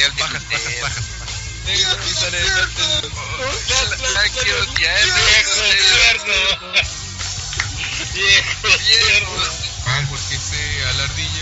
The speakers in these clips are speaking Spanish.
viejo Bajas, bajas, bajas. Viejo cerdo. Ah, porque se a la ardilla.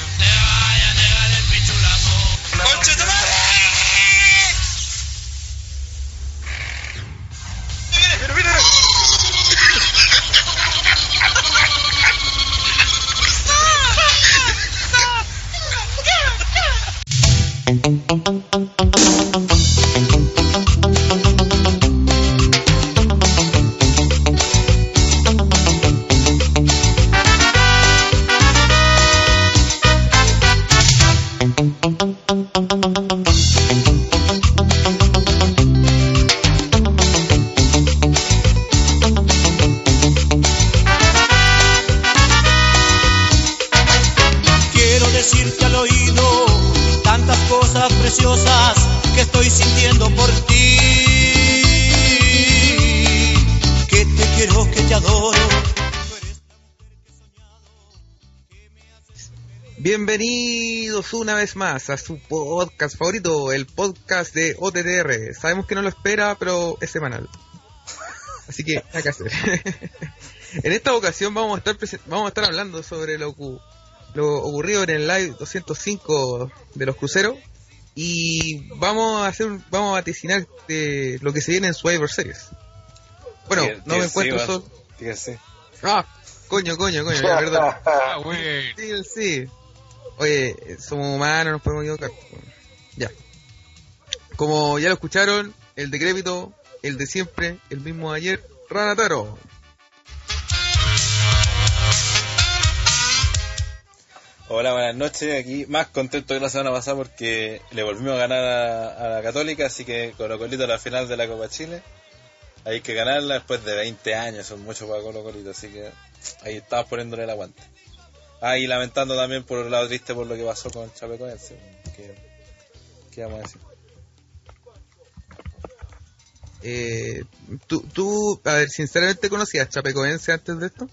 Una vez más a su podcast favorito, el podcast de OTTR. Sabemos que no lo espera, pero es semanal. Así que hay que hacer. en esta ocasión vamos a estar vamos a estar hablando sobre lo, lo ocurrido en el live 205 de los cruceros y vamos a hacer vamos a vaticinar de lo que se viene en Survivor Series. Bueno, no me encuentro solo. Ah, coño, coño, coño, la verdad. Ah. Sí, sí. Oye, somos humanos, nos podemos equivocar. Ya. Como ya lo escucharon, el decrépito, el de siempre, el mismo de ayer, Ranataro. Hola, buenas noches. Aquí más contento que la semana pasada porque le volvimos a ganar a, a la Católica, así que Colo Colito a la final de la Copa Chile. Hay que ganarla después de 20 años, son muchos para Colo Colito, así que ahí estamos poniéndole el aguante. Ah, y lamentando también por el lado triste por lo que pasó con Chapecoense. Que, ¿Qué vamos a decir? Eh, ¿tú, tú, a ver, sinceramente conocías Chapecoense antes de esto?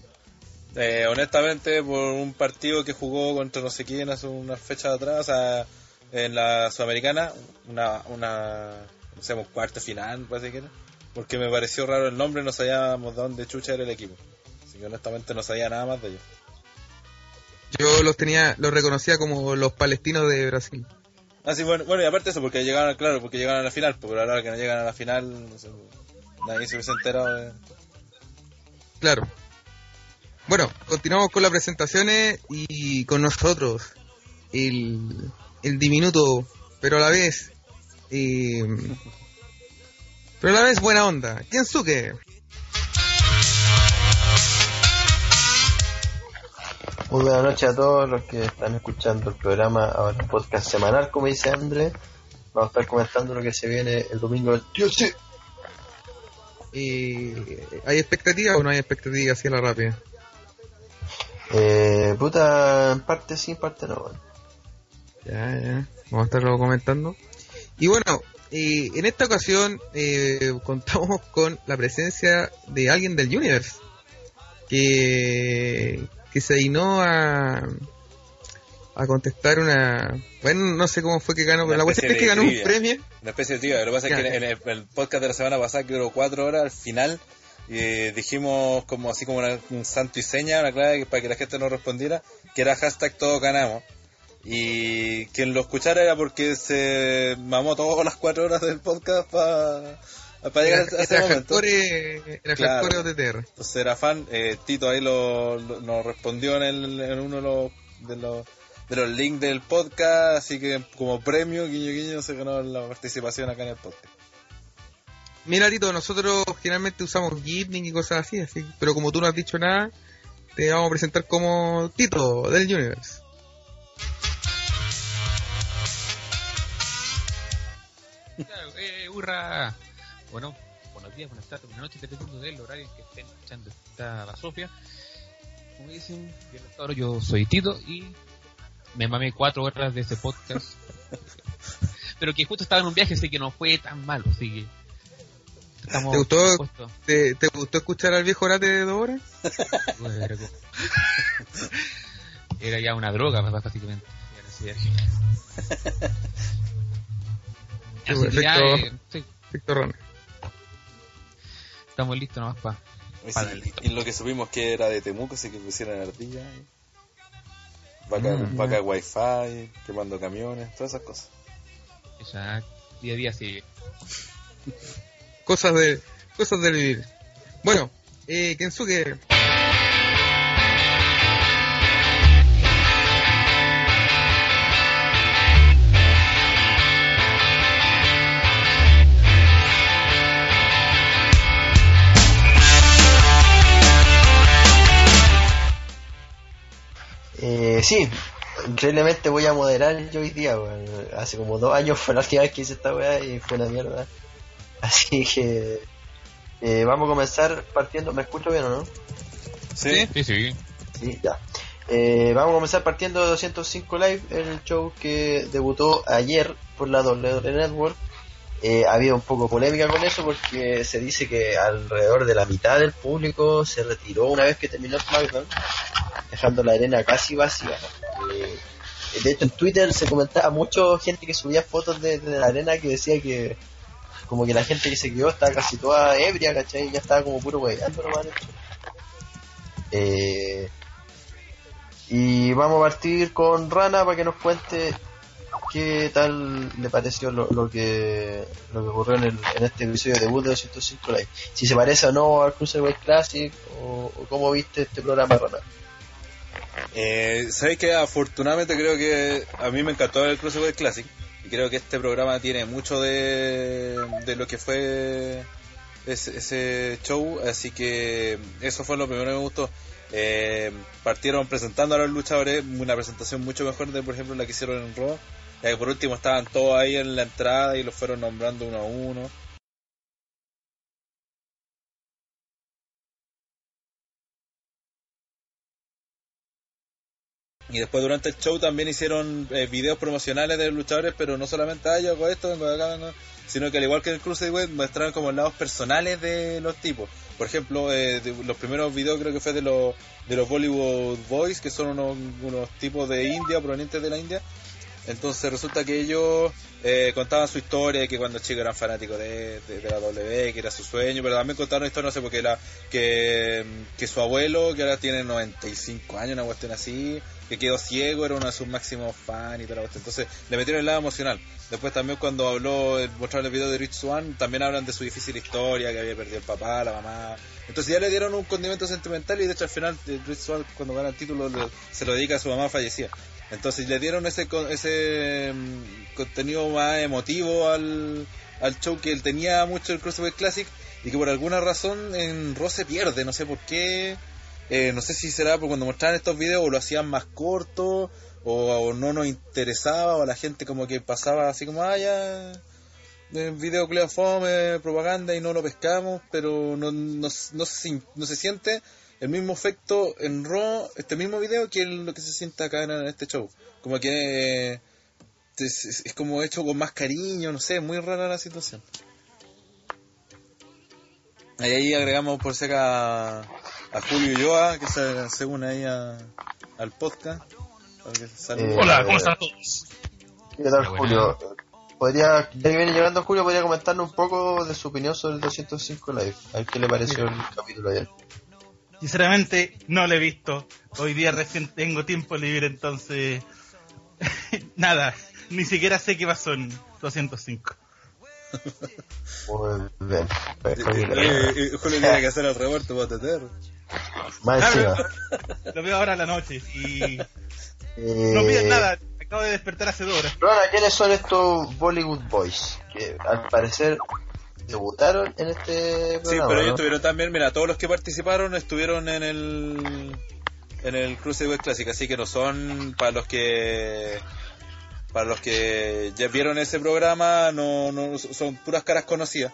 Eh, honestamente, por un partido que jugó contra no sé quién hace unas fechas atrás, o sea, en la Sudamericana, una, una no sé, un cuarto final, parece que era, porque me pareció raro el nombre, no sabíamos de dónde chucha era el equipo. Así que honestamente no sabía nada más de ellos. Yo los tenía, los reconocía como los palestinos de Brasil. Ah, sí, bueno, bueno, y aparte eso, porque llegaron, claro, porque llegaron a la final, pero ahora que no llegan a la final, no sé, nadie se hubiese enterado de... Claro. Bueno, continuamos con las presentaciones y con nosotros el, el diminuto, pero a la vez, eh, pero a la vez buena onda. Kensuke. Muy buenas noches a todos los que están escuchando el programa, ahora podcast semanal, como dice André. Vamos a estar comentando lo que se viene el domingo del tío sí. Eh, ¿Hay expectativa o no hay expectativa así a la rápida? Eh, puta, en parte sí, en parte no. bueno. Ya, ya. Vamos a estarlo comentando. Y bueno, eh, en esta ocasión eh, contamos con la presencia de alguien del Universe que, que se dignó a, a contestar una. Bueno, no sé cómo fue que ganó, pero la cuestión es que ganó un trivia. premio. Una especie de tío. Lo que pasa es que en el, el podcast de la semana pasada, que duró cuatro horas, al final eh, dijimos como así como una- un santo y seña, una clave para que la gente nos respondiera, que era hashtag todos ganamos. Y quien lo escuchara era porque se mamó todas las cuatro horas del podcast para llegar a ese Era momento. hardcore, era Claro. hardcore OTTR. Entonces era fan. Eh, Tito ahí lo, lo- nos respondió en, el- en uno de los, de los de los links del podcast, así que como premio, guiño guiño, se ganó la participación acá en el podcast. Mira, Tito, nosotros generalmente usamos Gipning y cosas así, así, pero como tú no has dicho nada, te vamos a presentar como Tito del Universe. Claro, eh, hurra. Bueno, buenos días, buenas tardes, buenas noches, dependiendo del horario en que estén escuchando esta basofia. Como dicen, bien, cabros, yo soy Tito y me mamé cuatro horas de este podcast. Pero que justo estaba en un viaje, así que no fue tan malo, así que. Estamos ¿Te gustó? ¿Te, te gustó escuchar al viejo Orate de dos horas? Era, ya una droga, básicamente. Era así, que ya, eh, sí. Estamos listos nomás para Y, Para sí, y lo que supimos que era de Temuco, así que pusieron ardilla. Vaca, Mm. vaca wifi, quemando camiones, todas esas cosas. esa día a día sigue. Cosas de, cosas de vivir. Bueno, eh, Kensuke, Eh, sí, increíblemente voy a moderar yo hoy día, weón. Hace como dos años fue la última vez que hice esta weá y fue una mierda. Así que eh, vamos a comenzar partiendo. ¿Me escucho bien o no? Sí, Sí, sí. Sí, ya. Eh, vamos a comenzar partiendo de 205 Live, el show que debutó ayer por la WWE Network. Eh, ha habido un poco polémica con eso porque se dice que alrededor de la mitad del público se retiró una vez que terminó SmackDown, dejando la arena casi vacía. Eh, de hecho, en Twitter se comentaba mucho gente que subía fotos de, de la arena que decía que como que la gente que se quedó estaba casi toda ebria, ¿cachai? Ya estaba como puro weyando nomás. Eh, y vamos a partir con Rana para que nos cuente qué tal le pareció lo, lo que lo que ocurrió en, el, en este episodio de debut de 205 Live. Si se parece o no al Cruiserweight Classic o, o cómo viste este programa, Rana. Eh, Sabéis que afortunadamente creo que a mí me encantó el Cruiserweight Classic y creo que este programa tiene mucho de, de lo que fue ese, ese show, así que eso fue lo primero que me gustó. Eh, partieron presentando a los luchadores, una presentación mucho mejor de por ejemplo la que hicieron en Raw, que por último estaban todos ahí en la entrada y los fueron nombrando uno a uno. Y después durante el show también hicieron eh, videos promocionales de luchadores, pero no solamente ah, yo hago esto, vengo acá, sino que al igual que en el Cruiserweight mostraron como lados personales de los tipos. Por ejemplo, eh, los primeros videos creo que fue de los de los Bollywood Boys, que son unos tipos de India, provenientes de la India. Entonces resulta que ellos eh, contaban su historia, que cuando chicos eran fanáticos de, de, de la W, que era su sueño, pero también contaron historia, no sé, porque era que, que su abuelo, que ahora tiene 95 años, una cuestión así, que quedó ciego, era uno de sus máximos fans y toda la cuestión. Entonces le metieron el lado emocional. Después también cuando habló, eh, mostraron el video de Rich Swan, también hablan de su difícil historia, que había perdido el papá, la mamá. Entonces ya le dieron un condimento sentimental y de hecho al final eh, Rich Swan cuando gana el título le- se lo dedica a su mamá fallecida. Entonces le dieron ese ese mm, contenido más emotivo al, al show que él tenía mucho el Cruiserweight Classic y que por alguna razón en Raw se pierde, no sé por qué. Eh, no sé si será por cuando mostraban estos videos o lo hacían más corto o, o no nos interesaba o la gente como que pasaba así como, ah, ya, eh, video Cleo Fome, propaganda y no lo pescamos, pero no, no, no se siente el mismo efecto en Raw, este mismo video, que lo que se siente acá en, en este show. Como que eh, es, es- es como hecho con más cariño, no sé, muy rara la situación. Ahí, ahí agregamos por si acá a Julio Ulloa, que se, se une ahí a- al podcast. Eh, Hola, ¿cómo están todos? ¿Qué tal, Hola, Julio? Podría, ya que viene llegando Julio, podría comentarnos un poco de su opinión sobre el 205 Live. A ver qué le pareció el capítulo ayer. Sinceramente, no lo he visto. Hoy día recién tengo tiempo libre, entonces. Nada, ni siquiera sé qué pasó en 205. Muy bien. Eh, eh, eh, Julio tiene que hacer el reporte para TTR. Más encima. Lo veo ahora a la noche y. Eh, No pides nada, acabo de despertar hace dos horas. Rona, ¿quiénes son estos Bollywood Boys? Que al parecer debutaron en este Sí, programa. pero ellos ¿no? estuvieron también, mira, todos los que participaron estuvieron en el en el Cruiserweight Classic, así que no son para los que para los que ya vieron ese programa, no, no son puras caras conocidas.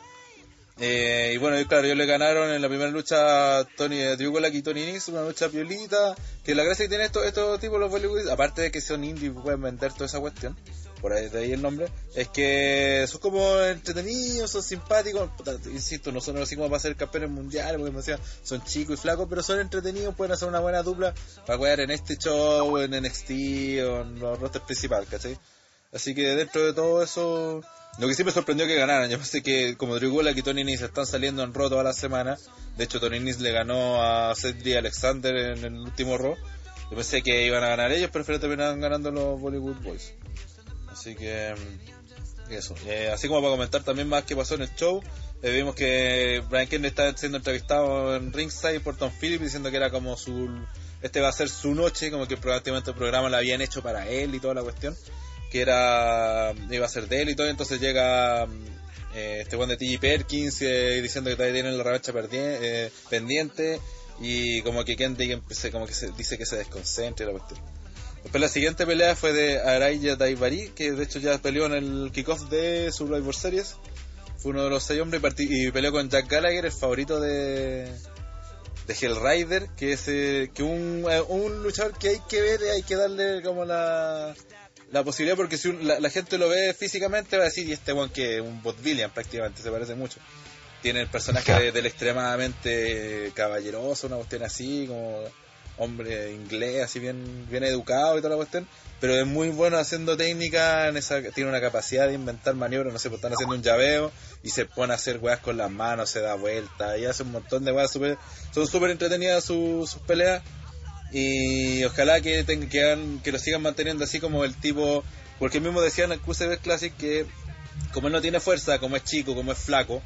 Eh, y bueno, y claro, ellos le ganaron en la primera lucha a Tony Drew Gulak y Tony Nix, una lucha piolita, que la gracia que tienen estos, estos tipos los Bollywood, aparte de que son indie pueden vender toda esa cuestión, por ahí de ahí el nombre, es que son como entretenidos, son simpáticos, insisto, no son así para ser campeones mundiales, porque decían, son chicos y flacos, pero son entretenidos, pueden hacer una buena dupla para jugar en este show, en NXT o en los rosters principales, ¿cachai? Así que dentro de todo eso, lo que sí me sorprendió que ganaran. Yo pensé que como Drew Gulak y Tony Nese están saliendo en Raw toda la semana. De hecho, Tony Nese le ganó a Cedric Alexander en el último Raw. Yo pensé que iban a ganar ellos, pero finalmente terminaron ganando los Bollywood Boys. Así que mm, eso. Eh, así como para comentar también más que pasó en el show, eh, vimos que Brian Kennedy está siendo entrevistado en Ringside por Tom Phillips diciendo que era como su este va a ser su noche, como que prácticamente el programa lo habían hecho para él y toda la cuestión, que era iba a ser de él y todo, entonces llega mm, eh, este buen de T.G. Perkins eh, diciendo que todavía tienen la revancha pendiente y como que Kennedy como que se dice que se desconcentre la cuestión. Después la siguiente pelea fue de Araya Daivari, que de hecho ya peleó en el kickoff de Survivor Series. Fue uno de los seis hombres y, peleó con Jack Gallagher, el favorito de, de Hellrider, que es eh, que un, eh, un luchador que hay que ver, y hay que darle como la, la posibilidad, porque si un- la, la gente lo ve físicamente va a decir, y este one que es un Botvillian prácticamente, se parece mucho. Tiene el personaje de- del extremadamente caballeroso, una cuestión así, como hombre inglés, así bien, bien educado y toda la cuestión, pero es muy bueno haciendo técnica, en esa, tiene una capacidad de inventar maniobras, no sé, pues están haciendo un llaveo y se pone a hacer weas con las manos, se da vuelta y hace un montón de weas super, son súper entretenidas su- sus peleas y ojalá que, que lo sigan manteniendo así como el tipo, porque mismo decían en el QCB Classic que como él no tiene fuerza, como es chico, como es flaco,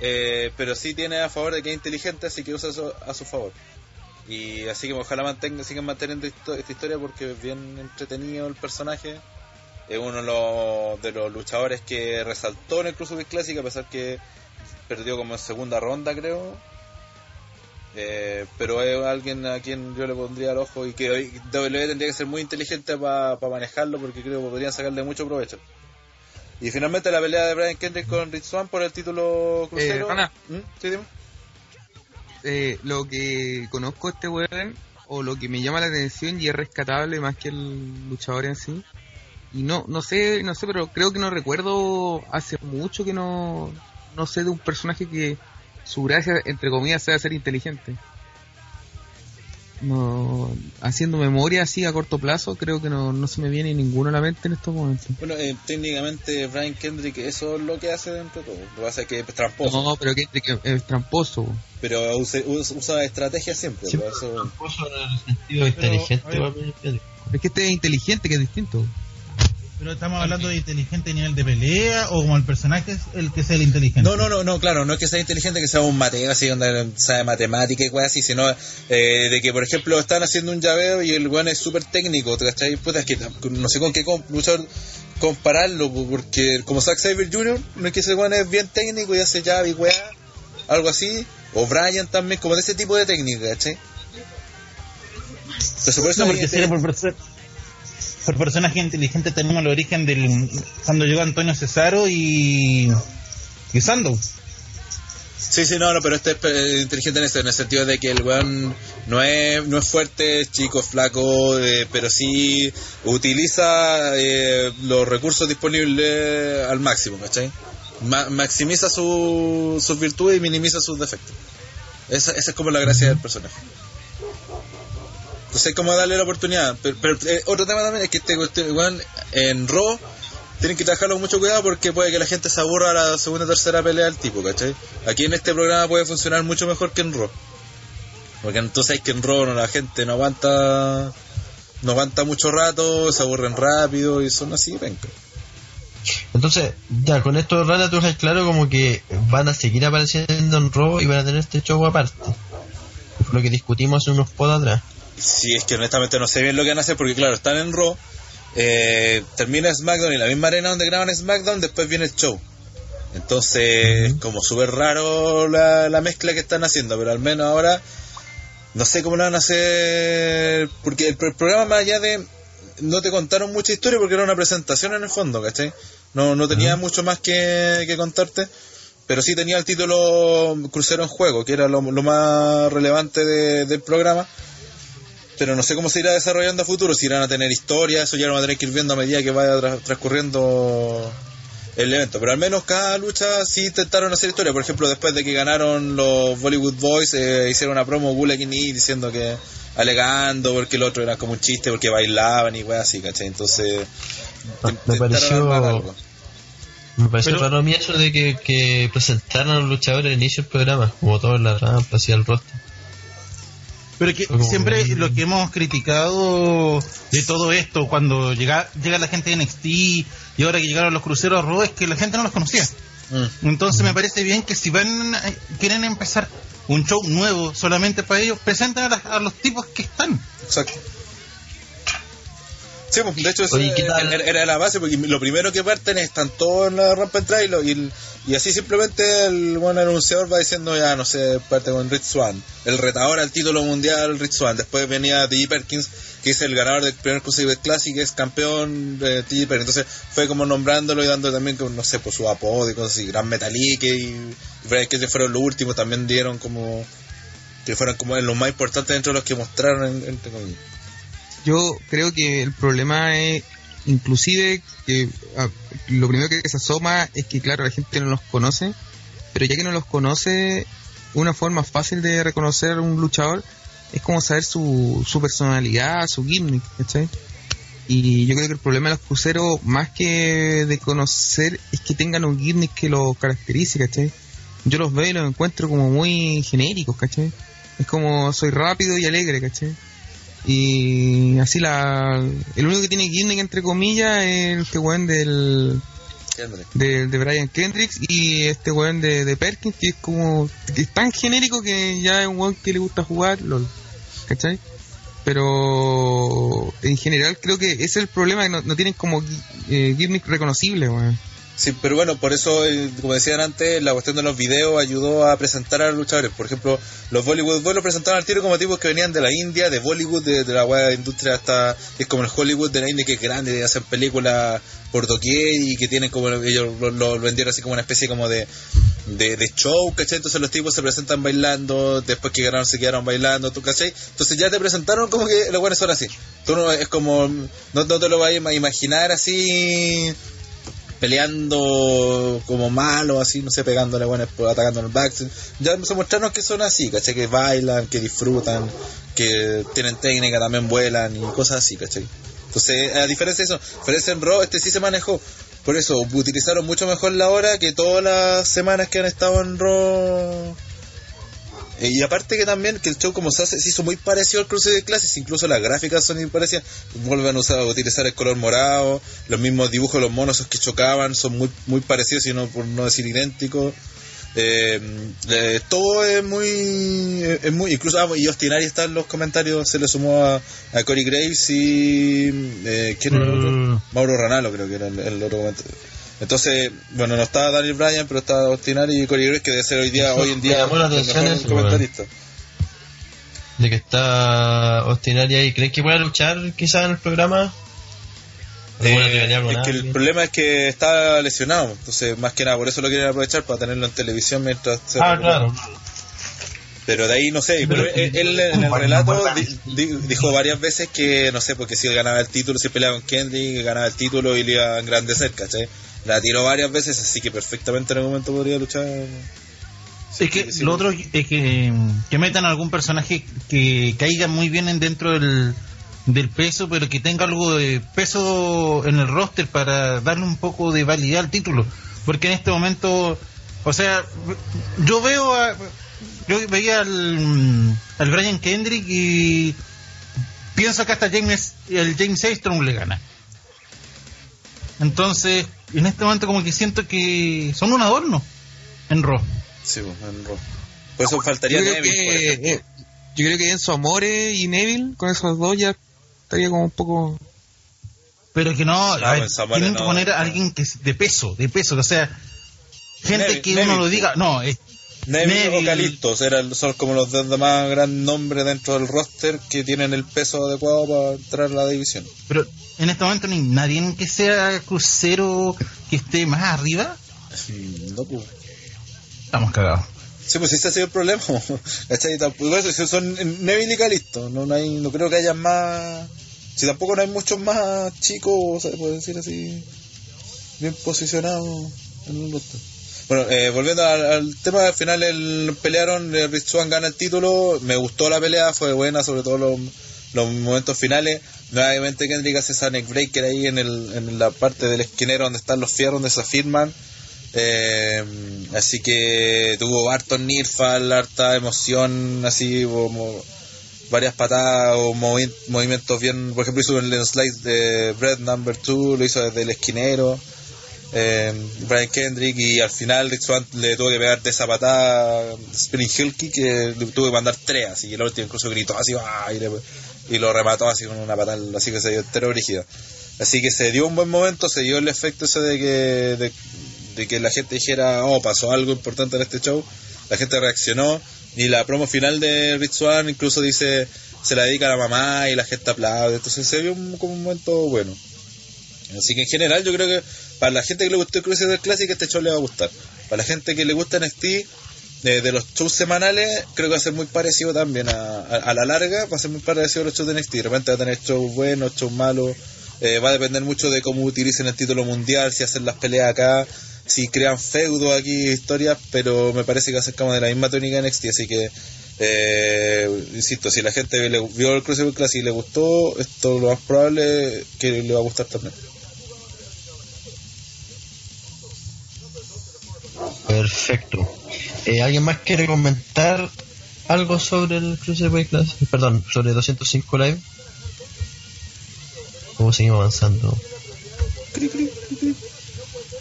eh, pero sí tiene a favor de que es inteligente, así que usa eso a su favor. Y así que ojalá mantenga, sigan manteniendo esto- esta historia porque es bien entretenido el personaje. Es uno de los, de los luchadores que resaltó en el Cruiserweight Classic a pesar que perdió como en segunda ronda creo. Eh, pero es alguien a quien yo le pondría el ojo y que hoy WWE tendría que ser muy inteligente para manejarlo porque creo que podrían sacarle mucho provecho. Y finalmente la pelea de Brian Kendrick con Rich Swann por el título crucero. ¿Mm? Sí, dime. Eh, lo que conozco este weón, o lo que me llama la atención y es rescatable más que el luchador en sí. Y no, no sé, no sé, pero creo que no recuerdo hace mucho que no, no sé de un personaje que su gracia, entre comillas, sea ser inteligente. No, haciendo memoria así a corto plazo, creo que no, no se me viene ninguno a la mente en estos momentos. Bueno, eh, técnicamente Brian Kendrick eso es lo que hace dentro de todo. Lo que pasa es que es tramposo, No, pero que es tramposo. pero usa, usa, usa estrategia siempre. Pero eso- tramposo en el sentido Pero, inteligente. Es que este es inteligente, que es distinto. Pero estamos hablando de inteligente a nivel de pelea o como el personaje es el que es el inteligente. No, no, no, no, claro, no es que sea inteligente, que sea un mateo así, donde sabe matemática y cosas así, sino eh, de que, por ejemplo, están haciendo un llaveo y el weón es súper técnico, ¿te cachai? Puta, es que no sé con qué luchador compararlo, po, porque como Zack Saber Jr., no es que ese weón es bien técnico y hace llave y weá, algo así, o Brian también, como de ese tipo de técnica, ¿cachai? Entonces, por eso No, porque sería por, por personaje inteligente tenemos el origen del cuando llegó Antonio Cesaro y y Sandow. Sí, sí, no, no, pero este es eh, inteligente en, ese, en el sentido de que el weón no es, no es fuerte, chico, flaco, eh, pero sí utiliza eh, los recursos disponibles al máximo, ¿cachai? Ma- maximiza su- sus virtudes y minimiza sus defectos. Esa, esa es como la gracia del personaje. Entonces hay como darle la oportunidad. Pero, eh, otro tema también es que este, weón en Raw tienen que trabajarlo con mucho cuidado porque puede que la gente se aburra a la segunda o tercera pelea del tipo, ¿cachai? Aquí en este programa puede funcionar mucho mejor que en Raw. Porque entonces es que en Raw no, la gente no aguanta no aguanta mucho rato, se aburren rápido y son así, venga. Entonces, ya, con esto Rana tú dejas claro como que van a seguir apareciendo en Raw y van a tener este show aparte. Lo que discutimos hace unos pods atrás. Si es que honestamente no sé bien lo que van a hacer porque claro, están en Raw, eh, termina SmackDown y la misma arena donde graban SmackDown, después viene el show. Entonces, como súper raro la, la mezcla que están haciendo, pero al menos ahora no sé cómo lo van a hacer, porque el, el programa más allá de no te contaron mucha historia porque era una presentación en el fondo, ¿cachai? No, no tenía mucho más que, que contarte, pero sí tenía el título Crucero en Juego, que era lo, lo más relevante de- del programa pero no sé cómo se irá desarrollando a futuro, si irán a tener historia, eso ya lo van a tener que ir viendo a medida que vaya tra- transcurriendo el evento. Pero al menos cada lucha sí intentaron hacer historia. Por ejemplo, después de que ganaron los Bollywood Boys, eh, hicieron una promo Gulag y diciendo que alegando porque el otro era como un chiste, porque bailaban y weas así, ¿cachai? Entonces Me Intentaron pareció-. Me pareció Pero- raro a mí eso de que, que presentaran a los luchadores al inicio del programa, como todo en la rampa, así al rostro. Pero que siempre lo que hemos criticado de todo esto, cuando llega, llega la gente de NXT y ahora que llegaron los cruceros Raw, es que la gente no los conocía. Mm. Entonces me parece bien que si van a- quieren empezar un show nuevo solamente para ellos, presenten a, las- a los tipos que están. Exacto. Sí, pues, de hecho, eso Oye, ¿qué tal? era, era la base, porque lo primero que parten están todos en la rampa entrada y, lo- y, así simplemente el buen anunciador va diciendo, ya no sé, parte con Rich Swan, el retador al título mundial Rich Swan. Después venía T.J. Perkins, que es el ganador del primer Cruiserweight Classic, que es campeón de T.J. Perkins. Entonces fue como nombrándolo y dando también, no sé, por su apodo y cosas así. Gran Metalique y, y Cage fueron los últimos, también dieron como. que fueron como los más importantes dentro de los que mostraron, en- entre comillas. Yo creo que el problema es, inclusive, que ah, lo primero que se asoma es que, claro, la gente no los conoce, pero ya que no los conoce, una forma fácil de reconocer a un luchador es como saber su, su personalidad, su gimmick, ¿cachai? Y yo creo que el problema de los cruceros, más que de conocer, es que tengan un gimmick que los caracterice, ¿cachai? Yo los veo y los encuentro como muy genéricos, ¿cachai? Es como soy rápido y alegre, ¿cachai? Y así la... El único que tiene gimmick, entre comillas, es que weón del... De, de Brian Kendricks y este weón de, de Perkins que es como que es tan genérico que ya es un weón que le gusta jugar LOL. ¿cachai? pero en general creo que ese es el problema que no, no tienen como eh, gimmick reconocible weón Sí, pero bueno, por eso, eh, como decían antes, la cuestión de los videos ayudó a presentar a los luchadores. Por ejemplo, los Bollywood Boys los presentaron al tiro como tipos que venían de la India, de Bollywood, de, de la de industria hasta. Es como el Hollywood de la India que es grande, hacen películas por doquier y que tienen como. Ellos lo, lo- lo vendieron así como una especie como de, de, de show, ¿cachai? Entonces los tipos se presentan bailando, después que ganaron se quedaron bailando, ¿tú cachai? Entonces ya te presentaron como que los buenos son así. Tú no, es como. No, no te lo vas a imaginar así peleando como malo, así, no sé, pegándole, bueno, atacando en el back. Ya se mostraron que son así, ¿cachai? Que bailan, que disfrutan, que tienen técnica, también vuelan y cosas así, ¿cachai? Entonces, a diferencia de eso, diferencia en Raw, este sí se manejó. Por eso, utilizaron mucho mejor la hora que todas las semanas que han estado en Raw. Eh, Y aparte que también que el show como se hace, se hizo muy parecido al cruce de clases, incluso las gráficas son muy parecidas, vuelven a usar, a utilizar el color morado, los mismos dibujos de los monos esos que chocaban son muy muy parecidos, sino por no decir idénticos. Eh, eh, todo es muy, es muy incluso ah, y Ostinari está en los comentarios, se le sumó a, a Cory Graves y eh, ¿quién era el otro? Mm. Mauro Ranalo creo que era el, el otro comentario. Entonces, bueno, no estaba Daniel Bryan, pero estaba Ostinari y Cory Graves, que debe ser hoy día, Eso hoy en día llamó la el atención mejor eso, comentarista. De que está Ostinaria y creen que pueda luchar quizás en el programa. ¿O Eh, es que el problema es que está lesionado, entonces más que nada por eso lo quieren aprovechar para tenerlo en televisión mientras se Ah, recupera. claro. Pero de ahí no sé, pero Pero- él, él en el relato di- di- dijo varias veces que no sé, porque si él ganaba el título, si peleaba con Kendrick, ganaba el título y le iba a engrandecer, ¿cachai? La tiró varias veces, así que perfectamente en algún momento podría luchar. Es que lo otro es que, que metan algún personaje que caiga muy bien en dentro del, del peso, pero que tenga algo de peso en el roster para darle un poco de validad al título. Porque en este momento, o sea, yo veo a, yo veía al, al Brian Kendrick y pienso que hasta James, el James Strong le gana. Entonces, en este momento como que siento que son un adorno en Raw. Sí, pues, en Raw. Por eso faltaría yo creo, Neville, que, eh, yo creo que Enzo Amore y Neville con esos dos ya estaría como un poco Pero que no, a ver, Samuel tienen que no. poner a alguien que es de peso, de peso, o sea, gente Neville, que Neville. uno lo diga, no, es, Neville, o Calistos eran, son como los dos más grandes nombres dentro del roster que tienen el peso adecuado para entrar a la división. pero en este momento ni nadie que sea crucero que esté más arriba, No, pues. estamos cagados. Sí, pues ese ha sido el problema. Son Neville y Calisto. No, no, hay, no creo que haya más. Si tampoco no hay muchos más chicos, se puede decir así, bien posicionados en el roster. Bueno, eh, volviendo al, tema, al final el, pelearon, eh, Rich Swann gana el título. Me gustó la pelea, fue buena, sobre todo los, los momentos finales. Nuevamente Kendrick hace esa neckbreaker ahí en, el, en la parte del esquinero donde están los fierros, donde se afirman. Eh, así que tuvo harto nirfal, harta emoción, así como varias patadas o movi- movimientos bien. Por ejemplo, hizo el slide de Bread Number 2, lo hizo desde el esquinero. Eh, Brian Kendrick y al final Rick Swann le tuvo que pegar de esa patada Spinning Hill Kick que le tuvo que mandar tres así y el último incluso gritó así y, lo remató así con una patada así que se dio entero brígido. Así que se dio un buen momento se dio el efecto ese de que de, de que la gente dijera oh pasó algo importante en este show la gente reaccionó y la promo final de Rich Swann incluso dice se la dedica a la mamá y la gente aplaude entonces se vio un, como un momento bueno. Así que en general yo creo que para la gente que le gustó el Crusader Classic este show le va a gustar. Para la gente que le gusta NXT de, de los shows semanales creo que va a ser muy parecido también a, a, la larga va a ser muy parecido a los shows de NXT. De repente va a tener shows buenos, shows malos. Eh, va a depender mucho de cómo utilicen el título mundial, si hacen las peleas acá, si crean feudo aquí, historias, pero me parece que va a ser como de la misma tónica de NXT, así que eh, insisto, si la gente vio el Crusader Classic y le gustó, esto lo más probable que le va a gustar también. Perfecto. Eh, ¿Alguien más quiere comentar algo sobre el Cruiserweight Classic? Perdón, sobre 205 Live. ¿Cómo seguimos avanzando?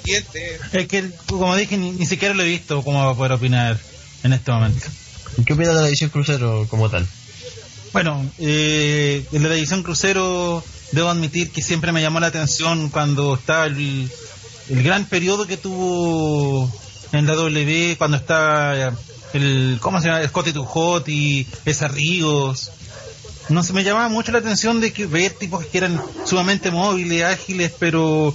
Siguiente. Es que, como dije, ni, ni siquiera lo he visto como para poder opinar en este momento. ¿Qué opinas de la edición crucero como tal? Bueno, eh, en la edición crucero debo admitir que siempre me llamó la atención cuando estaba el, el gran periodo que tuvo en la W, cuando estaba el, ¿cómo se llama? Scotty to Hot y esa Ríos. No se me llamaba mucho la atención de que ver tipos que eran sumamente móviles, ágiles, pero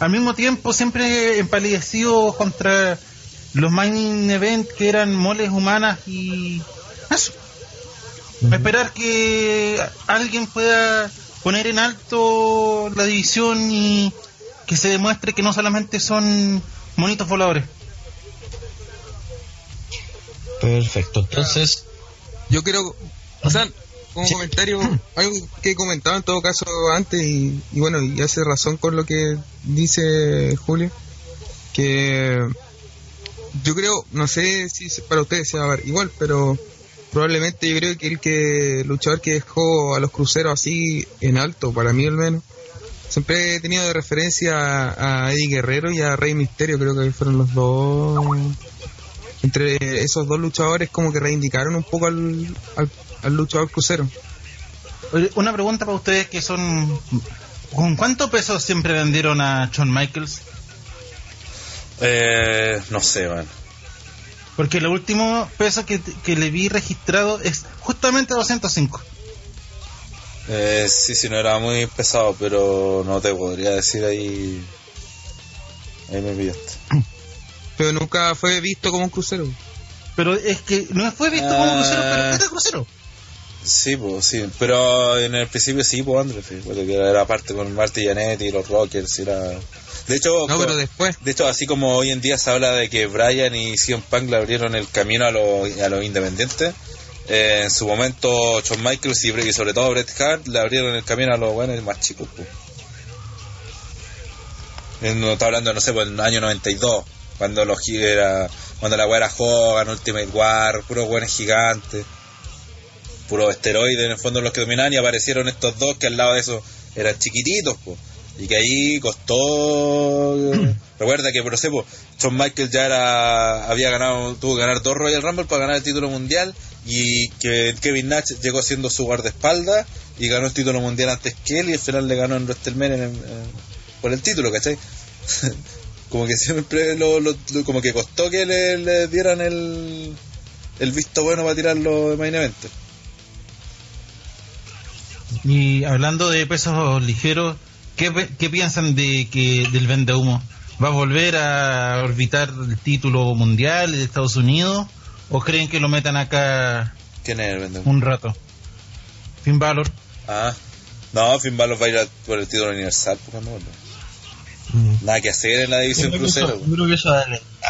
al mismo tiempo siempre empalidecidos contra los main event que eran moles humanas y eso. Esperar que alguien pueda poner en alto la división y que se demuestre que no solamente son monitos voladores. Perfecto, entonces, Yo quiero, o sea, como comentario, algo que he comentado en todo caso antes y, y bueno, y hace razón con lo que dice Julio, que yo creo, no sé si para ustedes se va a ver igual, pero probablemente yo creo que el que luchador que dejó a los cruceros así en alto, para mí al menos, siempre he tenido de referencia a, a Eddie Guerrero y a Rey Misterio, creo que fueron los dos entre esos dos luchadores como que reivindicaron un poco al, al, al luchador crucero. Una pregunta para ustedes que son... ¿Con cuánto peso siempre vendieron a Shawn Michaels? Eh, no sé, man. Porque el último peso que, que le vi registrado es justamente 205. Eh, sí, sí, no era muy pesado, pero no te podría decir ahí. Ahí me pillaste. Pero nunca fue visto como un crucero. Pero es que no fue visto como Ah. crucero, pero era crucero. Sí, pues sí, pero en el principio sí, pues Andrés, porque era parte con Marty Janetti y los Rockers, y era... De hecho, No, pero después. de hecho, así como hoy en día se habla de que Brian y CM Punk le abrieron el camino a los a los independientes, eh, en su momento Shawn Michaels y, y sobre todo Bret Hart le abrieron el camino a los buenos más chicos. Pues. No está hablando, no sé, pues en el año 92, cuando los era, cuando la weá era Hogan, Ultimate War, puros buenos gigantes puros esteroides en el fondo los que dominaban y aparecieron estos dos que al lado de eso eran chiquititos po. y que ahí costó recuerda que por ejemplo Shawn Michaels ya era había ganado tuvo que ganar dos Royal Rumble para ganar el título mundial y que Kevin Nash llegó siendo su guardaespaldas y ganó el título mundial antes que él y al final le ganó en WrestleMania en- por el título ¿cachai? como que siempre lo, lo- lo- como que costó que le, le dieran el el visto bueno para tirarlo de main event Y hablando de pesos ligeros, ¿qué, qué piensan de que del vende humo? ¿Va a volver a orbitar el título mundial de Estados Unidos? ¿O creen que lo metan acá ¿Quién es el vendedor? un rato? Finn Balor. Ah, no, Finn Balor va a ir a- por el título universal, pues, cuando vuelva. Mm, Nada que hacer en la división crucero. yo pues. creo que eso va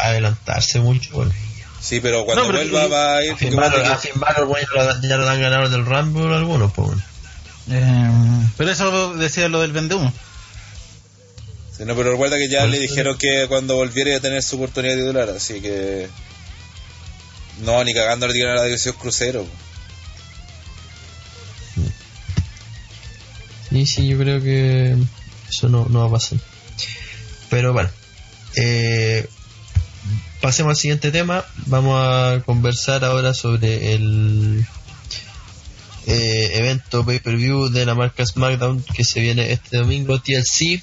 a adelantarse mucho. Bueno. Sí, pero cuando No, pero vuelva que- va a ir. A Finn Balor, acuérdate a Finn Balor, bueno, ya, lo, han ganado del Rumble algunos, pues. Eh, pero eso decía lo del Vendehumo. Sí, no, pero recuerda que ya Por le dijeron que cuando volviera iba a tener su oportunidad titular, así que. No, ni cagando le tiran a la división crucero. Y sí, yo creo que eso no, no va a pasar. Pero bueno, eh, pasemos al siguiente tema. Vamos a conversar ahora sobre el eh, evento pay-per-view de la marca SmackDown que se viene este domingo, TLC,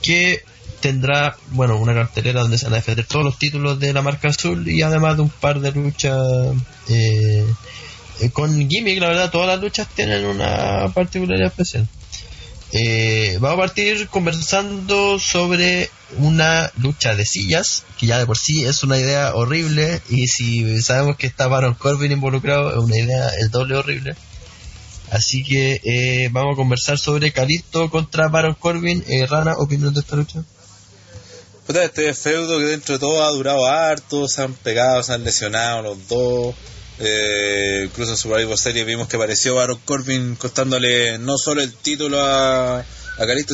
que tendrá, bueno, una cartelera donde se van a defender todos los títulos de la marca azul y además de un par de luchas eh, eh, con gimmick, la verdad, todas las luchas tienen una particularidad especial. Eh, vamos a partir conversando sobre una lucha de sillas, que ya de por sí es una idea horrible, y si sabemos que está Baron Corbin involucrado, es una idea el doble horrible. Así que eh, vamos a conversar sobre Calisto contra Baron Corbin. Eh, Rana, opinión de esta lucha. Puta, este feudo que dentro de todo ha durado harto, se han pegado, se han lesionado los dos. Eh, incluso en Survivor Series vimos que apareció Baron Corbin costándole no solo el título a, a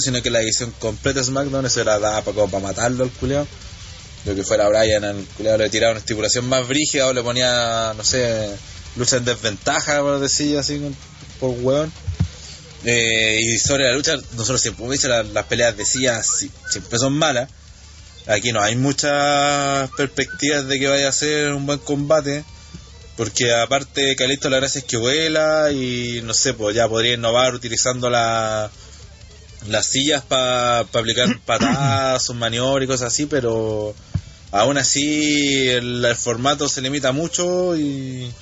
sino que la edición completa de SmackDown, eso era daba para, para matarlo al culiao. Lo que fuera Brian, al culiao le tiraba una estipulación más brígida o le ponía, no sé, lucha en desventaja, por decir así, por hueón. Eh, y sobre la lucha, nosotros siempre hemos dicho la- las peleas de sillas si- siempre son malas. Aquí no hay muchas perspectivas de que vaya a ser un buen combate. Porque aparte Calisto la gracia es que vuela y no sé, pues ya podría innovar utilizando la, las sillas para aplicar patadas, sus maniobras y cosas así, pero aún así el, el formato se limita mucho y,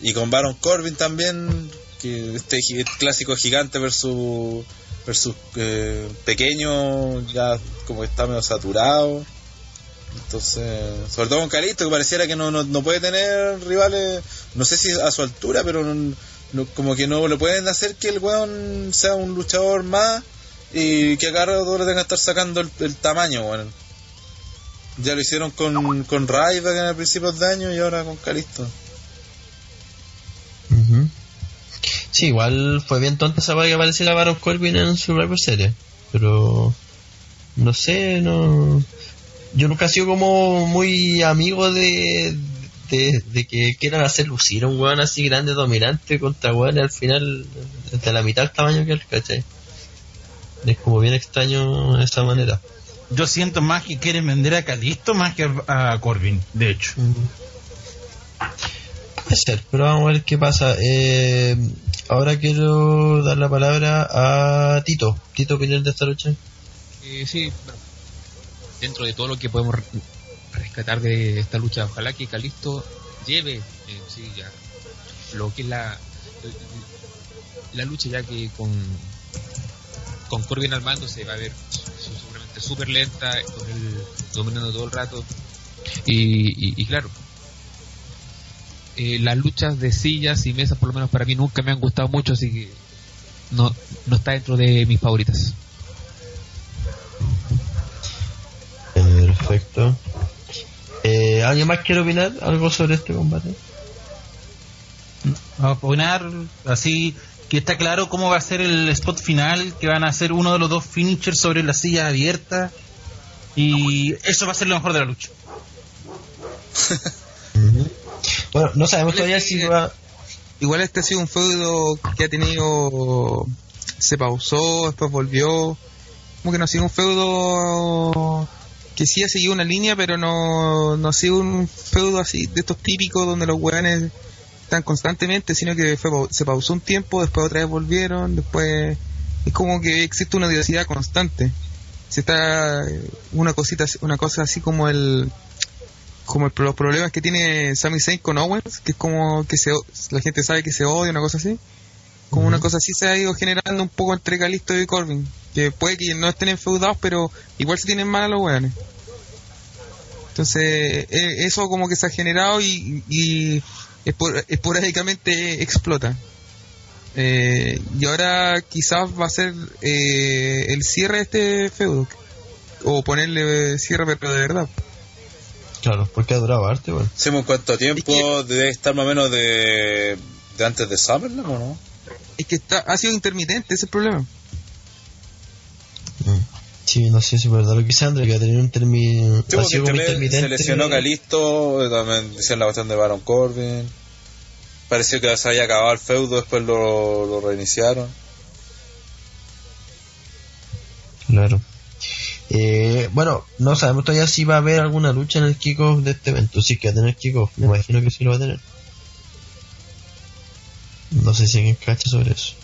y con Baron Corbin también, que este gi- clásico gigante versus versus eh, pequeño, ya como que está medio saturado. Entonces, sobre todo con Calisto, que pareciera que no, no, no puede tener rivales, no sé si a su altura, pero no- como que no le pueden hacer que el weón sea un luchador más y que a cada rato le tenga que estar sacando el, tamaño, weón. Ya lo hicieron con, con Ryback en el principio de año y ahora con Calisto. Ujú. Sí, igual fue bien tonta esa que apareciera Baron Corbin en Survivor Series. Pero no sé, no. Yo nunca he sido como muy amigo de, de, de que quieran hacer lucir a un weón así grande, dominante contra weón al final de la mitad del tamaño que él, ¿cachai? Es como bien extraño de esa manera. Yo siento más que quieren vender a Calisto más que a, Corbin, de hecho. Puede ser, pero vamos a ver qué pasa. Eh, ahora quiero dar la palabra a Tito. Tito, opinión de esta lucha. Eh, sí, dentro de todo lo que podemos re- rescatar de esta lucha, ojalá que Calisto lleve eh, sí, lo que es la, la lucha, ya que con, con Corbin al mando se va a ver seguramente súper lenta, con él dominando todo el rato. Y, y, y claro, eh, las luchas de sillas y mesas, por lo menos para mí, nunca me han gustado mucho, así que no, no está dentro de mis favoritas. Perfecto. Eh, ¿Alguien más quiere opinar algo sobre este combate? a opinar así que está claro cómo va a ser el spot final, que van a ser uno de los dos finishers sobre la silla abierta y eso va a ser lo mejor de la lucha. Bueno, no sabemos Igual todavía si que- va... Igual este ha sido un feudo que ha tenido. Se pausó, después volvió. Como que no ha sido un feudo que sí ha seguido una línea, pero no, no ha sido un feudo así de estos típicos donde los weones están constantemente, sino que fue, se pausó un tiempo, después otra vez volvieron, después. Es como que existe una diversidad constante. Se está una cosita, una cosa así como el como el- los problemas que tiene Sami Zayn con Owens, que es como que se, la gente sabe que se odia, una cosa así. Como una cosa así se ha ido generando un poco entre Calisto y Corbin. Que puede que no estén enfeudados, pero igual se tienen mal a los weones. Entonces, eh, eso como que se ha generado y, y espor- esporádicamente explota. Eh, y ahora quizás va a ser eh, el cierre de este feudo. O ponerle cierre, pero de verdad. Claro, porque ha durado arte, bueno. ¿Hacemos cuánto tiempo? Debe estar más o menos de, de antes de Summerland, ¿o no? Es que está, ha sido intermitente, ese es el problema. Sí, no sé si es verdad lo que dice André, que ha tenido un término. Sí, intermitente. se lesionó Calisto, eh, también decían la cuestión de Baron Corbin. Pareció que se había acabado el feudo, después lo, lo reiniciaron. Claro. Eh, bueno, no sabemos todavía si va a haber alguna lucha en el kickoff de este evento. Sí que va a tener kickoff, me imagino que sí lo va a tener. No sé si alguien cacha sobre eso.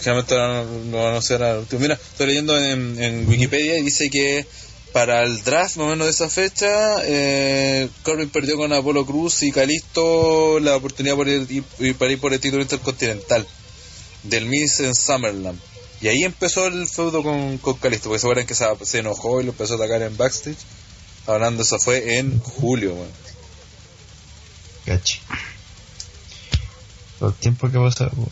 Generalmente no, no van a ser al último. Mira, estoy leyendo en, Wikipedia y dice que para el draft más o menos de esa fecha, eh, Corbin perdió con Apolo Cruz y Calisto la oportunidad por ir, ir- para ir por el título intercontinental del Miss en Summerland. Y ahí empezó el feudo con, con Calisto, porque se acuerdan que se, enojó y lo empezó a atacar en backstage. Hablando, eso fue en julio, weón. Cacho. Todo el tiempo que pasa. Bueno.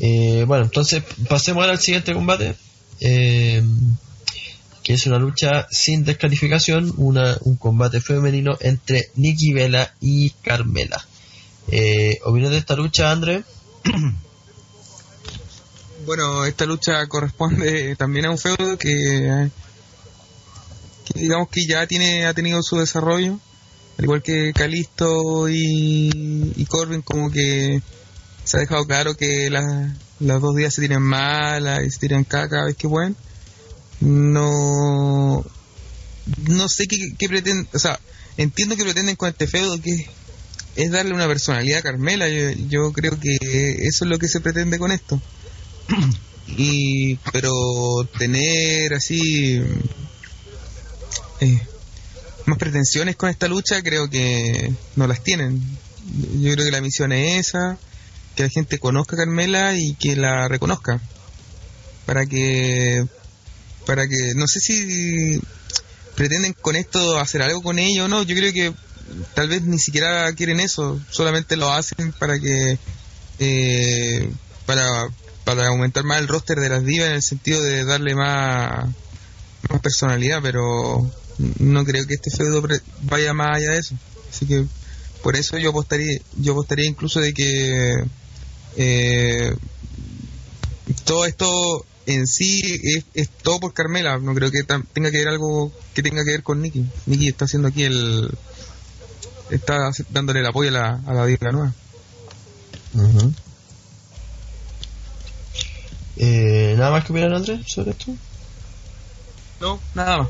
Eh, bueno, entonces pasemos ahora al siguiente combate. eh, que es una lucha sin descalificación, una, un combate femenino entre Nikki Vela y Carmela. Eh, ¿Opinión de esta lucha, André? Bueno, esta lucha corresponde también a un feudo que, digamos que ya tiene ha tenido su desarrollo, al igual que Calisto y, y Corbin, como que se ha dejado claro que la- las dos días se tiran malas y se tiran caca cada vez que pueden. No, no sé qué, pretenden, o sea, entiendo que pretenden con este feudo que es darle una personalidad a Carmela. Yo, yo creo que eso es lo que se pretende con esto. Y, pero tener así eh, más pretensiones con esta lucha, creo que no las tienen. Yo creo que la misión es esa, que la gente conozca a Carmela y que la reconozca. Para que, para que, no sé si pretenden con esto hacer algo con ella o no. Yo creo que tal vez ni siquiera quieren eso, solamente lo hacen para que eh, para, para aumentar más el roster de las divas en el sentido de darle más, más personalidad, pero no creo que este feudo vaya más allá de eso. Así que por eso yo apostaría, yo apostaría incluso de que eh, todo esto en sí es, es todo por Carmela, no creo que tenga que ver algo que tenga que ver con Nicky. Nicky está haciendo aquí el está dándole el apoyo a la, a la diva nueva. Eh, ¿Nada más que opinar, Andrés, sobre esto? No, nada más.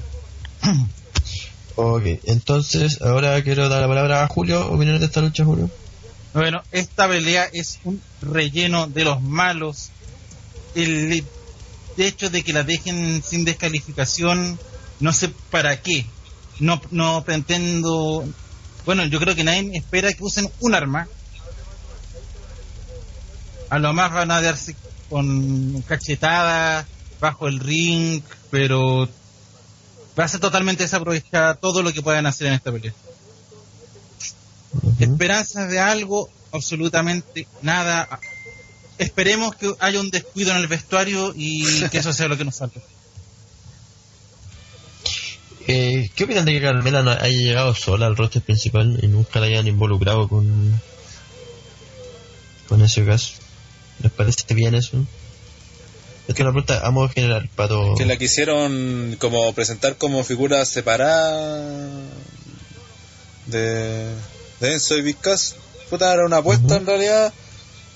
Ok, entonces ahora quiero dar la palabra a Julio. ¿Opiniones de esta lucha, Julio? Bueno, esta pelea es un relleno de los malos. El hecho de que la dejen sin descalificación, no sé para qué. No, no pretendo. Bueno, yo creo que nadie espera que usen un arma. A lo más van a darse con cachetadas bajo el ring, pero va a ser totalmente desaprovechada todo lo que puedan hacer en esta pelea Esperanzas de algo, absolutamente nada. Esperemos que haya un descuido en el vestuario y que eso sea lo que nos falta. Eh, ¿Qué opinan de que Carmela no haya llegado sola al roster principal y nunca la hayan involucrado con, con ese caso? ¿Les parece bien eso? Es que una pregunta a modo general, Pato. Que la quisieron como presentar como figura separada de, de Enzo y Vizcas. Puta, era una apuesta en realidad.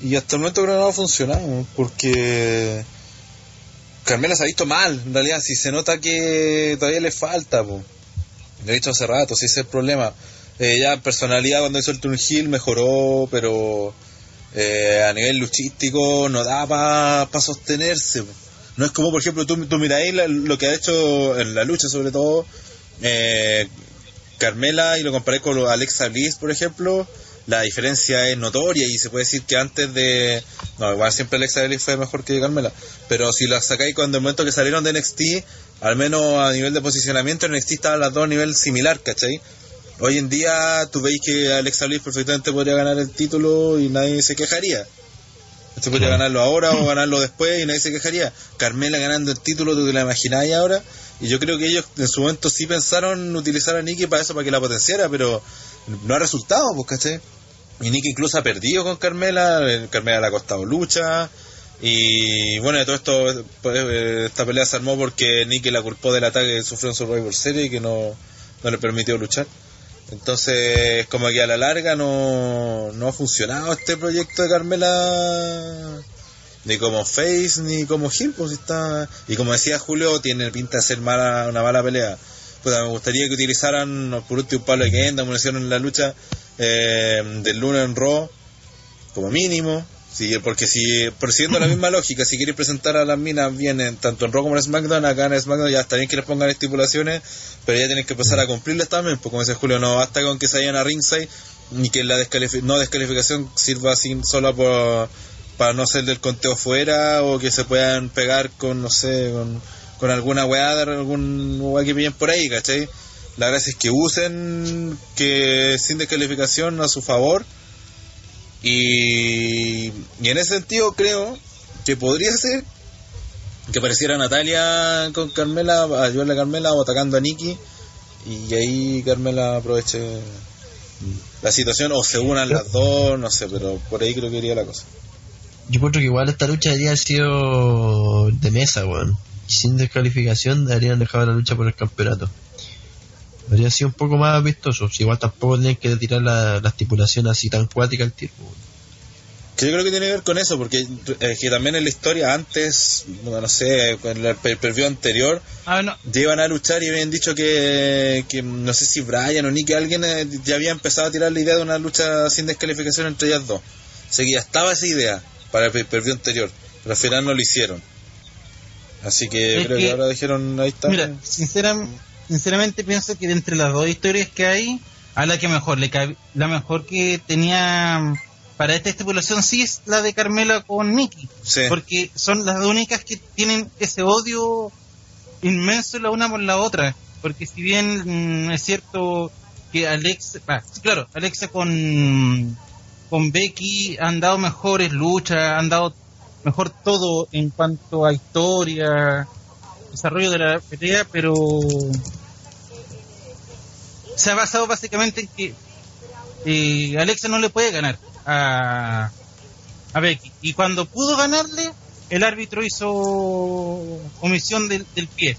Y hasta el momento creo que no ha funcionado. Porque Carmela se ha visto mal. En realidad, si se nota que todavía le falta. Po. Lo he dicho hace rato, si ese es el problema. Eh, ya en personalidad cuando hizo el Turn Hill mejoró, pero eh, a nivel luchístico no da para sostenerse. po. No es como, por ejemplo, tú, tú miráis la- lo que ha hecho en la lucha, sobre todo eh, Carmela, y lo comparáis con Alexa Bliss, por ejemplo. La diferencia es notoria y se puede decir que antes de. No, igual siempre Alexa Bliss fue mejor que Carmela. Pero si la sacáis cuando el momento que salieron de NXT, al menos a nivel de posicionamiento, en NXT estaban las dos a nivel similar, ¿cachai? Hoy en día tú veis que Alexa Bliss perfectamente podría ganar el título y nadie se quejaría. Se podría ganarlo ahora o ganarlo después y nadie se quejaría. Carmela ganando el título, tú te la imagináis ahora. Y yo creo que ellos en su momento sí pensaron utilizar a Nikki para eso, para que la potenciara, pero no ha resultado, pues, ¿cachai? Y Nikki incluso ha perdido con Carmela, eh, Carmela le ha costado lucha. Y bueno, de todo esto, pues, eh, esta pelea se armó porque Nikki la culpó del ataque que sufrió en Survivor Series y que no, no le permitió luchar. Entonces, como que a la larga no, no ha funcionado este proyecto de Carmela ni como face ni como heel, pues está y como decía Julio tiene pinta de ser mala, una mala pelea. Pues me gustaría que utilizaran por último de Kenda, como hicieron en la lucha eh, del lunes en Raw, como mínimo. Sí, porque si, persiguiendo la misma lógica, si quieres presentar a las minas bien en, tanto en Raw como en SmackDown, acá en SmackDown ya está bien que les pongan estipulaciones, pero ya tienen que empezar a cumplirlas también, pues como dice Julio, no basta con que se vayan a ringside ni que la no descalificación sirva así solo por, para no ser del conteo fuera o que se puedan pegar con, no sé, con, alguna weá algún weá que pillen por ahí, ¿cachai? La gracia es que usen que sin descalificación a su favor y, y en ese sentido creo que podría ser que apareciera Natalia con Carmela, ayudarle a Carmela o atacando a Nikki y ahí Carmela aproveche la situación o se unan las dos, no sé, pero por ahí creo que iría la cosa. Yo encuentro que igual esta lucha debería haber sido de mesa, weón. Sin descalificación deberían dejar la lucha por el campeonato. Habría sido un poco más vistoso. Si igual tampoco tienen que tirar la, la estipulación así tan cuática al weón. Que yo creo que tiene que ver con eso, porque eh, que también en la historia antes, bueno, no sé, con el per per view anterior, Ah, no. ya iban a luchar y habían dicho que, que no sé si Brian o Nick, alguien eh, ya había empezado a tirar la idea de una lucha sin descalificación entre ellas dos. O sea que ya estaba esa idea para el per view anterior, pero al final no lo hicieron. Así que Es creo que, que- ahora dijeron, ahí está. Mira, sinceram- sinceramente pienso que de entre las dos historias que hay, a la que mejor le cabe, la mejor que tenía mm, para esta estipulación sí es la de Carmela con Nicky, Sí. porque son las únicas que tienen ese odio inmenso la una por la otra, porque si bien mm, es cierto que Alex, ah, claro, Alexa con con Becky han dado mejores luchas, han dado mejor todo en cuanto a historia, desarrollo de la pelea, pero se ha basado básicamente en que eh, Alexa no le puede ganar a, a Becky. Y cuando pudo ganarle, el árbitro hizo omisión del, del pie.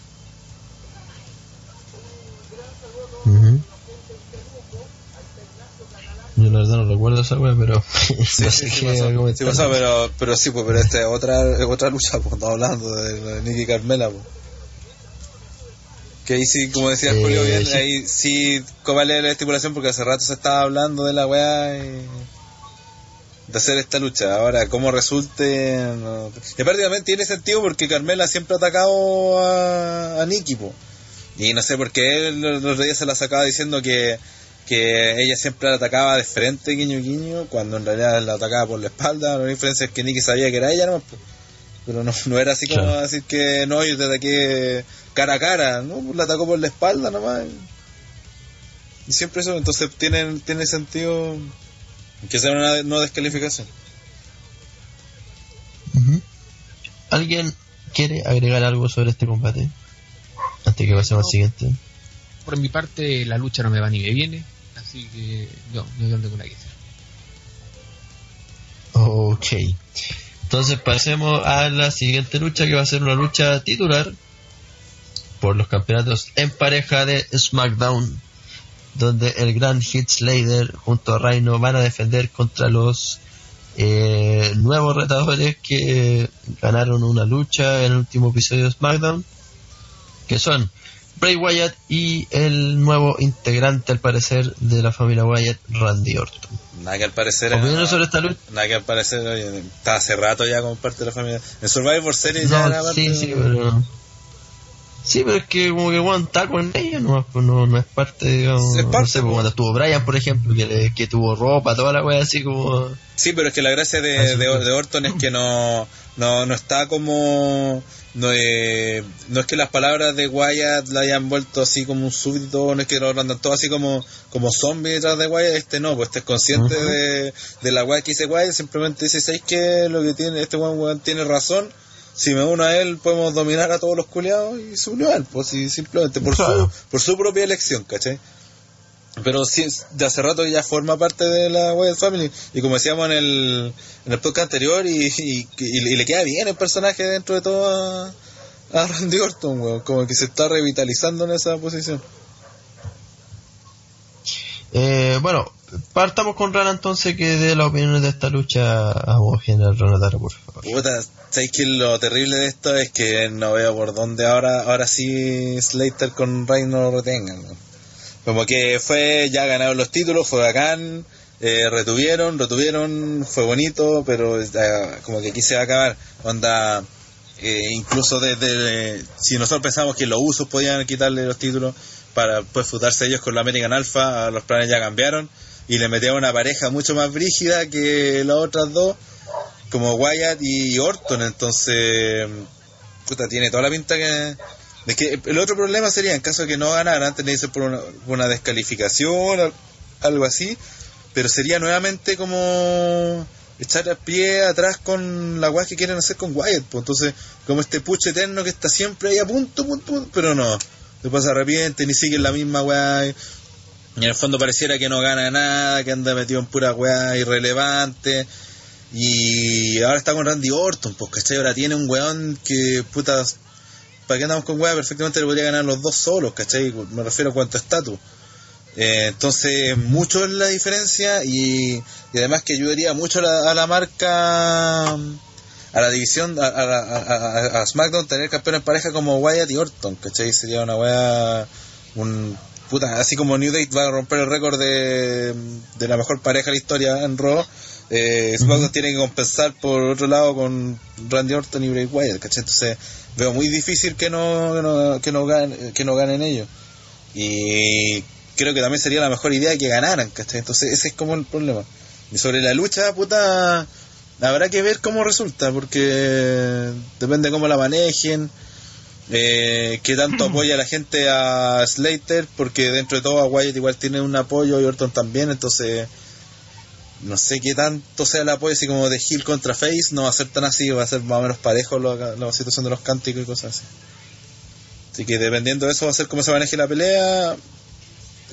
Yo la verdad no recuerdo esa wea, pero Sí, no sí, sé sí qué pasó, sí comentar. pasó, pero, pero sí, pues, pero esta es otra, otra lucha, pues, estamos hablando de, de Nicky Carmela, pues. Que ahí sí, como decía Eh, Julio bien, sí. ahí sí, ¿cuál es la estipulación? Porque hace rato se estaba hablando de la weá y de hacer esta lucha. Ahora, ¿cómo resulte? No. Y prácticamente tiene sentido porque Carmela siempre ha atacado a, a Nicky, po. Y no sé por qué los días se la sacaba diciendo que, que ella siempre la atacaba de frente, guiño guiño, cuando en realidad la atacaba por la espalda. La diferencia es que Nicky sabía que era ella, ¿no? Pero no, no era así como Claro. decir que no, yo te ataqué cara a cara, ¿no? Pues la atacó por la espalda nomás. Y siempre eso, entonces tiene, tiene sentido que sea una no descalificación. ¿Alguien quiere agregar algo sobre este combate? Antes que pasemos al siguiente. Por mi parte, la lucha no me va ni me viene, así que no, no tengo ninguna que decir. Ok. Entonces pasemos a la siguiente lucha que va a ser una lucha titular por los campeonatos en pareja de SmackDown, donde el gran Heath Slater junto a Rhino van a defender contra los eh, nuevos retadores que ganaron una lucha en el último episodio de SmackDown, que son Bray Wyatt y el nuevo integrante al parecer de la familia Wyatt, Randy Orton. Nada que al parecer. ¿Opiniones sobre esta lucha? Nada que al parecer oye, está hace rato ya como parte de la familia. En Survivor Series No, ya era parte sí, de- sí, pero... Sí, pero es que como que Juan está con ella, no, pues no, no es parte, digamos... Es parte, no sé, pues po. cuando estuvo Brian, por ejemplo, que, le- que tuvo ropa, toda la wea así como... Sí, pero es que la gracia de, de, de Orton es que no, no, no está como. No, eh, no es que las palabras de Wyatt la hayan vuelto así como un súbdito, no es que lo andan todo así como, como zombie detrás de Wyatt, este no, pues este es consciente de, de la weá que dice Wyatt, simplemente dice, ¿sabéis que lo que tiene, este weón weón tiene razón? Si me uno a él podemos dominar a todos los culiados y se unió a él, pues sí, simplemente por Claro. su, por su propia elección, ¿cachai? Pero sí, de hace rato ya forma parte de la Wyatt Family. Y como decíamos en el, en el podcast anterior, y, y, y- y le queda bien el personaje dentro de todo a, a Randy Orton, weón. Como que se está revitalizando en esa posición. Eh, bueno, partamos con Rana entonces que dé las opiniones de esta lucha a general Ronataro, por favor. Puta, ¿sabéis que lo terrible de esto es que no veo por dónde ahora, ahora sí Slater con Reigns no lo retengan? weón. Como que fue, ya ganaron los títulos, fue bacán, eh, retuvieron, retuvieron, fue bonito, pero eh, como que aquí se va a acabar. Onda, eh, incluso desde, si nosotros pensamos que los usos podían quitarle los títulos para pues futarse ellos con la American Alpha, los planes ya cambiaron y le metieron una pareja mucho más brígida que las otras dos como Wyatt y Orton, entonces puta, tiene toda la pinta que que el otro problema sería en caso de que no ganaran, tenéis por una, por una descalificación al- algo así, pero sería nuevamente como echar a pie atrás con la weá que quieren hacer con Wyatt, pues entonces como este puche eterno que está siempre ahí a punto, punto, punto, pero no, después se ni sigue la misma weá y en el fondo pareciera que no gana nada, que anda metido en pura weá irrelevante. Y ahora está con Randy Orton, pues, ¿cachai? Ahora tiene un weón que, puta, ¿para andamos con weá? Perfectamente le podría ganar los dos solos, ¿cachai? Me refiero a cuánto estatus. Eh, entonces, mucho es la diferencia y, además que ayudaría mucho a la, a la marca, a la división, a, a, a- SmackDown tener campeón en pareja como Wyatt y Orton, ¿cachai? Sería una weá, un, puta, así como New Day va a romper el récord de, de la mejor pareja de la historia en Raw, eh, SmackDown tiene que compensar por otro lado con Randy Orton y Bray Wyatt, ¿cachai? Entonces veo muy difícil que no, que no, que no, ganen, que no ganen ellos. Y creo que también sería la mejor idea que ganaran, ¿cachai? Entonces ese es como el problema. Y sobre la lucha, puta, habrá que ver cómo resulta, porque depende cómo la manejen, eh, qué tanto apoya la gente a Slater, porque dentro de todo a Wyatt igual tiene un apoyo y Orton también, entonces no sé qué tanto sea el apoyo, así como de Hill contra Face, no va a ser tan así, va a ser más o menos parejo la situación de los cánticos y cosas así. Así que dependiendo de eso va a ser cómo se maneje la pelea.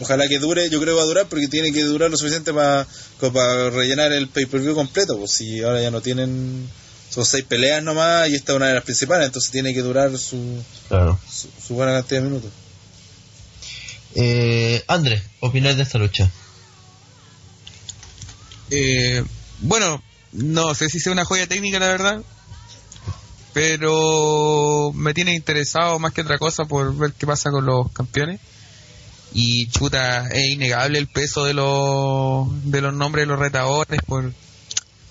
Ojalá que dure, yo creo que va a durar porque tiene que durar lo suficiente para para rellenar el pay-per-view completo. Pues si ahora ya no tienen, son seis peleas nomás y esta es una de las principales, entonces tiene que durar su, Claro. su, su buena cantidad de minutos. Eh, Andrés, opinar de esta lucha. Eh, bueno, no sé si sea una joya técnica, la verdad. Pero me tiene interesado más que otra cosa por ver qué pasa con los campeones. Y chuta, es innegable el peso de los, de los nombres de los retadores. Por,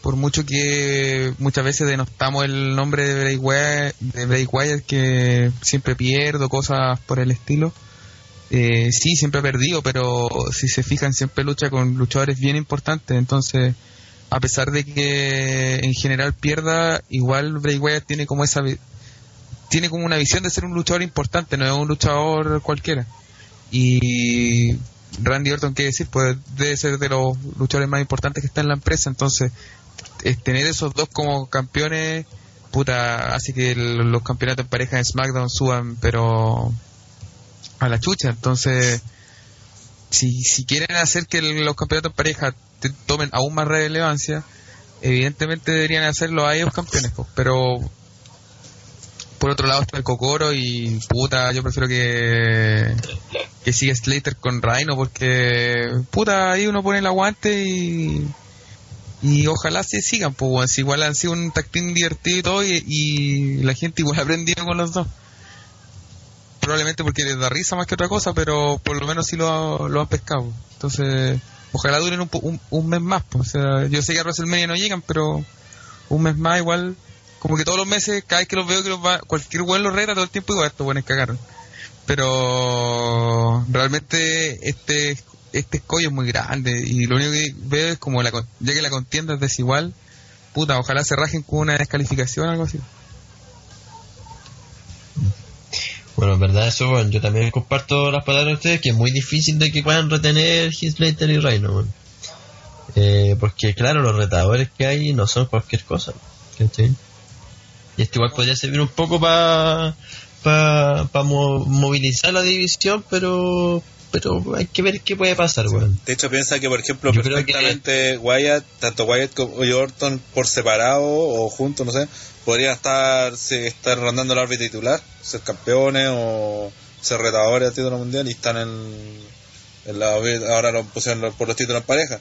por mucho que muchas veces denostamos el nombre de Bray de Bray Wyatt que siempre pierdo, cosas por el estilo. Eh, sí, siempre ha perdido, pero si se fijan, siempre lucha con luchadores bien importantes. Entonces, a pesar de que en general pierda, igual Bray Wyatt tiene como esa tiene como una visión de ser un luchador importante, no es un luchador cualquiera. Y Randy Orton, ¿qué decir? Pues debe ser de los luchadores más importantes que está en la empresa. Entonces, es tener esos dos como campeones, puta, hace que los campeonatos en pareja en SmackDown suban, pero a la chucha. Entonces, si, si quieren hacer que los campeonatos pareja te- tomen aún más relevancia, evidentemente deberían hacerlo a ellos campeones, pero por otro lado está el Cocoro y puta, yo prefiero que que siga Slater con Rhino porque puta, ahí uno pone el aguante y y ojalá se sigan, pues igual han sido un team divertido y, y la gente igual ha aprendido con los dos probablemente porque les da risa más que otra cosa, pero por lo menos sí lo, lo han pescado. Entonces, ojalá duren un, un, un mes más. pues. O sea, yo sé que a WrestleMania no llegan, pero un mes más igual, como que todos los meses, cada vez que los veo que los va, cualquier weón los reta todo el tiempo, igual estos buenos cagaron. Pero realmente este este escollo es muy grande y lo único que veo es como la, ya que la contienda es desigual, puta, ojalá se rajen con una descalificación o algo así. Bueno, en verdad eso, bueno, yo también comparto las palabras de ustedes, que es muy difícil de que puedan retener Slater y Reino, bueno. Eh, porque claro, los retadores que hay no son cualquier cosa, ¿cachai? Y esto igual podría servir un poco para pa, pa mo- movilizar la división, pero pero hay que ver qué puede pasar, weón. De hecho, piensa que, por ejemplo, Yo perfectamente Wyatt, tanto Wyatt como y Orton por separado o juntos, no sé, podrían estar, se- estar rondando el árbitro titular, ser campeones o ser retadores al título mundial y están en, en la, ahora lo pusieron por los títulos en pareja.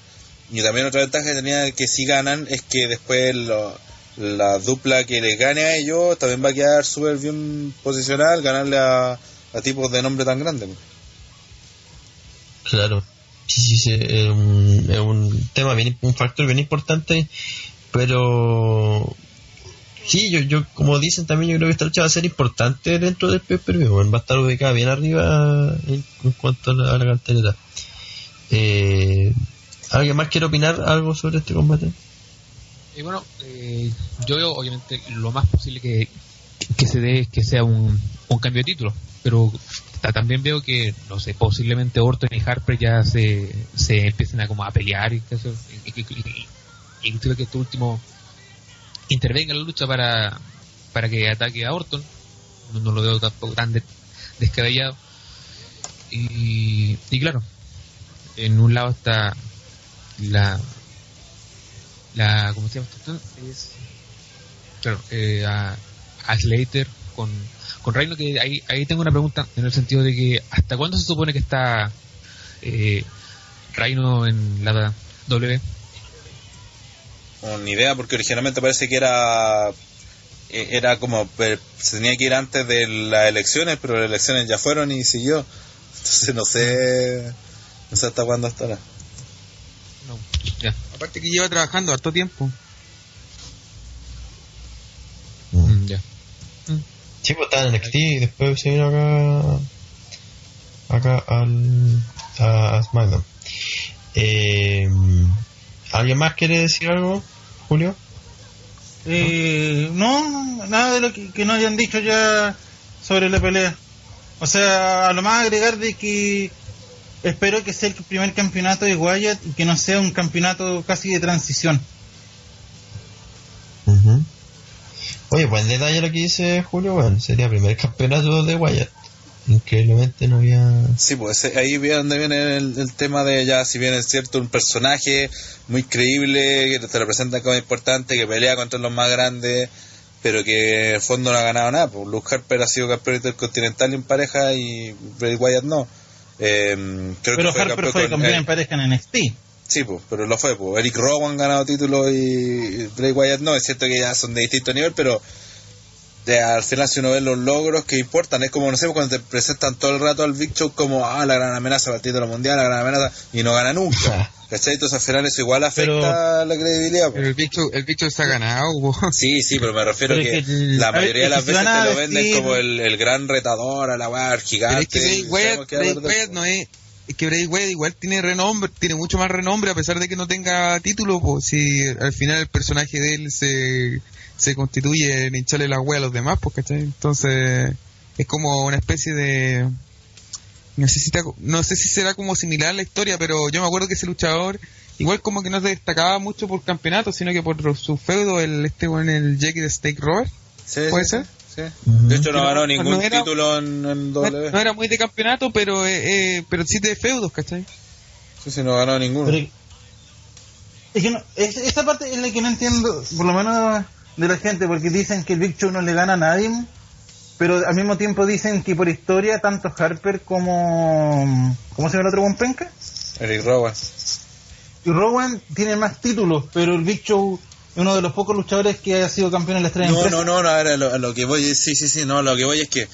Y también otra ventaja que tenía que si ganan es que después lo- la dupla que les gane a ellos también va a quedar súper bien posicional, ganarle a, a tipos de nombre tan grande. Claro. Sí, sí, es un, tema bien, un factor bien importante, pero sí, yo, yo, como dicen también, yo creo que esta lucha va a ser importante dentro del weón. va a estar ubicada bien arriba en, cuanto a la, a. Eh, ¿Alguien más quiere opinar algo sobre este combate? Y bueno, eh, yo veo obviamente lo más posible que, que se dé es que sea un, un cambio de título, pero también veo que, no sé, posiblemente Orton y Harper ya se, se empiecen a como a pelear y y, que este último intervenga en la lucha para, para que ataque a Orton, no, lo veo tampoco tan de- descabellado. Y, y claro, en un lado está la la ¿cómo se llama esto? Es, claro, eh, a Slater con, con Reino, que ahí, ahí tengo una pregunta en el sentido de que ¿hasta cuándo se supone que está eh, Reino en la W? No, ni idea, porque originalmente parece que era eh, era como per- se tenía que ir antes de las elecciones, pero las elecciones ya fueron y siguió. Entonces no sé no sé hasta cuándo estará. No, ya. Aparte que lleva trabajando harto tiempo. Mm, ya. Sí, pues estaba en NXT y después se vino acá acá al a, a SmackDown. Eh, ¿Alguien más quiere decir algo, Julio? Eh, no, nada de lo que, que no hayan dicho ya sobre la pelea. O sea, a lo más agregar de que espero que sea el primer campeonato de Wyatt y que no sea un campeonato casi de transición. Ujú. Oye, buen detalle lo que dice Julio, bueno, sería el primer campeonato de Wyatt. Increíblemente no había... Sí, pues ahí viene donde viene el, el tema de ya, si bien es cierto, un personaje muy creíble, que te representa como importante, que pelea contra los más grandes, pero que en el fondo no ha ganado nada. Pues Luke Harper ha sido campeón intercontinental en pareja y Bray Wyatt no. Eh, creo Pero que fue Harper campeón fue con- campeón eh, en pareja en NXT. Sí, pues, pero lo fue, pues. Eric Rowan ha ganado títulos y Bray Wyatt no. Es cierto que ya son de distinto nivel, pero de- al final si uno ve los logros que importan, es como, no sé, cuando te presentan todo el rato al Big Show como, ah, la gran amenaza para el título mundial, la gran amenaza, y no gana nunca. ¿Cachai? Entonces al final eso igual afecta Pero- la credibilidad. Pero pues. el bicho, el bicho se ha ganado. Sí, sí, pero me refiero Pero que, es que el- la mayoría de las veces te lo venden como el, el gran retador, a la Pero gigante. es que Bray Wyatt, no es... Es que Bray Wyatt igual tiene renombre, tiene mucho más renombre a pesar de que no tenga título, pues si al final el personaje de él se, se constituye en hincharle la wea a los demás, pues ¿cachai? Entonces es como una especie de... No sé, si está- no sé si será como similar la historia, pero yo me acuerdo que ese luchador igual como que no se destacaba mucho por campeonato, sino que por su feudo, el este en el Jackie de Steak Robert. Sí, ¿Puede sí, ser? sí. De hecho no ganó no ningún era- título en, en No, W. no era muy de campeonato, pero eh, eh, pero sí de feudos, ¿cachai? Sí, sí, no ganó ninguno. Pero- es que no, es- esa parte es la que no entiendo, por lo menos de la gente, porque dicen que el Big Show no le gana a nadie, pero al mismo tiempo dicen que por historia, tanto Harper como. ¿Cómo se llama el otro buen penca? Eric Rowan. Y Rowan tiene más títulos, pero el Big Show uno de los pocos luchadores que ha sido campeón en la estrella No, empresa. no, no, no, ahora lo, a lo que voy es, sí, sí, sí, no, lo que voy es que,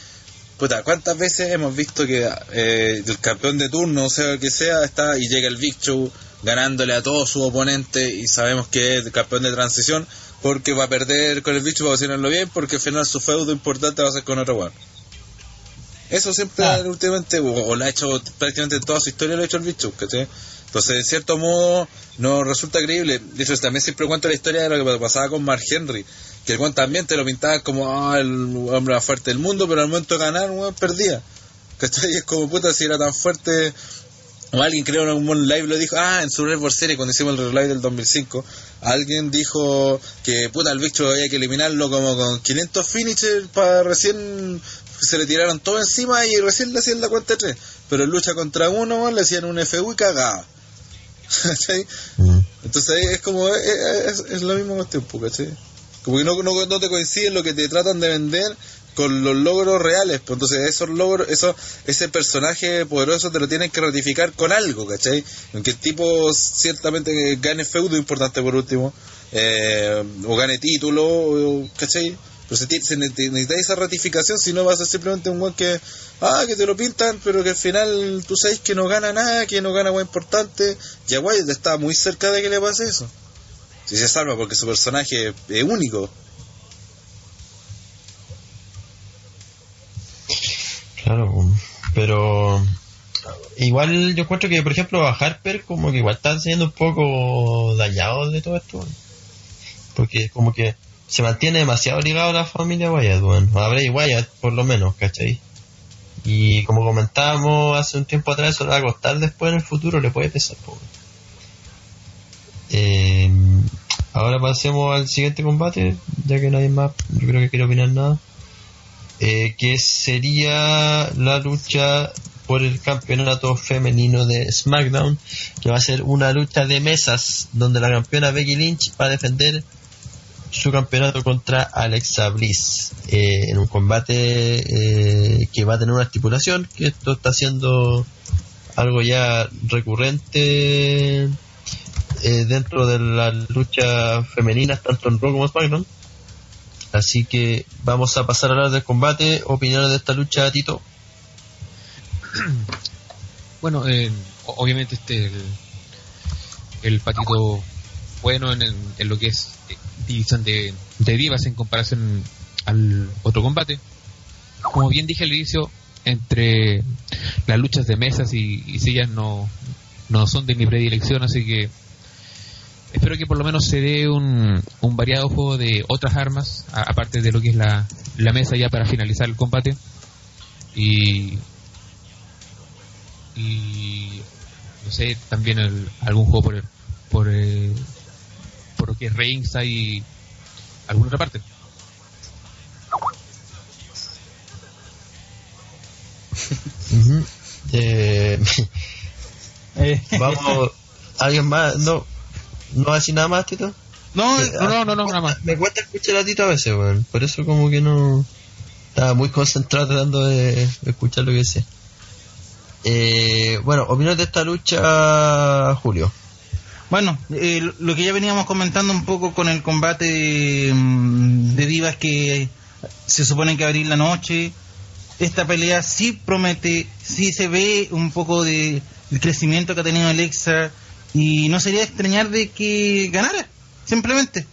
puta, ¿cuántas veces hemos visto que eh, el campeón de turno, o sea, el que sea, está y llega el Big Show ganándole a todos sus oponentes y sabemos que es el campeón de transición porque va a perder con el Big Show para hacerlo bien porque al final su feudo importante va a ser con otro weón. Eso siempre Ah. últimamente, o, o lo ha hecho prácticamente en toda su historia, lo ha hecho el Big Show, ¿cachai? Entonces, en cierto modo, no resulta creíble. De hecho, también siempre cuento la historia de lo que pasaba con Mark Henry. Que el weón también te lo pintaba como ah, el hombre más fuerte del mundo, pero al momento de ganar, weón, perdía. ¿Cachai? Es como puta, si era tan fuerte. O alguien creo en un live lo dijo, ah, en su Red Series cuando hicimos el live del 2005, alguien dijo que puta el bicho había que eliminarlo como con 500 finishers para recién se le tiraron todo encima y recién le hacían la cuenta de tres. Pero en lucha contra uno, le hacían un FU y cagaba. ¿Cachai? Mm. Entonces es como, es, es, es la misma cuestión, po, ¿cachai? Como que no, no, no te coincide lo que te tratan de vender con los logros reales, pues entonces esos logros, eso, ese personaje poderoso te lo tienen que ratificar con algo, ¿cachai? Aunque el tipo ciertamente gane feudo importante por último, eh, o gane título, ¿cachai? Pero se, ti- se ne- necesita esa ratificación, si no vas a ser simplemente un weón que, ah, que te lo pintan, pero que al final tú sabes que no gana nada, que no gana weón importante, y a Wyatt está muy cerca de que le pase eso. Si se salva porque su personaje es único. Claro, pero igual yo encuentro que, por ejemplo, a Harper como que igual está siendo un poco dañado de todo esto. Porque como que se mantiene demasiado ligado a la familia Wyatt, bueno, a Bray Wyatt por lo menos, ¿cachai? Y como comentábamos hace un tiempo atrás, eso le va a costar después en el futuro, le puede pesar. po. Eh, ahora pasemos al siguiente combate, ya que nadie más, yo creo que quiere opinar nada eh, que sería la lucha por el campeonato femenino de SmackDown, que va a ser una lucha de mesas donde la campeona Becky Lynch va a defender su campeonato contra Alexa Bliss eh, en un combate eh, que va a tener una estipulación, que esto está siendo algo ya recurrente eh, dentro de las luchas femeninas, tanto en Raw como en SmackDown. Así que vamos a pasar a hablar del combate. Opiniones de esta lucha, Tito. Bueno, eh, obviamente este el, el patito bueno en, en- en lo que es división de, de divas en comparación al otro combate. Como bien dije al inicio, entre las luchas de mesas y, sillas no, no son de mi predilección, así que espero que por lo menos se dé un, un variado juego de otras armas, aparte de lo que es la, la mesa ya para finalizar el combate. Y y no sé también el- algún juego por por por lo que es ringside y alguna otra parte Ujú. Eh, Eh, vamos. ¿Alguien más? No. ¿No va a decir nada más, Tito? no, Eh, no no no no nada más Me cuesta escuchar a Tito a veces, weón. Por eso como que no... Estaba muy concentrado tratando de, de escuchar lo que decía. Eh, bueno, opinión de esta lucha, Julio. Bueno, eh, lo que ya veníamos comentando un poco con el combate mm, de divas que se supone que abrir la noche, esta pelea sí promete, sí se ve un poco de el crecimiento que ha tenido Alexa y no sería de extrañar de que ganara, simplemente.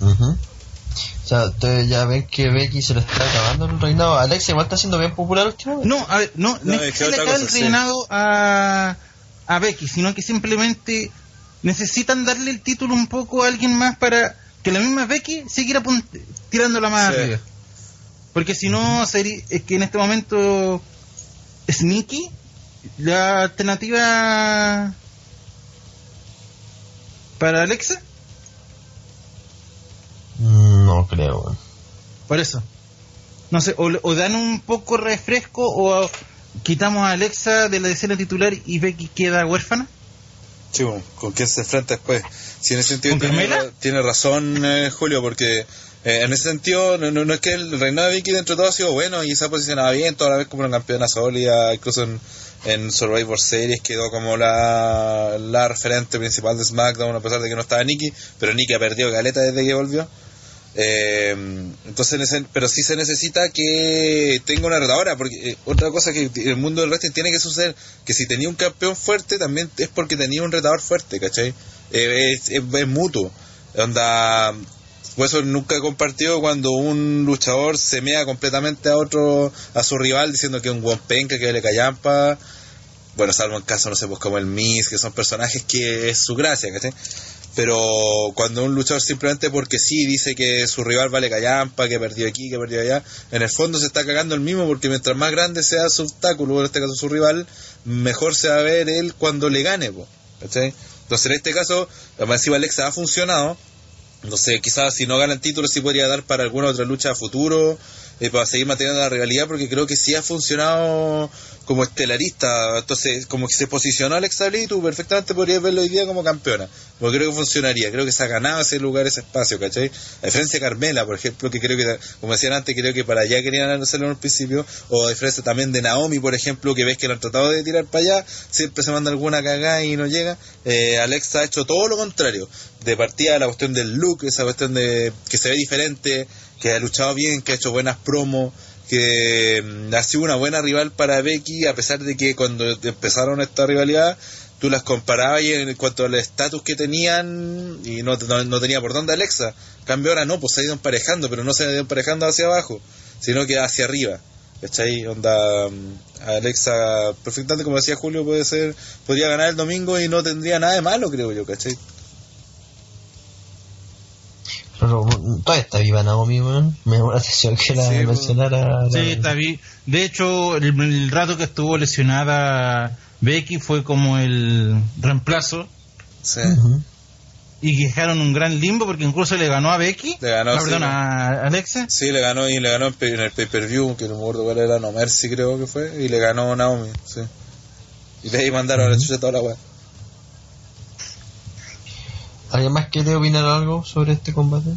Ujú. O sea, ustedes ya ven que Becky se le está acabando el reinado. Alexa igual está siendo bien popular últimamente. No, a ver, no, No, le acabe el sí. reinado a, a Becky, sino que simplemente necesitan darle el título un poco a alguien más para que la misma Becky apun- tirándola más Sí. arriba. Porque si no, sería, es que en este momento Sneaky, la alternativa para Alexa, No creo, por eso. No sé, o, o dan un poco refresco o quitamos a Alexa de la escena titular y Becky queda huérfana. Sí, ¿con quién se enfrenta después? Si en ese sentido ¿Con tiene, tiene razón eh, Julio, porque eh, en ese sentido no, no, no es que el reinado de Vicky dentro de todo ha sido bueno y se ha posicionado bien, toda la vez como una campeona sólida, incluso en, en Survivor Series quedó como la, la referente principal de SmackDown, a pesar de que no estaba Nikki, pero Nikki ha perdido caleta desde que volvió. Eh, entonces, pero sí se necesita que tenga una retadora, porque eh, otra cosa que el mundo del wrestling tiene que suceder, que si tenía un campeón fuerte, también es porque tenía un retador fuerte, ¿cachai? Eh, es, mutuo. Onda, por eso nunca he compartido cuando un luchador se mea completamente a otro, a su rival, diciendo que es un buen penca, que le callampa. Bueno, salvo en casos, no sé, pues como el Miz, que son personajes que es su gracia, ¿cachai? Pero cuando un luchador simplemente porque sí dice que su rival vale callampa, que perdió aquí, que perdió allá, en el fondo se está cagando el mismo porque mientras más grande sea su obstáculo, en este caso su rival, mejor se va a ver él cuando le gane, po. Entonces en este caso, la masiva Alexa ha funcionado, no sé, quizás si no gana el título sí podría dar para alguna otra lucha a futuro, eh, para seguir manteniendo la rivalidad, porque creo que sí ha funcionado como estelarista, entonces como que se posicionó Alexa Bliss tú perfectamente podrías verlo hoy día como campeona, porque creo que funcionaría, creo que se ha ganado ese lugar, ese espacio, ¿cachai? A diferencia de Carmela, por ejemplo, que creo que, como decían antes, creo que para allá querían hacerlo en el principio, o a diferencia también de Naomi, por ejemplo, que ves que lo han tratado de tirar para allá, siempre se manda alguna cagada y no llega, eh, Alexa ha hecho todo lo contrario, de partida la cuestión del look, esa cuestión de que se ve diferente, que ha luchado bien, que ha hecho buenas promos, que mm, ha sido una buena rival para Becky, a pesar de que cuando empezaron esta rivalidad, tú las comparabas y en cuanto al estatus que tenían y no, no, no tenía por dónde Alexa. Cambio ahora no, pues se ha ido emparejando, pero no se ha ido emparejando hacia abajo, sino que hacia arriba. ¿Cachai? Onda, mm, Alexa, perfectamente como decía Julio, puede ser, podría ganar el domingo y no tendría nada de malo, creo yo, ¿cachai? Pero todavía está viva Naomi, weón. Me llamó la atención que la Sí, mencionara. la- Sí, está bien. De hecho, el, el rato que estuvo lesionada Becky fue como el reemplazo Sí. Y dejaron un gran limbo porque incluso le ganó a Becky. Le ganó, Ah, sí, perdón, ¿no? a Alexa. Sí, le ganó y le ganó en, el pay-per-view, que no me acuerdo cuál era, No Mercy creo que fue, y le ganó Naomi, sí. Y de ahí mandaron a la chucha toda la weá. ¿Alguien más quiere opinar algo sobre este combate?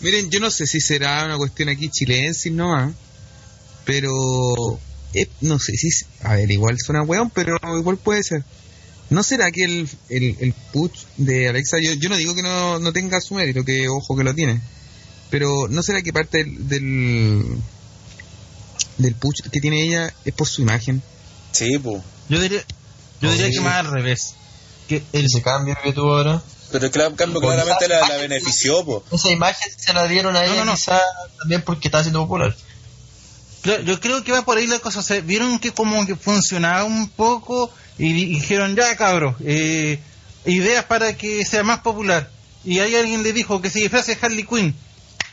Miren, yo no sé si será una cuestión aquí chilensis nomás, pero eh, no sé si, a ver, igual suena weón, pero igual puede ser. ¿No será que el, el, el push de Alexa, yo, yo no digo que no, no tenga su mérito, que ojo que lo tiene, pero ¿no será que parte del, del, del push que tiene ella es por su imagen? Sí, pues. Yo diría, yo diría que más al revés. Que el, Ese cambio que tuvo ahora. Pero el cambio claramente la, la benefició, pues. Esa imagen se la dieron a ella no, no. quizá también porque estaba siendo popular. Claro, yo creo que va por ahí la cosa. o sea, vieron que como que funcionaba un poco y di- dijeron, ya cabros, eh, ideas para que sea más popular. Y ahí alguien le dijo que se disfrace de Harley Quinn.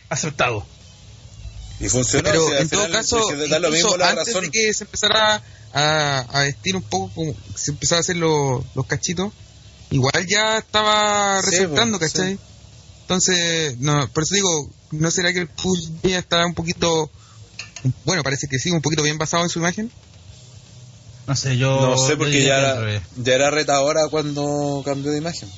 Aceptado. Y funcionó. Pero o sea, al en todo caso, si te da lo incluso mismo la antes razón. de que se empezara a, a vestir un poco, como se empezara a hacer los cachitos, igual ya estaba Sí, pues, ¿cachai? sí. Entonces, no, por eso digo, ¿no será que el push ya está un poquito, bueno, parece que sí, un poquito bien basado en su imagen? No sé, yo. No sé, porque ya era, ya era retadora cuando cambió de imagen.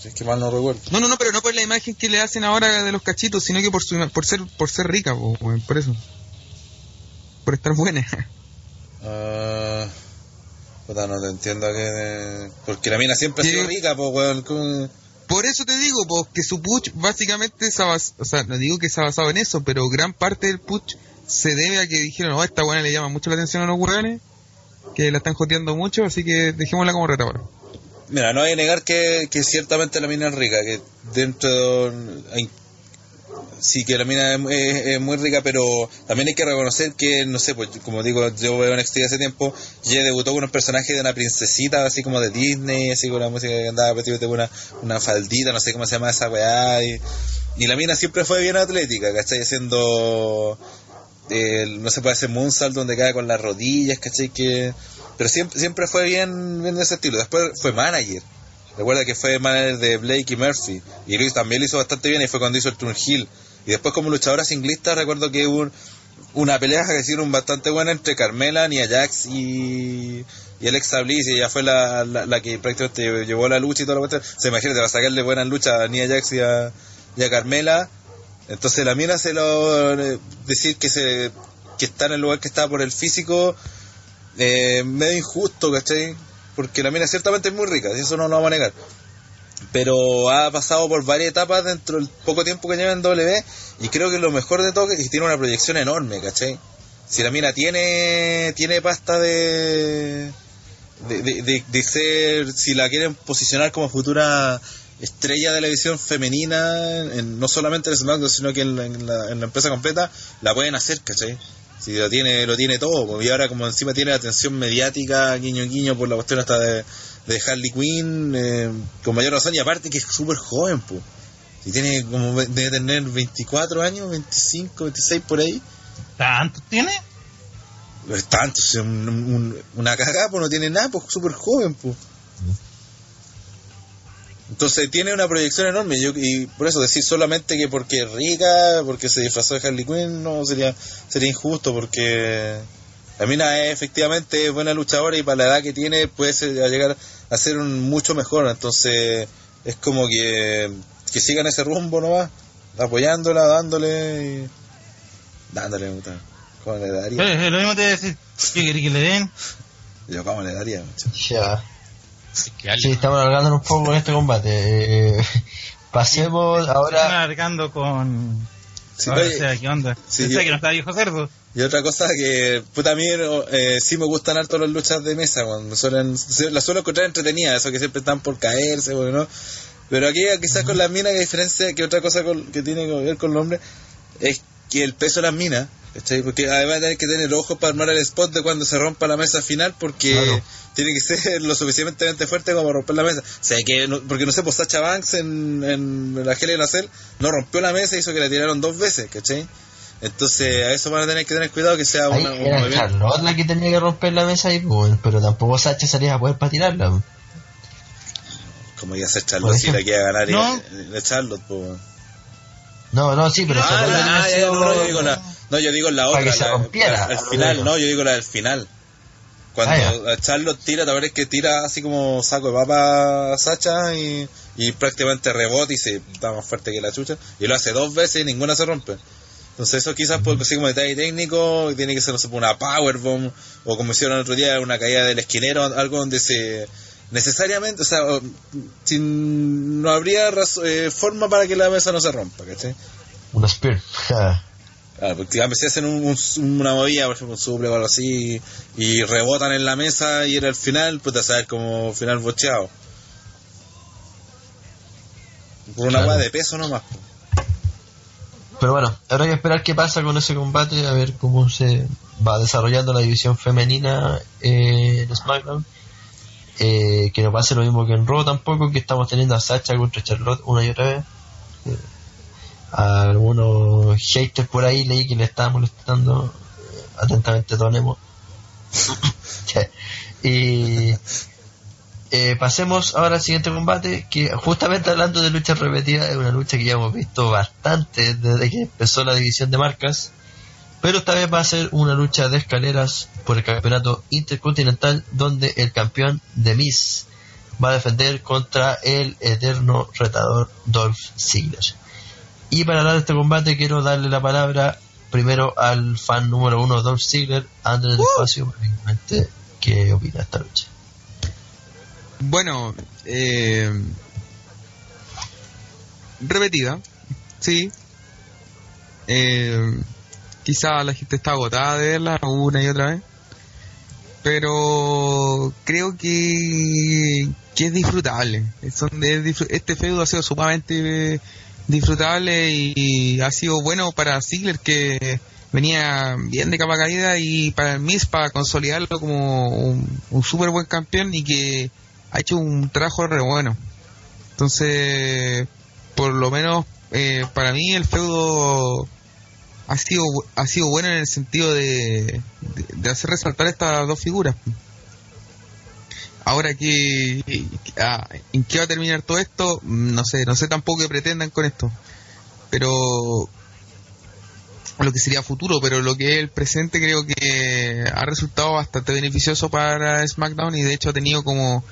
Si es que mal no recuerdo. No, no, no, pero no por la imagen que le hacen ahora de los cachitos, sino que por su ima- por ser por ser rica, por eso. Por estar buena. Ah, puta, no te entiendo a qué. Porque la mina siempre ha sido rica, pues, weón. ¿cómo? Por eso te digo, po, que su push básicamente se ha bas- o sea, no digo que se ha basado en eso, pero gran parte del push se debe a que dijeron, oh, esta buena le llama mucho la atención a los hueones, que la están joteando mucho, así que dejémosla como retadora. Mira, no hay que negar que, que ciertamente la mina es rica, que dentro hay- sí que la mina es, es- es muy rica, pero también hay que reconocer que, no sé, pues como digo, yo veo en NXT hace tiempo, y ella debutó con un personaje de una princesita, así como de Disney, así con la música que andaba vestida de una, una faldita, no sé cómo se llama esa weá, y, y la mina siempre fue bien atlética, ¿cachai? Haciendo, eh, no se puede hacer moonsault donde cae con las rodillas, ¿cachai? Que, pero siempre, siempre fue bien, bien de ese estilo. Después fue manager. Recuerda que fue manager de Blake y Murphy. Y Luis también lo hizo bastante bien y fue cuando hizo el Turn Hill. Y después como luchadora singlista recuerdo que hubo un- una pelea que hicieron bastante buena entre Carmela, Nia Jax y, y Alexa Bliss. Y ella fue la, la, que prácticamente llevó la lucha y toda la cuestión. Se imagínate, va a sacarle buenas luchas a Nia Jax y a, y a Carmela. Entonces la mina se lo... eh, decir que se que está en el lugar que está por el físico eh, medio injusto, ¿cachai? Porque la mina ciertamente es muy rica, eso no lo vamos a negar. Pero ha pasado por varias etapas dentro del poco tiempo que lleva en W y creo que lo mejor de todo es que tiene una proyección enorme, ¿cachai? Si la mina tiene tiene pasta de de, de, de- de ser, si la quieren posicionar como futura estrella de la femenina, en- no solamente en SmackDown, sino que en la- en la empresa completa, la pueden hacer, ¿cachai? Si lo tiene, lo tiene todo, y ahora como encima tiene atención mediática, guiño guiño, por la cuestión hasta de, de Harley Quinn, eh, con mayor razón, y aparte que es súper joven, pues. Si tiene como, debe tener 24 años, 25, 26 por ahí. ¿Tanto tiene? No es tanto, es un- un- una cagada, pues no tiene nada, pues súper joven, pues. Entonces tiene una proyección enorme yo, y por eso decir solamente que porque es rica, porque se disfrazó de Harley Quinn, no sería sería injusto porque la mina es efectivamente buena luchadora y para la edad que tiene puede ser, a llegar a ser un mucho mejor. Entonces es como que, que sigan ese rumbo nomás, apoyándola, dándole y dándole. puta. ¿Cómo le daría? Pero es lo mismo te voy a decir. ¿Qué querés que le den? Yo, ¿cómo le daría? muchacho? Ya. Sí, estamos alargándonos un poco con este combate. Eh, pasemos Están ahora. alargando con. Sí, Ahora, oye, o sea, ¿qué onda? sí, Pensé yo- que no estaba viejo cerdo. Y otra cosa que, puta, a mí eh, sí me gustan harto las luchas de mesa, cuando suelen, las suelo encontrar entretenidas, eso que siempre están por caerse, bueno, ¿no? Pero aquí quizás con las minas, que diferencia, que otra cosa con- que tiene que ver con el hombre, es que el peso de las minas, ¿cachai? Porque además hay que tener ojos para armar el spot de cuando se rompa la mesa final, porque Claro. tiene que ser lo suficientemente fuerte como romper la mesa. O sea, que no- porque no sé, pues Sacha Banks en, en la Hell in a Cell no rompió la mesa, hizo que la tiraron dos veces, ¿cachai? Entonces, a eso van a tener que tener cuidado que sea Ahí una, un era. Charlotte la que tenía que romper la mesa ahí, pues, pero tampoco Sacha salía a poder para tirarla. Como iba a ser Charlotte si la quiere ganar No. y, y- Charlotte, pues. No, no, sí, pero Ah, Charlotte la- ah, no, no, yo digo la, Para otra. que se la-. Al final, no, yo digo la del final. Cuando Ah, Charlotte tira, te parece que tira así como saco de papa a Sacha y, y prácticamente rebota y se está más fuerte que la chucha. Y lo hace dos veces y ninguna se rompe. Entonces eso quizás por así como detalle técnico, tiene que ser no sé, una powerbomb o como hicieron el otro día una caída del esquinero, algo donde se necesariamente, o sea, sin, no habría eh, forma para que la mesa no se rompa, ¿cachai? Un spear. Claro, porque a veces hacen un- un- una movida, por ejemplo, un suple o algo así, y rebotan en la mesa y era el final, pues te sabes como final bocheado. Por una Claro. hueá de peso nomás. Pero bueno, ahora hay que esperar qué pasa con ese combate, a ver cómo se va desarrollando la división femenina eh, en SmackDown. Eh, que no pase lo mismo que en Raw tampoco, que estamos teniendo a Sacha contra Charlotte una y otra vez. Eh, a algunos haters por ahí leí que le estaban molestando. eh, atentamente donemos. y eh, pasemos ahora al siguiente combate, que justamente hablando de luchas repetidas, es una lucha que ya hemos visto bastante desde que empezó la división de marcas, pero esta vez va a ser una lucha de escaleras por el campeonato intercontinental, donde el campeón de Miss va a defender contra el eterno retador Dolph Ziggler. Y para hablar de este combate quiero darle la palabra primero al fan número uno Dolph Ziggler, Andrés para que comente qué opina esta lucha. Bueno, eh, repetida, sí. Eh, quizá la gente está agotada de verla una y otra vez. Pero creo que, que es disfrutable. Son de- disfr- este feudo ha sido sumamente disfrutable y, ha sido bueno para Ziggler que venía bien de capa caída y para el Miz para consolidarlo como un, un súper buen campeón y que ha hecho un trabajo re bueno. Entonces, por lo menos eh, para mí el feudo ha sido ha sido bueno en el sentido de, de hacer resaltar estas dos figuras. Ahora que ah, en qué va a terminar todo esto, Mm, no sé, no sé tampoco qué pretendan con esto. Pero lo que sería futuro, pero lo que es el presente creo que ha resultado bastante beneficioso para SmackDown y de hecho ha tenido como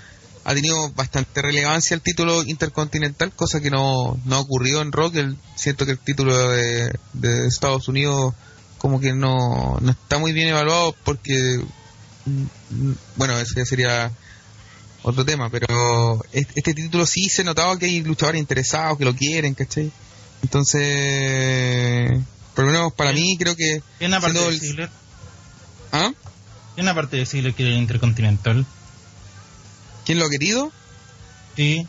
ha tenido bastante relevancia el título intercontinental, cosa que no, no ocurrió en Rock. El, siento que el título de, Estados Unidos como que no, no está muy bien evaluado porque, mm, bueno, ese ya sería otro tema, pero este, este título sí se notaba que hay luchadores interesados que lo quieren, ¿cachai? Entonces, por lo menos para mí creo que... ¿Quién aparte siendo de el- Ziggler? ¿Ah? ¿Quién aparte de Ziggler quiere el Intercontinental? ¿Quién lo ha querido? Sí.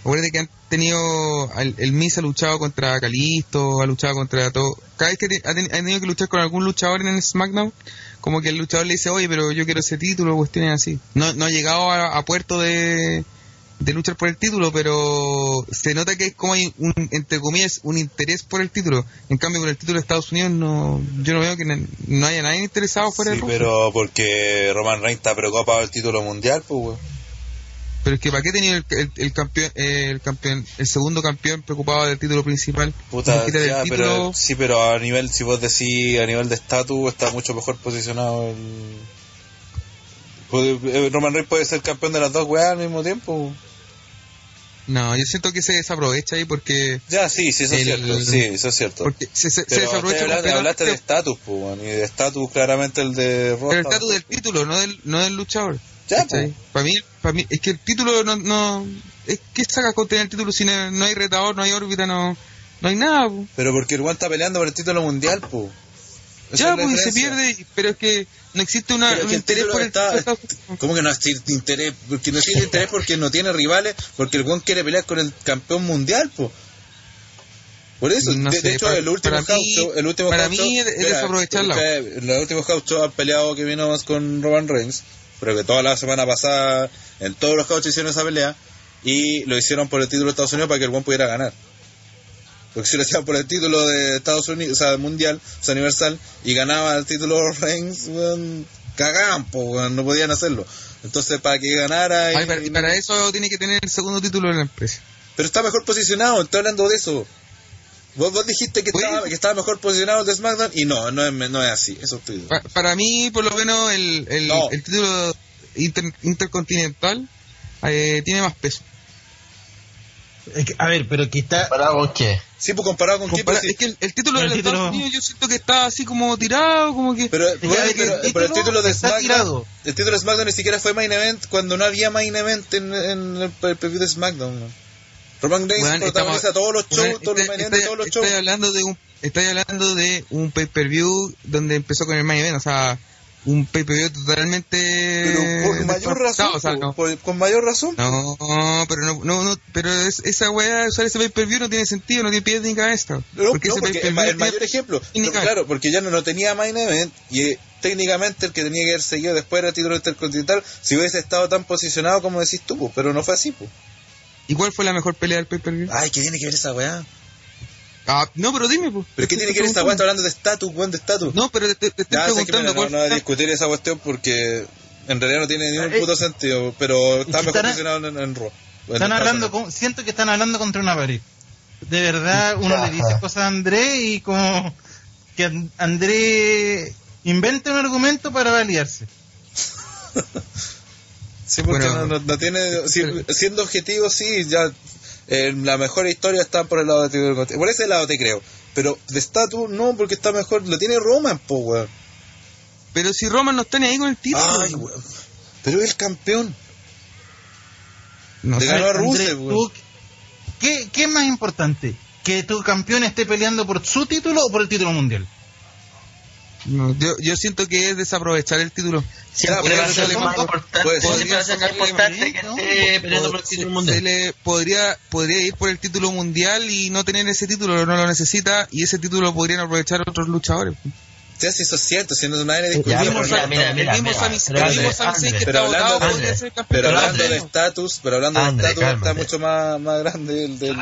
Acuérdate que han tenido. El, el Miz ha luchado contra Calisto, ha luchado contra todo. Cada vez que te- ha tenido que luchar con algún luchador en el SmackDown, como que el luchador le dice, oye, pero yo quiero ese título, cuestiones así. No, no ha llegado a, a puerto de, de luchar por el título, pero se nota que es como hay un, entre comillas, un interés por el título. En cambio, con el título de Estados Unidos, no yo no veo que no haya nadie interesado fuera Sí, del pero porque Roman Reigns está preocupado por el título mundial, pues, weón. Pero es que ¿para qué tenía el, el, el campeón, el campeón, el segundo campeón preocupado del título principal? Puta, el ya, título, pero, sí, pero a nivel, si vos decís, a nivel de estatus, está mucho mejor posicionado el... Eh, Roman Reigns puede ser campeón de las dos weas al mismo tiempo. No, yo siento que se desaprovecha ahí porque, Ya, sí, sí, eso es El- cierto. Sí, eso es cierto. porque se, se, se Pero desaprovecha te hablaste, hablaste de estatus, pues, y de estatus claramente el de Raw el está- estatus del título, no del, no del luchador. Ya, pues. Para mí, para mí, es que el título no, no, es que sacas con tener el título si no, no hay retador, no hay órbita, no, no hay nada, po. Pero porque el weón está peleando por el título mundial, pues. Ya, pues, y se pierde, pero es que no existe una, un el interés por el está- título. ¿Cómo que no existe interés? Porque no existe interés porque no tiene rivales, porque el weón quiere pelear con el campeón mundial, pues. Por eso, No de, hecho, para- el último para house mí- el último para house mí es- desaprovecharla. espera, Los últimos house show han peleado que vino más con Roman Reigns, pero que toda la semana pasada, en todos los shows hicieron esa pelea, y lo hicieron por el título de Estados Unidos para que el weón pudiera ganar. Porque si lo hacían por el título de Estados Unidos, o sea, mundial, o sea, universal, y ganaba el título Reigns, weón, cagaban, weón, no podían hacerlo. Entonces, para que ganara... y- Ay, para, y para eso tiene que tener el segundo título en la empresa. Pero está mejor posicionado, estoy hablando de eso. Vos, vos dijiste que estaba, que estaba mejor posicionado el de SmackDown, y no, no es, no es así, eso estoy Pa- para mí, por lo menos, el, el, No. el título inter- intercontinental eh, tiene más peso. A ver, pero que está. ¿Para con qué? Sí, pues comparado con Compara- pues, sí. Es que el, el título de los título- Estados Unidos yo siento que está así como tirado, como que... Pero, que bueno, el pero- título pero el título de está SmackDown, tirado. el título de SmackDown ni siquiera fue main event cuando no había main event en, en el preview de SmackDown. ¿no? Roman Reigns Weón, protagoniza estamos- todos los shows, Bueno, todos los estoy- event de estoy- todos los estoy shows. hablando de un estoy hablando de un pay-per-view donde empezó con el main event, o sea, un pay-per-view totalmente Pero por mayor razón, o sea, no, por- con mayor razón. no, pero no, no, no, pero es- esa weá, usar ese pay-per-view no tiene sentido, no tiene pies ni cabeza. No, porque, ese el, ma- el tiene- mayor ejemplo, pero claro, porque ya no, no tenía main event y eh, técnicamente el que tenía que haber seguido después era el título intercontinental si hubiese estado tan posicionado como decís tú, po, pero no fue así. Po. ¿Y cuál fue la mejor pelea del pay-per-view? Ay, ¿qué tiene que ver esa weá? Ah, no, pero dime, pues. ¿Pero qué tiene que ver esa weá? Está hablando de estatus, weón, de estatus. No, pero te, te- te estoy Ya sé que preguntando mira, no, no discutir esa cuestión porque en realidad no tiene ningún Eh, puto sentido, pero está que mejor están- posicionado en, en Raw. En Están hablando, con- siento que están hablando contra una pared. De verdad, uno le dice cosas a André y como que An- André inventa un argumento para validarse. Sí, porque Bueno, no, no- tiene. siendo objetivo, sí, ya. eh, la mejor historia está por el lado de. Por ese lado te creo. Pero de estatus, no, porque está mejor. Lo tiene Roman, po, weón. Pero si Roman no está ni ahí con el título. Ay, weón. Pero es el campeón. no Le ganó a Rusev, weón. ¿qué, ¿Qué es más importante? ¿Que tu campeón esté peleando por su título o por el título mundial? No, yo, yo siento que es desaprovechar el título. Siempre Ya, podría podría ir por el título mundial y no tener ese título, no lo necesita y ese título podrían aprovechar otros luchadores. Sí, sí, eso es cierto. Si no, Ya, mira, mira, mira, el mismo Sami- André, mismo Zayn que está hablando- Pero hablando de estatus, pero hablando de estatus, está mucho más, más grande el del.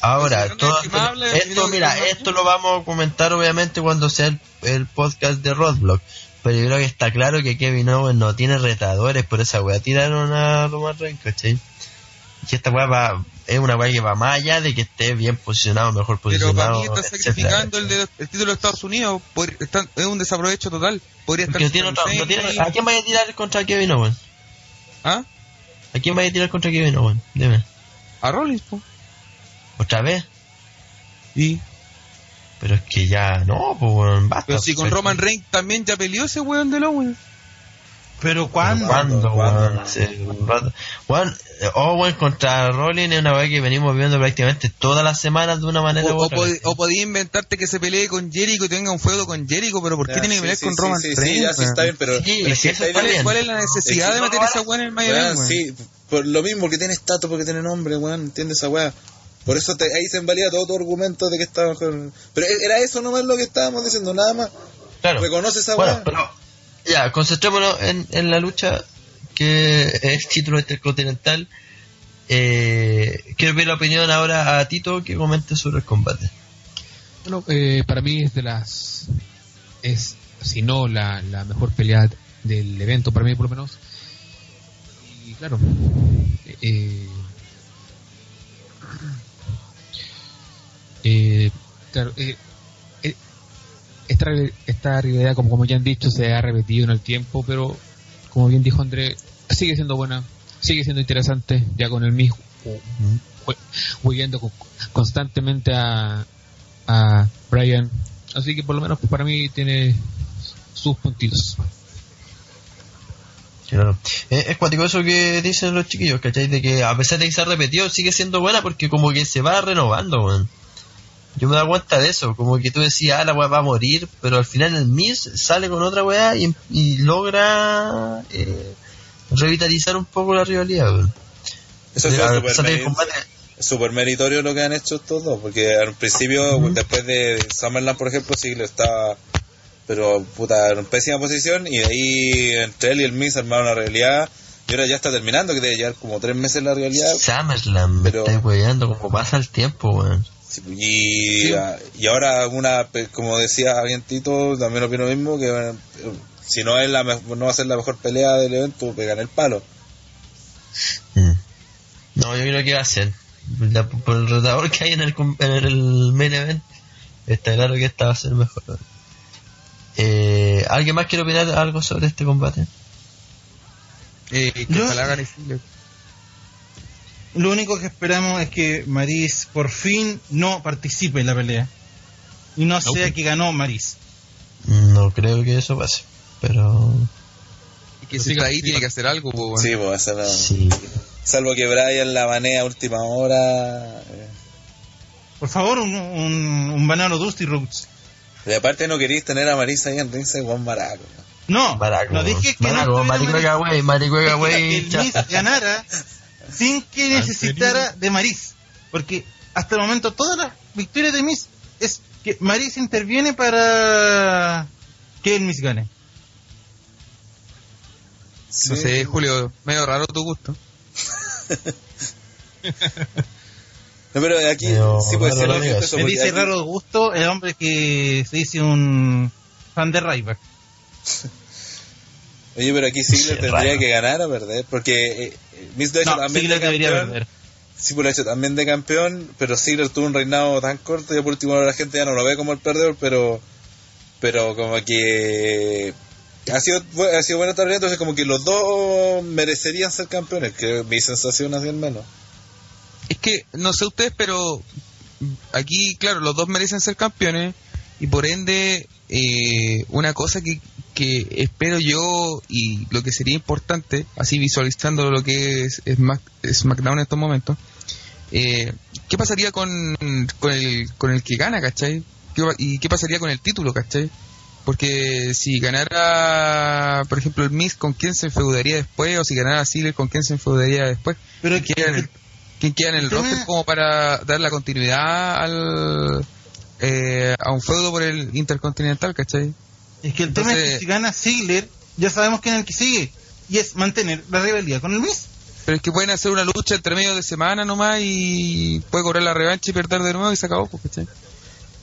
Ahora, Pero todo- que esto, mira, esto lo vamos a comentar obviamente cuando sea el, el podcast de Roadblock. Pero yo creo que está claro que Kevin Owens no tiene retadores, por esa weá tiraron a Roman Reigns, ¿cachai? Y esta weá va, es una weá que va más allá de que esté bien posicionado, mejor Pero para posicionado. mí está sacrificando el, de- el título de Estados Unidos. Está- es un desaprovecho total. Podría estar no tiene no tiene-. ¿A quién vaya a tirar contra Kevin Owens? ¿Ah? ¿A quién vaya a tirar contra Kevin Owens? Dime. A Rollins, po. ¿Otra vez? Y, Pero es que ya, no, pues weón, basta. pero si con ¿cachai? Roman Reigns también ya peleó ese weón de Owens. ¿Pero cuándo? ¿Cuándo, ¿Cuándo? weón? Owen contra Rollins es una weá que venimos viendo prácticamente todas las semanas de una manera O, u o, otra. pod- o podía inventarte que se pelee con Jericho y tenga un feudo con Jericho, pero ¿por qué Ya, tiene que sí, pelear sí, con sí, Roman sí, Reigns? Sí, ya sí está bien, pero. Sí, pero es que está está bien. ¿Cuál es la necesidad Es que de no meter lo esa weón en el weón? sí, por lo mismo que tiene estatus, porque tiene nombre, weón, ¿entiendes esa weá? Por eso te- ahí se invalida todo tu argumento de que estaba mejor. Pero e- era eso nomás lo que estábamos diciendo, nada más. Claro. Reconoce esa Bueno, pero ya, concentrémonos en, en la lucha que es título intercontinental. Eh, quiero ver la opinión ahora a Tito que comente sobre el combate. Bueno, eh, para mí es de las. Es, si no, la, la mejor pelea del evento, para mí por lo menos. Y claro, eh, eh, claro, eh, eh, esta, esta rivalidad, como, como ya han dicho, se ha repetido en el tiempo, pero como bien dijo André, sigue siendo buena, sigue siendo interesante, ya con el mismo, huyendo constantemente a, a Brian. Así que por lo menos para mí tiene sus puntitos. Claro. Es, es cuático eso que dicen los chiquillos, ¿cachai? De que a pesar de que se ha repetido, sigue siendo buena porque como que se va renovando. Yo me da cuenta de eso, como que tú decías, ah, la weá va a morir, pero al final el Miss sale con otra weá y, y logra eh, revitalizar un poco la rivalidad, weón. Eso es meri- combate- súper meritorio lo que han hecho estos dos, porque al principio, después de Summerland, por ejemplo, sí lo estaba, pero puta, en pésima posición, y de ahí entre él y el Miz armaron una realidad, y ahora ya está terminando, que debe llevar como tres meses la realidad, SummerSlam, me Pero- estáis weyando como pasa el tiempo, weón. Y, y ahora una, como decía alguien Tito, también opino lo mismo, que si no es la no va a ser la mejor pelea del evento, pegan el palo. Mm. No, yo creo que va a ser. La- por el retador que hay en el, com- en el main event, está claro que esta va a ser mejor. Eh, ¿Alguien más quiere opinar algo sobre este combate? Eh, que Yo- ojalá gane. Lo único que esperamos es que Maris por fin no participe en la pelea. Y no sea que ganó Maris. No creo que eso pase, pero Y que si está ahí tiene que hacer algo, po, weón. Sí, pues es la- sí. salvo que Brian la banea a última hora. eh. Por favor, un, un, un banano Dusty Roots. Y aparte no queréis tener a Marisa ahí en Rinse Juan Maraco. ¿no? No, Maraco, no dije que Maraco, no Maricuega, güey, Maricuega, Miz ganara sin que necesitara de Maris. Porque hasta el momento todas las victorias de Miz es que Maris interviene para que el Miz gane. No sé, Julio, medio raro tu gusto. No, pero aquí Pero, sí puede no, ser no Me dice aquí- raro gusto el hombre que se dice un fan de Ryback. Oye, pero aquí Ziggler Sí, tendría raro. que ganar o perder, porque hecho No, también de debería campeón. perder. Sí, pues lo ha hecho también de campeón, pero Ziggler tuvo un reinado tan corto y por último la gente ya no lo ve como el perdedor, pero pero como que ha sido ha sido buena tarea, entonces como que los dos merecerían ser campeones, que mi sensación así al menos. Es que, no sé ustedes, pero aquí, claro, los dos merecen ser campeones y por ende, eh, una cosa que, que espero yo y lo que sería importante, así visualizando lo que es, Smack- SmackDown en estos momentos, eh, ¿qué pasaría con, con, el, con el que gana, cachai? ¿Qué va- ¿Y qué pasaría con el título, cachai? Porque si ganara, por ejemplo, el Miz, ¿con quién se enfeudaría después? O si ganara Ziggler, ¿con quién se enfeudaría después? Pero ¿Quién queda en el, quién queda en el el tema- roster como para dar la continuidad al eh, a un feudo por el Intercontinental, ¿cachai? Es que el tema es que si gana Ziggler, ya sabemos quién es el que sigue. Y es mantener la rivalidad con el Miz. Pero es que pueden hacer una lucha entre medio de semana nomás y puede cobrar la revancha y perder de nuevo y se acabó, pues, ¿cachai?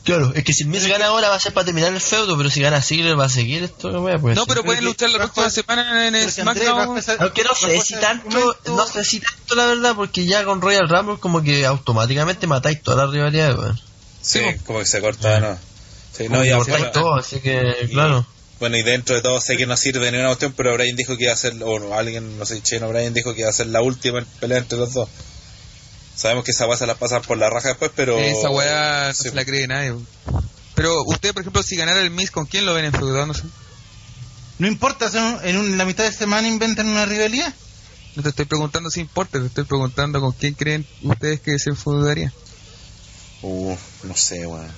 Claro, es que si el Miz gana ahora va a ser para terminar el feudo, pero si gana Ziggler va a seguir esto, no pues. No, pero pueden luchar la próxima semana en Andrés SmackDown. Aunque no sé si tanto, no sé si tanto la verdad, porque ya con Royal Rumble como que automáticamente matáis toda la rivalidad, weón. Sí, Sí, como que se corta, ¿no? Sí, no, ya, bueno, todo, así que, y- claro. Bueno, y dentro de todo sé que no sirve ni una cuestión, pero Brian dijo que iba a ser, o no, alguien, no sé, Cheno Brian dijo que iba a ser la última pelea entre los dos. Sabemos que esa weá se la pasan por la raja después, pero... Esa weá no Sí, se la cree nadie. Pero usted, por ejemplo, si ganara el Miz, ¿con quién lo ven enfeudándose? No importa, son- en un- la mitad de semana inventan una rivalidad. No te estoy preguntando si importa, te estoy preguntando con quién creen ustedes que se enfeudaría. Uh, no sé, weón.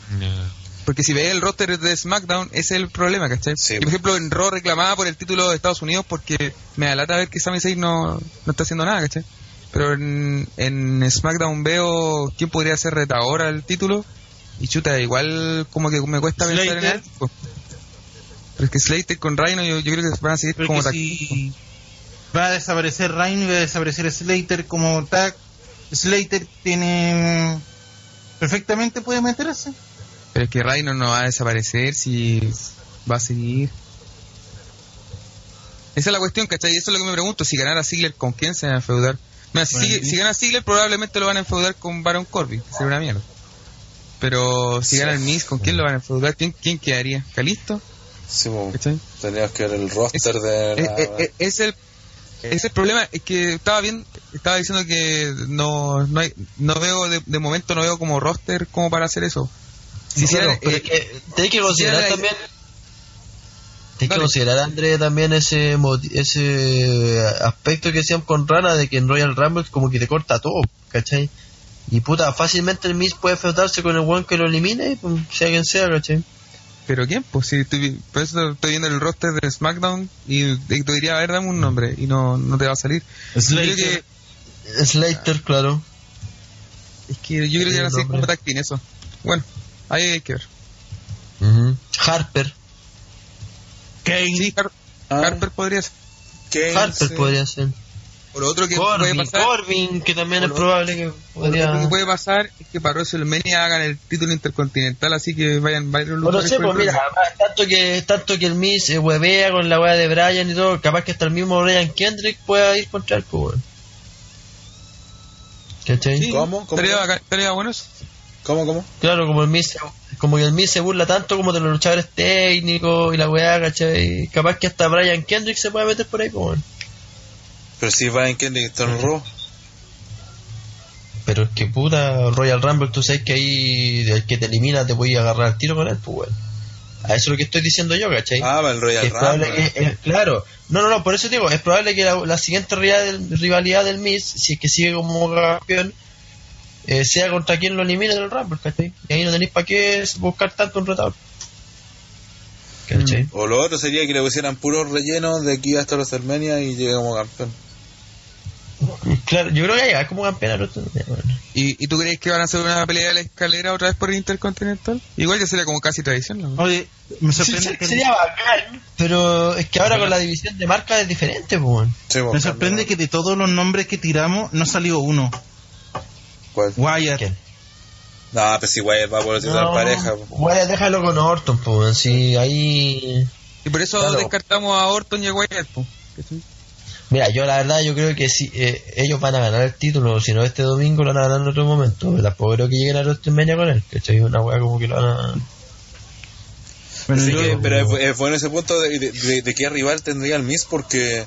Porque si veis el roster de SmackDown, ese es el problema, ¿cachai? Sí. Yo, por ejemplo, en Raw reclamaba por el título de Estados Unidos porque me da lata ver que Sami Zayn no, no está haciendo nada, ¿cachai? Pero en, en SmackDown veo quién podría ser retador al título y chuta, igual como que me cuesta pensar en Slater. él. po. Pero es que Slater con Rhino yo, yo creo que van a seguir Pero como tag- si va a desaparecer Rhino y va a desaparecer Slater como tag, Slater tiene perfectamente puede meterse. Pero es que Rhino no va a desaparecer si va a seguir. Esa es la cuestión, ¿cachai? Y eso es lo que me pregunto. Si ganara Ziggler, ¿con quién se va a feudar? Mira, si, Bueno, sigue- si gana Ziggler, probablemente lo van a enfeudar con Baron Corbin, que sería una mierda. Pero si gana el Miz, ¿con quién lo van a enfeudar? ¿Quién, quién quedaría? ¿Calisto? Sí, teníamos que ver el roster Es- de la- es el es el problema es que estaba bien estaba diciendo que no no, hay, no veo de, de momento no veo como roster como para hacer eso si Claro, eh, es que tenés que si considerar también Tienes que considerar, André, también ese ese aspecto que decían con Rana de que en Royal Rumble como que te corta todo, ¿cachai? Y puta, fácilmente el Miz puede enfrentarse con el one que lo elimine, pues, sea quien sea, ¿cachai? pero quién pues si estoy, por eso estoy viendo el roster de SmackDown y, y te diría a ver dame un nombre y no, no te va a salir que Slater, claro. es que yo creo que Sí, van a ser nombre. como tag team eso bueno ahí hay que ver. Harper. sí Har- Ah, Harper podría ser Kane, Harper sí. podría ser. por otro que puede Corbin, pasar Corbin, que también es probable que Lo podría... que puede pasar es que para WrestleMania hagan el título intercontinental, así que vayan varios Bueno, luchadores sé, pues mira, tanto que, tanto que el Miz eh, huevea con la weá de Brian y todo, capaz que hasta el mismo Brian Kendrick pueda ir contra el weón. ¿Cachai? Sí, ¿Cómo? ¿Cómo? Estaría, bacán- estaría bueno eso. ¿Cómo, cómo? Claro, como el Miz, como que el Miz se burla tanto como de los luchadores técnicos y la weá, ¿cachai? Capaz que hasta Brian Kendrick se puede meter por ahí, pues, weón. Pero si Brian Kendrick está en Raw. Pero es que puta, Royal Rumble, tú sabes que ahí el que te elimina te puede agarrar al tiro con él, pues, weón. A eso es lo que estoy diciendo yo, ¿cachai? Ah, va el Royal es probable Rumble. que, es- claro, no, no, no, por eso digo, es probable que la, la siguiente rivalidad del, rivalidad del Miz, si es que sigue como campeón, eh, sea contra quien lo elimine del Rumble, ¿cachai? Y ahí no tenéis para qué buscar tanto un retador. ¿Cachai? O lo otro sería que le pusieran puros rellenos de aquí hasta los Armenia y llegue como campeón. Claro, yo creo que ya es como campeón. bueno. ¿Y, ¿Y tú crees que van a hacer una pelea de la escalera otra vez por el Intercontinental? Igual ya sería como casi tradición, ¿no? Oye, me sorprende, sí, que, sería bacán, pero es que ahora con la división de marca es diferente, pues. Sí, me pues, sorprende que de todos los nombres que tiramos no salió uno. ¿Cuál? Wyatt. ¿Quién? No, pues igual va por titular No, pareja. pues. Bueno, déjalo con Orton, pues. Sí, ahí. Y por eso Claro. descartamos a Orton y a Wyatt, po. ¿Cachai? Mira, yo la verdad yo creo que si eh, ellos van a ganar el título, si no este domingo lo van a ganar en otro momento. Tampoco creo que lleguen a WrestleMania con él, que es una weá como que lo van a... Bueno, Así yo- que- pero es, es bueno ese punto de, de, de- de qué rival tendría el Miss porque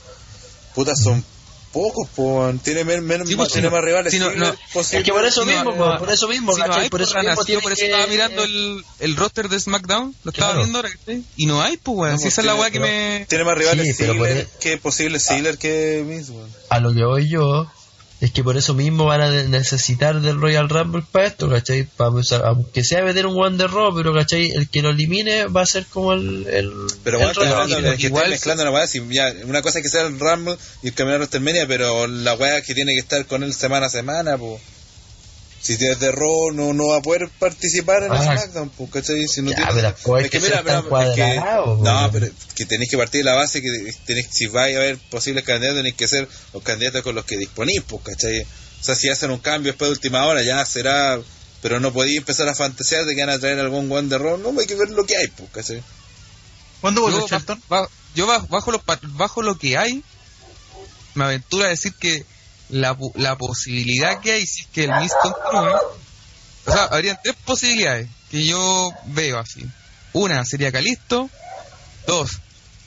puta son pocos, pues tiene men- Sí, pues, tiene más rivales no- no. posible. Es que por eso mismo, no, po, por eso mismo, hay, por eso pues, mismo yo por eso que- estaba mirando el, el roster de SmackDown, lo estaba Claro. viendo ahora. Y no hay, pues, weón. No, si pues, esa es la weá que me... tiene más rivales Sí, pero Ziggler por- que posible Ziggler que Miss, weón. A lo que voy yo, es que por eso mismo van a necesitar del Royal Rumble para esto, ¿cachai? Para, usar- aunque sea meter un One de Raw, pero ¿cachai? El que lo elimine va a ser como el... el Pero el bueno, es que igual- mezclando la weá, si ya, una cosa es que sea el Rumble y el de WrestleMania, pero la weá que tiene que estar con él semana a semana, pues. Si tienes de Raw no, no va a poder participar en el Ah. SmackDown, pues, ¿cachai? Si no Ya, tiene- pero es que mira, pero- es que- No, weón. pero que tenéis que partir de la base que tenés, si vais a haber posibles candidatos, tenéis que ser los candidatos con los que disponís, pues, ¿cachai? O sea, si hacen un cambio después de última hora, ya será. Pero no podéis empezar a fantasear de que van a traer algún one de Raw, no, hay que ver lo que hay, pues, ¿cachai? ¿Cuándo vuelve ba- ba- yo ba- bajo, lo, bajo lo que hay, me aventuro a decir que la, la posibilidad que hay, si es que el Miss continúe, o sea, habrían tres posibilidades que yo veo así. Una sería Calisto, dos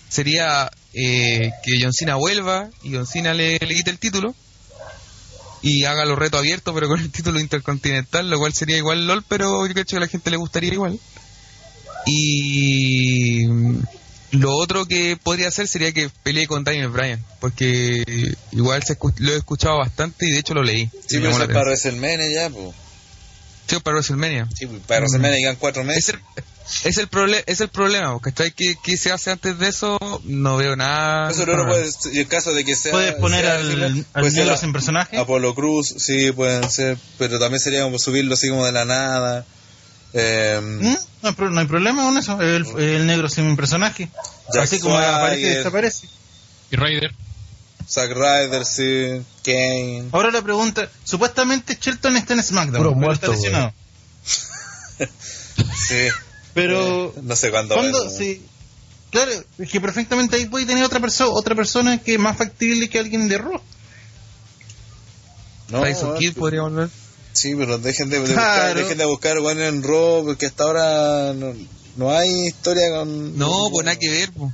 sería eh, que John Cena vuelva y John Cena le, le quite el título y haga los retos abiertos pero con el título intercontinental, lo cual sería igual LOL, pero yo creo que a la gente le gustaría igual. Y lo otro que podría hacer sería que pelee con Daniel Bryan, porque igual se escu- lo he escuchado bastante y de hecho lo leí. Sí, pero eso es para. WrestleMania ya, pues. Sí, para WrestleMania. Sí, pues, para WrestleMania llegan cuatro Es meses. el, es el, proble- es el problema, ¿cachai? ¿Qué, ¿Qué se hace antes de eso? No veo nada. Eso no, no puede, y en caso de que sea. ¿Puedes poner sea al, Ziggler, al puede ser negro a- sin personaje? Apolo Cruz, sí, pueden ser, pero también sería como subirlo así como de la nada. Eh, ¿Mm? No, hay pro- no hay problema con eso. El, el negro sin personaje. Jack Así como Swagger. aparece y desaparece. Y Ryder. Zack Ryder, sí, Kane. Ahora la pregunta: supuestamente Shelton está en SmackDown. Puro pero muerto, está lesionado. Sí. Pero. Eh, no sé cuándo. ¿Cuándo? Sí. Claro, es que perfectamente ahí puede tener otra persona otra persona que es más factible que alguien de Raw. No, Tyson Kidd podría volver. Sí, pero dejen de, de Claro. buscar, dejen de buscar weón en Raw, porque hasta ahora no, no hay historia con... No, pues nada que ver, pues.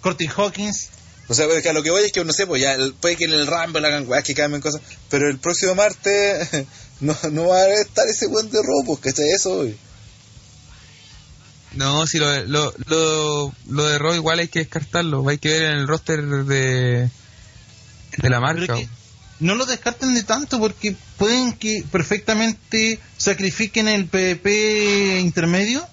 Curtis Hawkins. O sea, porque a lo que voy es que, no sé, pues ya, el- puede que en el Rumble hagan weas que cambien cosas, pero el próximo martes no, no va a estar ese buen de Raw, pues, ¿cachai? Eso, güey. No, si lo, lo, lo, lo de Raw igual hay que descartarlo. Hay que ver en el roster de, de la marca. Pero que no lo descarten de tanto porque pueden que perfectamente sacrifiquen el PvP intermedio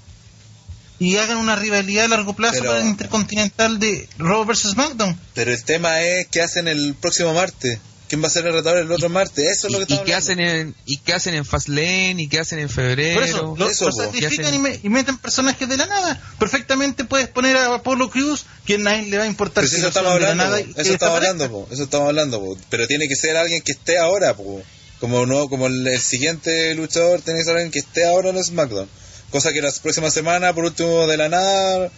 y hagan una rivalidad a largo plazo Pero- para el Intercontinental de Raw vs SmackDown. Pero el tema es qué hacen el próximo martes. ¿Quién va a ser el retador el otro martes? Eso es lo que y, y estamos qué hablando. hacen en y qué hacen en Fastlane y qué hacen en febrero Por eso, lo, eso, lo sacrifican y, me- y meten personajes de la nada. Perfectamente puedes poner a Apollo Cruz, que a nadie le va a importar Pero si si eso estamos hablando, nada po. eso estamos hablando, po. eso estamos hablando, po. pero tiene que ser alguien que esté ahora, po. como no, como el, el siguiente luchador tiene que ser alguien que esté ahora en SmackDown, cosa que la próxima semana, por último de la nada,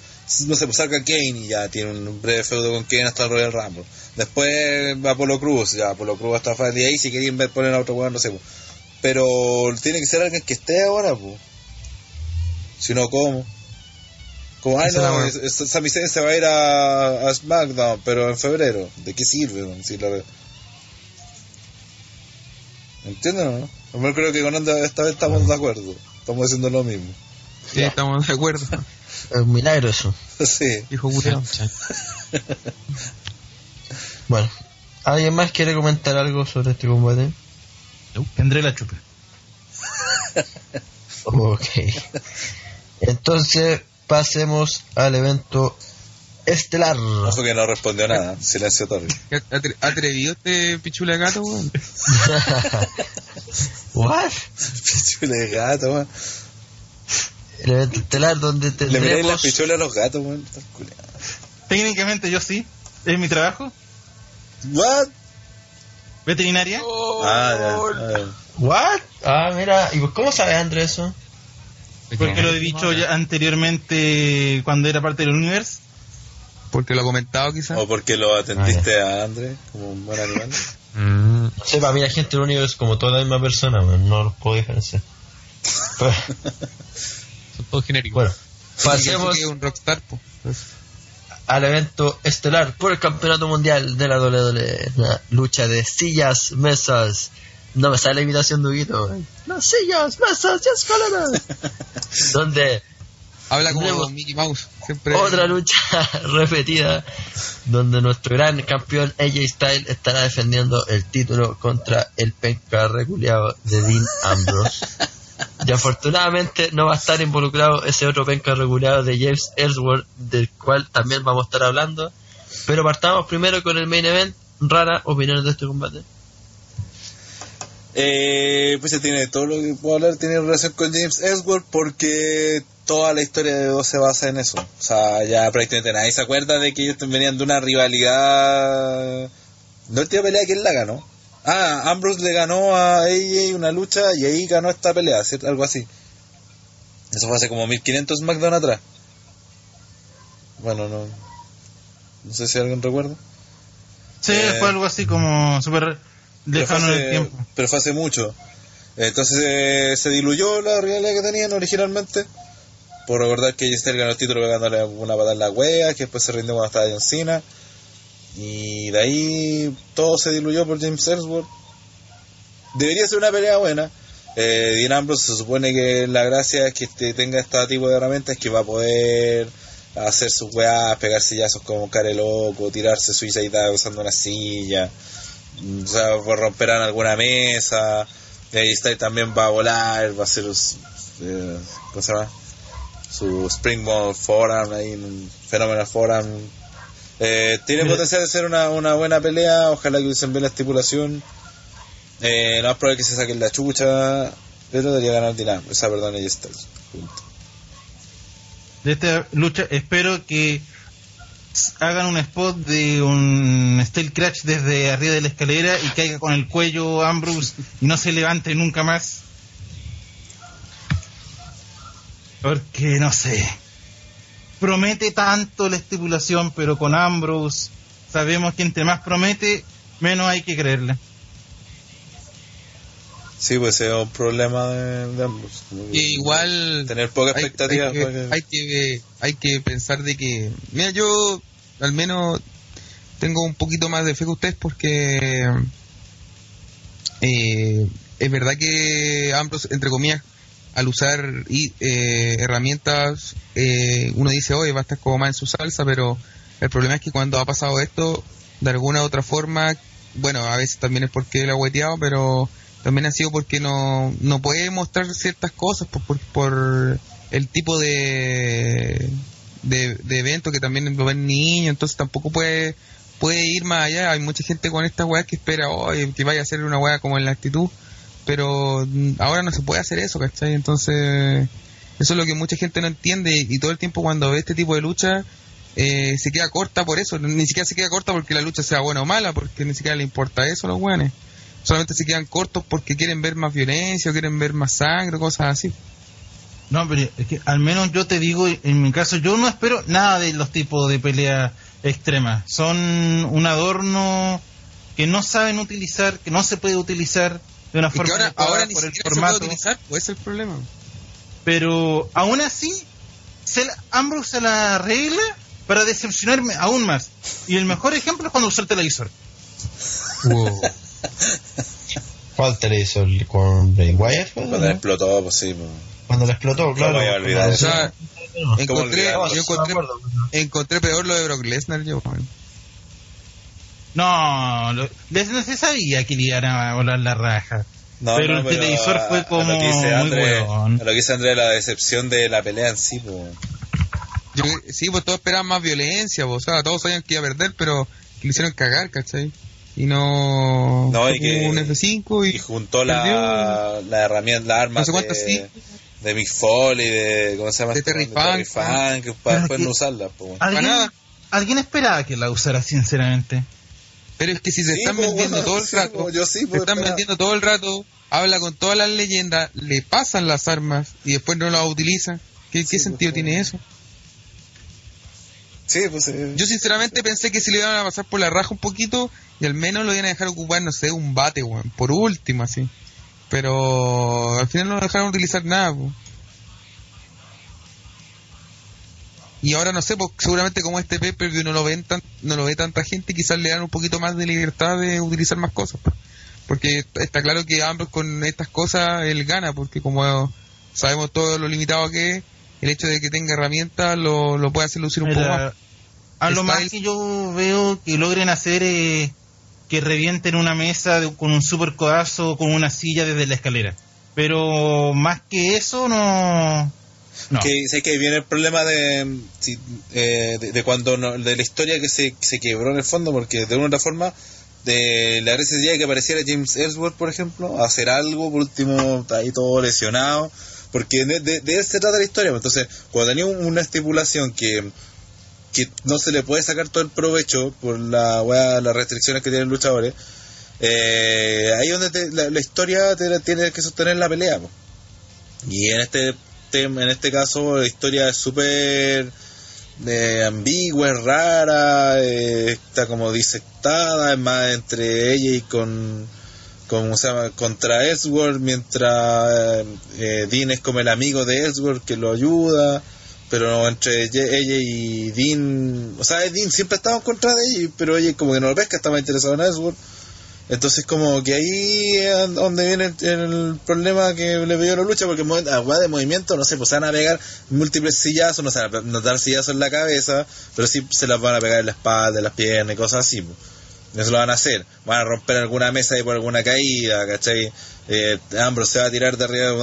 no sé, pues salga Kane y ya tiene un breve feudo con Kane hasta el Royal Rumble. Después va Apolo Cruz, ya Apolo Cruz hasta de ahí, si querían ver poner a otro weón, no sé, po. pero tiene que ser alguien que esté ahora, po. si no, ¿cómo? Como, ay, no, es- es- Sami Zayn se va a ir a, a SmackDown, pero en febrero. ¿De qué sirve? weón? Si la- ¿Entienden o no? Yo creo que con Onda esta vez estamos de acuerdo. Estamos haciendo lo mismo. Sí, estamos de acuerdo Es un milagro eso. sí. hijo culiao. Bueno, ¿alguien más quiere comentar algo sobre este combate? Tendré la chupa. Ok. Entonces, pasemos al evento estelar. Ojo que no respondió nada. Silencio torre. ¿Qué atre- atrevido este pichula de gato, weón. What? Pichula de gato, weón. El evento estelar donde Le miráis las tendremos pichulas a los gatos, weón. Técnicamente yo sí, es mi trabajo, ¿What? veterinaria. Ah, ya. ah, What? Ah, mira, ¿y cómo sabes Andrés eso? Porque lo he dicho ya anteriormente cuando era parte del universo. Porque lo he comentado quizás. O porque lo atendiste a André como un buen animal. No sé, para mí la gente del universo es como toda la misma persona, man, no los puedo diferenciar. Son todos genéricos. bueno, Pasemos pasemos un rockstar, po. al evento estelar por el campeonato mundial de la WWE. Lucha de sillas, mesas. No me sale la imitación de Huguito. No, sillas, mesas y escaleras. donde Habla como Mickey Mouse. Siempre. otra lucha repetida donde nuestro gran campeón AJ Styles estará defendiendo el título contra el penca reculeado de Dean Ambrose. Y afortunadamente no va a estar involucrado ese otro penca reculeado de James Ellsworth, del cual también vamos a estar hablando. Pero partamos primero con el main event. Rara opinión de este combate. Eh, pues se tiene todo lo que puedo hablar tiene relación con James Ellsworth porque toda la historia de dos se basa en eso. O sea, ya prácticamente nadie se acuerda de que ellos venían de una rivalidad. No el tío pelea quién la ganó. Ah, Ambrose le ganó a AJ una lucha y ahí ganó esta pelea, ¿cierto? algo así. Eso fue hace como 1500 SmackDown atrás. Bueno, no. No sé si alguien recuerda. Sí, Eh, fue algo así como súper lejano en el tiempo. pero fue hace mucho. Entonces eh, se diluyó la rivalidad que tenían originalmente. Por recordar que Giselle ganó el título pegándole una patada en la wea, que después se rindió cuando estaba John Cena. Y de ahí todo se diluyó por James Ellsworth. Debería ser una pelea buena. Eh, Dean Ambrose se supone que la gracia es que este, tenga este tipo de herramientas que va a poder hacer sus weas, pegar sillazos como care loco, tirarse suicide dive usando una silla, mm, o sea, pues romperán alguna mesa, ahí está, también va a volar, va a hacer eh, ¿cómo se llama? su Springboard Forearm, ahí, Phenomenal Forearm. Eh, tiene Mira. potencial de ser una, una buena pelea, ojalá que usen bien la estipulación. Eh, no es probable que se saquen la chucha, pero debería ganar Dinam, o sea, perdón, ella está. De esta lucha espero que hagan un spot de un Steel Crash desde arriba de la escalera y caiga con el cuello Ambrose y no se levante nunca más. Porque no sé. Promete tanto la estipulación, pero con Ambrose sabemos que entre más promete, menos hay que creerle. Sí, pues ese es un problema de, de ambos. Y igual Tener poca hay, expectativa. hay que, para que- hay que hay que pensar de que mira yo al menos tengo un poquito más de fe que ustedes porque eh, es verdad que Ambrose entre comillas al usar eh, herramientas eh, uno dice oye va a estar como más en su salsa pero el problema es que cuando ha pasado esto de alguna u otra forma bueno a veces también es porque él ha hueteado pero también ha sido porque no, no puede mostrar ciertas cosas por, por, por el tipo de, de, de evento que también lo ven niños, entonces tampoco puede puede ir más allá. Hay mucha gente con estas weas que espera "Oye, que vaya a ser una wea como en la actitud, pero mm, ahora no se puede hacer eso, ¿cachai? Entonces, eso es lo que mucha gente no entiende y todo el tiempo cuando ve este tipo de lucha eh, se queda corta por eso, ni siquiera se queda corta porque la lucha sea buena o mala, porque ni siquiera le importa eso a los weones solamente se quedan cortos porque quieren ver más violencia o quieren ver más sangre, cosas así. No, pero es que al menos yo te digo, en mi caso, yo no espero nada de los tipos de peleas extremas. Son un adorno que no saben utilizar, que no se puede utilizar de una forma ahora, ahora ni por el siquiera se puede formato. utilizar, pues es el problema. Pero aún así, se la, Ambrose se la arregla para decepcionarme aún más. Y el mejor ejemplo es cuando usó el televisor. ¿Cuál televisor? ¿Con Bray Wyatt? Cuando no? explotó, pues sí. pues. Cuando lo explotó, claro. voy a olvidar O eso. sea, No, encontré, yo encontré, encontré peor lo de Brock Lesnar yo. weón. No, lo- no se sabía que le iban a volar la raja. No, pero no, el televisor a- fue a como lo que dice muy André, a lo que dice André, la decepción de la pelea en sí, pues. Yo, sí, pues todos esperaban más violencia, pues, o sea, todos sabían que iba a perder, pero que le hicieron cagar, ¿cachai? Y no... No, y que- un F5 y... Y juntó la, la herramienta, las armas No sé cuántas de, sí. de Mick Foley, de, ¿cómo se llama? De este? Terry Terry Funk, para Pero después que- no pues. ¿Alguien, nada. ¿Alguien esperaba que la usara sinceramente? Pero es que si se Sí, están pues, vendiendo bueno, todo el sí, rato, pues, yo sí, se pues, están espera. vendiendo todo el rato, habla con todas las leyendas, le pasan las armas y después no las utiliza. ¿Qué, sentido pues, tiene eso? Sí, pues. eh, Yo sinceramente pensé que se le iban a pasar por la raja un poquito y al menos lo iban a dejar ocupar, no sé, un bate, weón, por último, así. Pero al final no lo dejaron utilizar nada. Y ahora no sé, pues seguramente como este pay-per-view no lo ven tan, no lo ve tanta gente, quizás le dan un poquito más de libertad de utilizar más cosas. pues. Porque está claro que Ambrose con estas cosas él gana, porque como sabemos todo lo limitado que es, el hecho de que tenga herramientas lo, lo puede hacer lucir un poco más. a lo más que yo veo que logren hacer eh, que revienten una mesa de- con un super codazo o con una silla desde la escalera. Pero más que eso, no. No. Que sé que viene el problema de, eh, de, de cuando no- de la historia que se, se quebró en el fondo, porque de una u otra forma, de la gracia sería que apareciera James Ellsworth, por ejemplo, hacer algo, por último, ahí todo lesionado, porque de, de, de se trata la historia. Entonces, cuando tenía un- una estipulación que, que no se le puede sacar todo el provecho por la weá, las restricciones que tienen los luchadores, eh, ahí es donde te- la, la historia te- tiene que sostener la pelea. pues. Y en este tem- en este caso la historia es súper eh, ambigua, es rara, eh, está como disectada, es más entre ella y con, con ¿cómo se llama? contra Ellsworth, mientras eh, Dean es como el amigo de Ellsworth que lo ayuda, pero entre ella y Dean, o sea, Dean siempre estaba en contra de ella, pero ella como que no lo pesca, estaba interesado en Ellsworth. Entonces como que ahí es donde viene el, problema que le a la lucha, porque mo- a weá de movimiento, no sé, pues se van a pegar múltiples sillazos, no se van a dar sillazos en la cabeza, pero sí se las van a pegar en la espalda, en las piernas y cosas así. Eso lo van a hacer. Van a romper alguna mesa y por alguna caída, ¿cachai? Eh, se va a tirar de arriba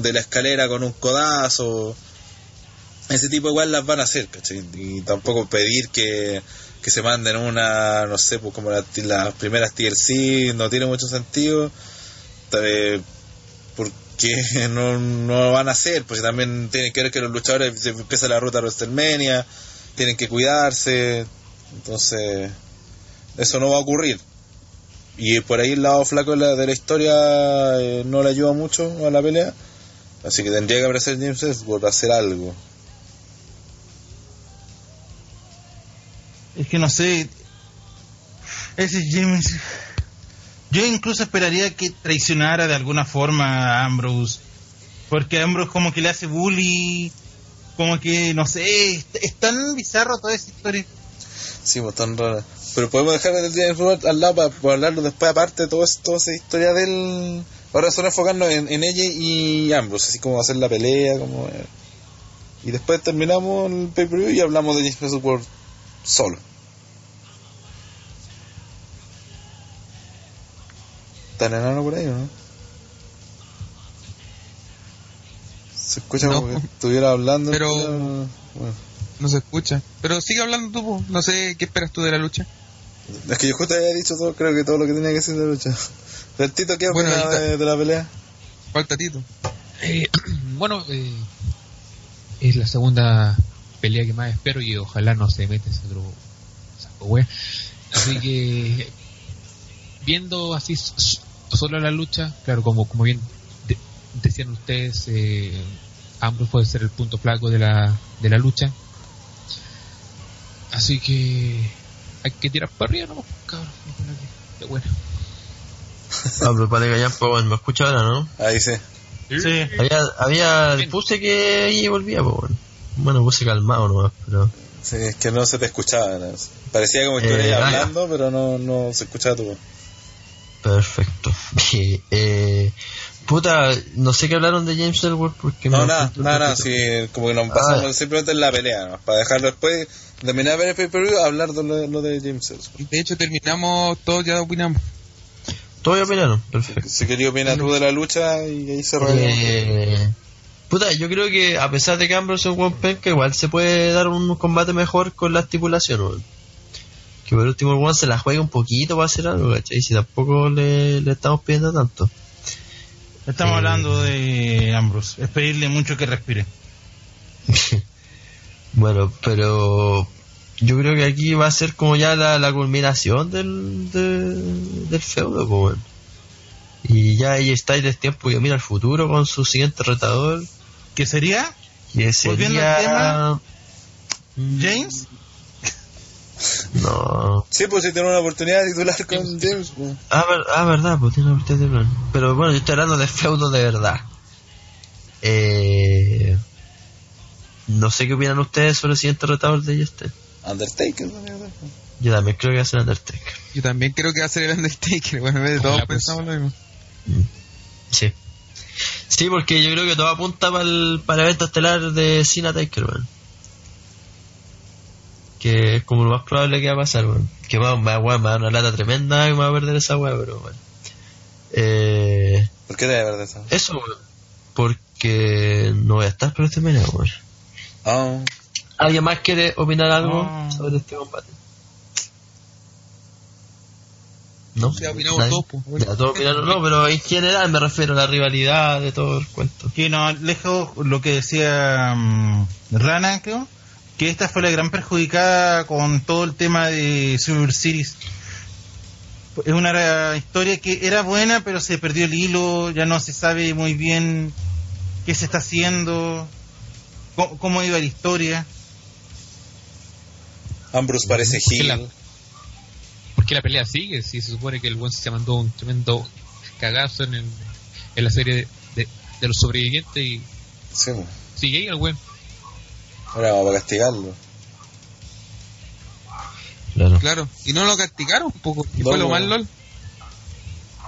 de la escalera con un codazo. Ese tipo igual las van a hacer, ¿cachai? Y tampoco pedir que, que se manden una, no sé, pues como la- las primeras TLC, no tiene mucho sentido. Porque no, no lo van a hacer, porque también tienen que ver que los luchadores empieza la ruta a WrestleMania, tienen que cuidarse, entonces eso no va a ocurrir. Y por ahí el lado flaco de la, de la historia eh, no le ayuda mucho a la pelea, así que tendría que aparecer James Ellsworth a hacer algo. Que no sé. Ese James. Yo incluso esperaría que traicionara de alguna forma a Ambrose. Porque Ambrose como que le hace bully. Como que, no sé, es, tan bizarro toda esa historia. Sí, pues tan rara. Pero podemos dejar el James Robert al lado para, para hablarlo después, aparte de todo toda esa historia del. Ahora solo enfocarnos en, ella y Ambrose, así como hacer la pelea, como. eh. Y después terminamos el pay-per-view y hablamos de James por solo. ¿Está el enano por ahí o no? Se escucha No. como que estuviera hablando. Pero- Bueno. No se escucha. Pero sigue hablando tú, po. no sé qué esperas tú de la lucha. Es que yo justo había dicho todo, creo que todo lo que tenía que decir de la lucha. ¿El Tito qué Bueno, opina ahorita- de, de la pelea? Falta Tito. Eh, bueno, eh, es la segunda pelea que más espero y ojalá no se mete ese otro saco wea. Así que viendo así s- solo la lucha, claro, como como bien de- decían ustedes, eh, Ambrose puede ser el punto flaco de la de la lucha. Así que hay que tirar para arriba, ¿no? Cabrón, de bueno. Ah, pero para que pues, bueno, me escucha ahora, ¿no? Ahí sí. Sí. Había, había, puse que ahí volvía, pues, bueno. Bueno, puse calmado nomás, pero... Sí, es que no se te escuchaba. ¿no? Parecía como que Eh, estuvieras hablando, pero no, no se escuchaba tu voz. Perfecto. Eh, puta, no sé qué hablaron de James Ellsworth porque No, me nada, nada, nada. Sí, como que nos pasamos Ah. simplemente en la pelea, ¿no? para dejarlo después, terminar de ver el pay-per-view, hablar de lo, lo de James Ellsworth. De hecho, terminamos, todos ya opinamos. Todos opinaron, perfecto. Si quería opinar tú de la lucha y ahí cerramos. Eh, puta, yo creo que a pesar de que Ambrose es un buen penca, igual se puede dar un combate mejor con la estipulación. Que por último el se la juegue un poquito para hacer algo, ¿cachai? Si tampoco le, le estamos pidiendo tanto. Estamos Eh. hablando de Ambrose. Es pedirle mucho que respire. Bueno, pero yo creo que aquí va a ser como ya la, la culminación del, de- del feudo, pues, weón. Y ya ahí está el tiempo que mira al futuro con su siguiente retador, ¿Qué sería? que Volviendo sería... al tema, Mm, ¿James? No. Sí, pues si tiene una oportunidad de titular con James. pues. Ah, ver- ah, verdad, pues tiene usted de plan. Pero bueno, yo estoy hablando de feudo de verdad. Eh, no sé qué opinan ustedes sobre el siguiente retador de este. Undertaker, ¿no? Yo también creo que va a ser Undertaker. Yo también creo que va a ser el Undertaker. Bueno, en vez de todos pues. pensamos lo mismo. Mm. Sí. Sí, porque yo creo que todo apunta para el, para el evento estelar de Cena Taker, weón. Que es como lo más probable que va a pasar, weón. Que va, va, weón, me va a dar una lata tremenda y me va a perder esa weá, pero bueno. Eh, ¿Por qué debe haber de eso? eso, weón. Porque no voy a estar por este menú, weón. Ah, ¿Alguien más quiere opinar algo No. sobre este combate? ¿No? Sí, opinamos ¿Nadie? todos, pues, bueno. Ya, todos opinaron, no, pero en general me refiero a la rivalidad de todo el cuento. Que no, lejos lo que decía mm, Rana, creo, que esta fue la gran perjudicada con todo el tema de Silver Series. Es una historia que era buena, pero se perdió el hilo, ya no se sabe muy bien qué se está haciendo, cómo, cómo iba la historia. Ambrose parece ¿Por qué Gil. la- ¿Por qué la pelea sigue? Si se supone que el buen se mandó un tremendo cagazo en, el- en la serie de, de- de los sobrevivientes y Sí, sigue ahí el buen. Ahora vamos a castigarlo. Claro. Claro, y no lo castigaron un poco, y No, fue lo no. más LOL.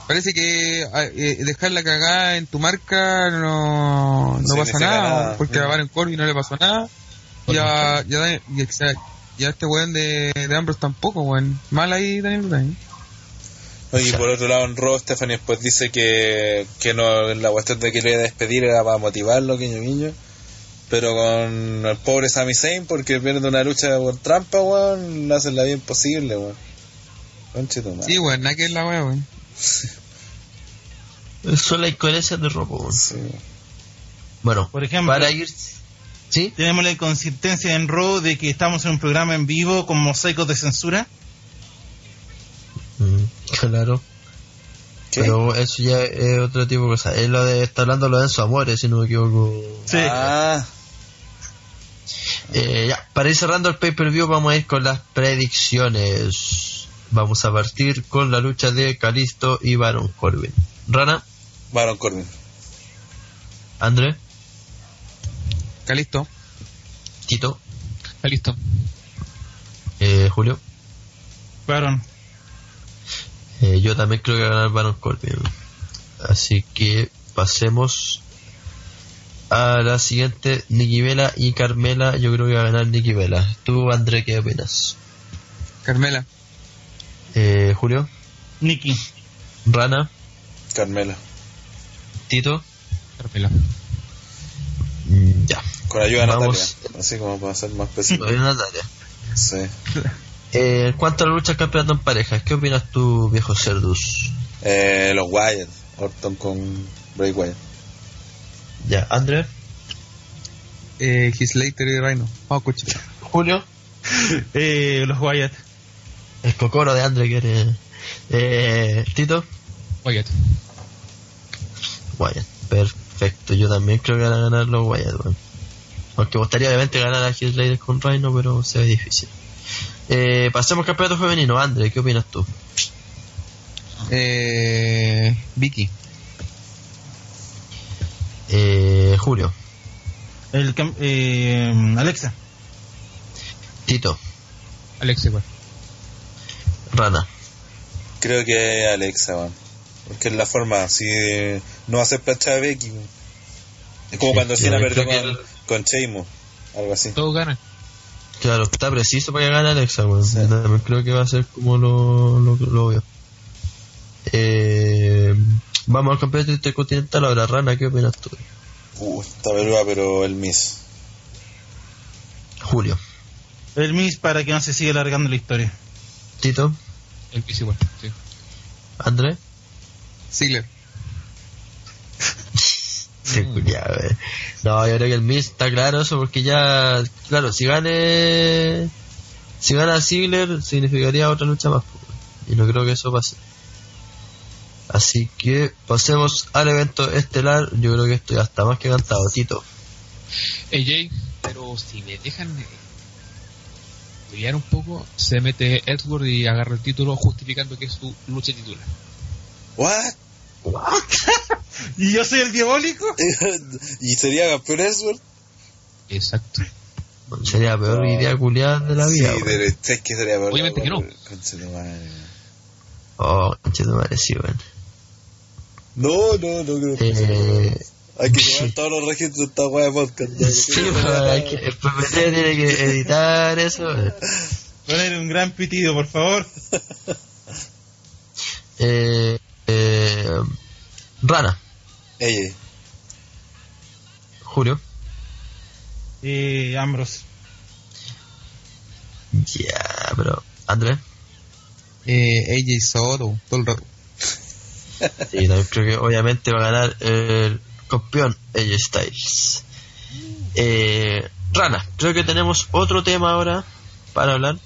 Parece que ah, eh, dejar la cagada en tu marca no, no pasa nada, nada. porque a Baron Corbin no le pasó nada. Y a, ya, Dan- y a- y a este weón de, de Ambrose tampoco, weón. Mal ahí Daniel Bryan. Oye, y por otro lado, en Raw, Stephanie después dice que, que no, la cuestión de que le iba a despedir era para motivarlo, guiño guiño. Pero con el pobre Sami Zayn, porque viene de una lucha por trampa, weón, le hacen la vida imposible, weón. Madre. Sí, weón, nada que es la weá, weón. Son las incoherencias de robo. weón. Sí. Bueno, Por ejemplo, para ir. ¿Sí? tenemos la inconsistencia en Raw de que estamos en un programa en vivo con mosaicos de censura. Mm, claro. ¿Qué? Pero eso ya es otro tipo de cosa. Es lo de. Está hablando lo de Enzo Amores, si no me equivoco. Sí. Ah, Eh, ya, para ir cerrando el pay-per-view, vamos a ir con las predicciones. vamos a partir con la lucha de Calisto y Baron Corbin. Rana, Baron Corbin. André, Calisto. Tito, Está listo. eh, Julio. Baron. Eh, yo también creo que va a ganar Baron Corbin. Así que pasemos a la siguiente, Nikki Vela y Carmela. Yo creo que va a ganar Nikki Vela. Tú, André, ¿qué opinas? Carmela. Eh, Julio, Nikki. Rana, Carmela. Tito. Carmela. Mm, ya. Con ayuda de Vamos. Natalia. Así como para ser más específico. Todavía Natalia. Sí. Eh, en cuanto a la lucha campeonato en parejas, ¿qué opinas tú, viejo Cerdus? Eh, los Wyatt. Orton con Bray Wyatt. Ya, André, Eh, Slater y Rhino. Vamos, coche. Julio, Eh, los Wyatt. el cocoro de André quiere. Eh, Tito, Wyatt. Wyatt, perfecto. Yo también creo que van a ganar los Wyatt, weón. Aunque me gustaría obviamente ganar a Heath Slater con Rhino, pero se ve difícil. Eh, pasemos al campeonato femenino. André, ¿qué opinas tú? Eh, Vicky. Eh, Julio, El cam- eh, Alexa. Tito, Alex igual. Rana, Creo que Alexa, man. Porque es la forma, si no va a ser plancha de Becky. man. Es como Sí, cuando Cena perdió con, el- con Sheamus, algo así. Todos ganan. Claro, está preciso para que gane Alexa. Sí. También creo que va a ser como lo, lo, lo veo. Eh, vamos al campeonato intercontinental ahora, Rana, ¿qué opinas tú? Uh, está peluda, pero el Miss. Julio, El Miss para que no se siga alargando la historia. Tito, El piso igual. Sí. André. Ziggler. Sí, eh. No, yo creo que el Miz está claro eso porque ya, claro, si gane, si gana Ziggler significaría otra lucha más. po, Y no creo que eso pase. Así que pasemos al evento estelar. Yo creo que esto ya está más que cantado. Tito. AJ, pero si me dejan eh, pelear un poco, se mete Edward y agarra el título justificando que es su lucha titular. ¿What? ¿Y yo soy el diabólico? ¿Y sería campeón Ellsworth? Exacto. Sería la peor idea culiada de la vida. Sí, pero es que sería peor. Obviamente que no. Madre. Oh, conche tu madre, sí. No, no, no creo que Eh, Hay que llevar todos los registros de esta wea de podcast. ¿no? sí, weón, hay que, el PPT tiene que editar eso. Poner un gran pitido, por favor. Eh, eh, Rana, Ella. Julio. Eh, Ambrose. Ya, pero. Andrés. Eh, AJ Soto. Todo el rato. Sí, también creo que obviamente va a ganar el campeón AJ Styles. Eh, Rana, creo que tenemos otro tema ahora para hablar.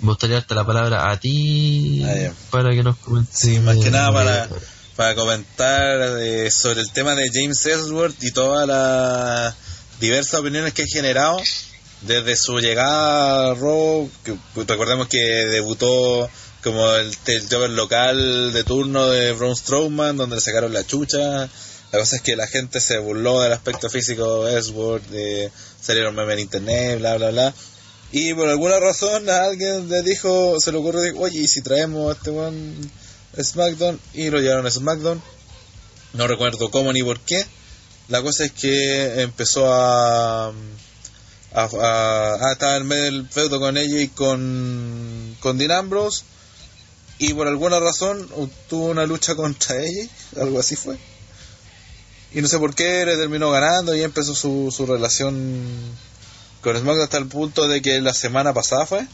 Me gustaría darte la palabra a ti Ah, para que nos comentes. Sí, más que nada eh, para, para comentar eh, sobre el tema de James Ellsworth y todas las diversas opiniones que ha generado desde su llegada a Raw. Que, pues, recordemos que debutó como el, el Joker local de turno de Braun Strowman, donde le sacaron la chucha. La cosa es que la gente se burló del aspecto físico de Ellsworth, de salieron memes en internet, bla, bla, bla. Y por alguna razón a alguien le dijo, se le ocurrió, oye, ¿y si traemos a este a SmackDown? Y lo llevaron a SmackDown. No recuerdo cómo ni por qué. La cosa es que empezó a... a, a- estaba en medio del feudo con ella y con, con Dean Ambrose. Y por alguna razón tuvo una lucha contra ella, algo así fue. Y no sé por qué le terminó ganando y empezó su, su relación con SmackDown hasta el punto de que la semana pasada fue.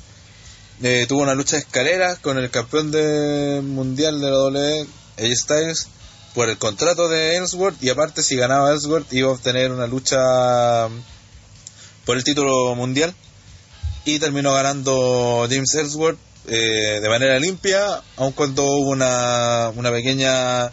eh, tuvo una lucha de escaleras con el campeón de mundial de la WWE, AJ Styles, por el contrato de Ellsworth. Y aparte, si ganaba Ellsworth, iba a obtener una lucha mm, por el título mundial. Y terminó ganando James Ellsworth eh, de manera limpia, aun cuando hubo una, una pequeña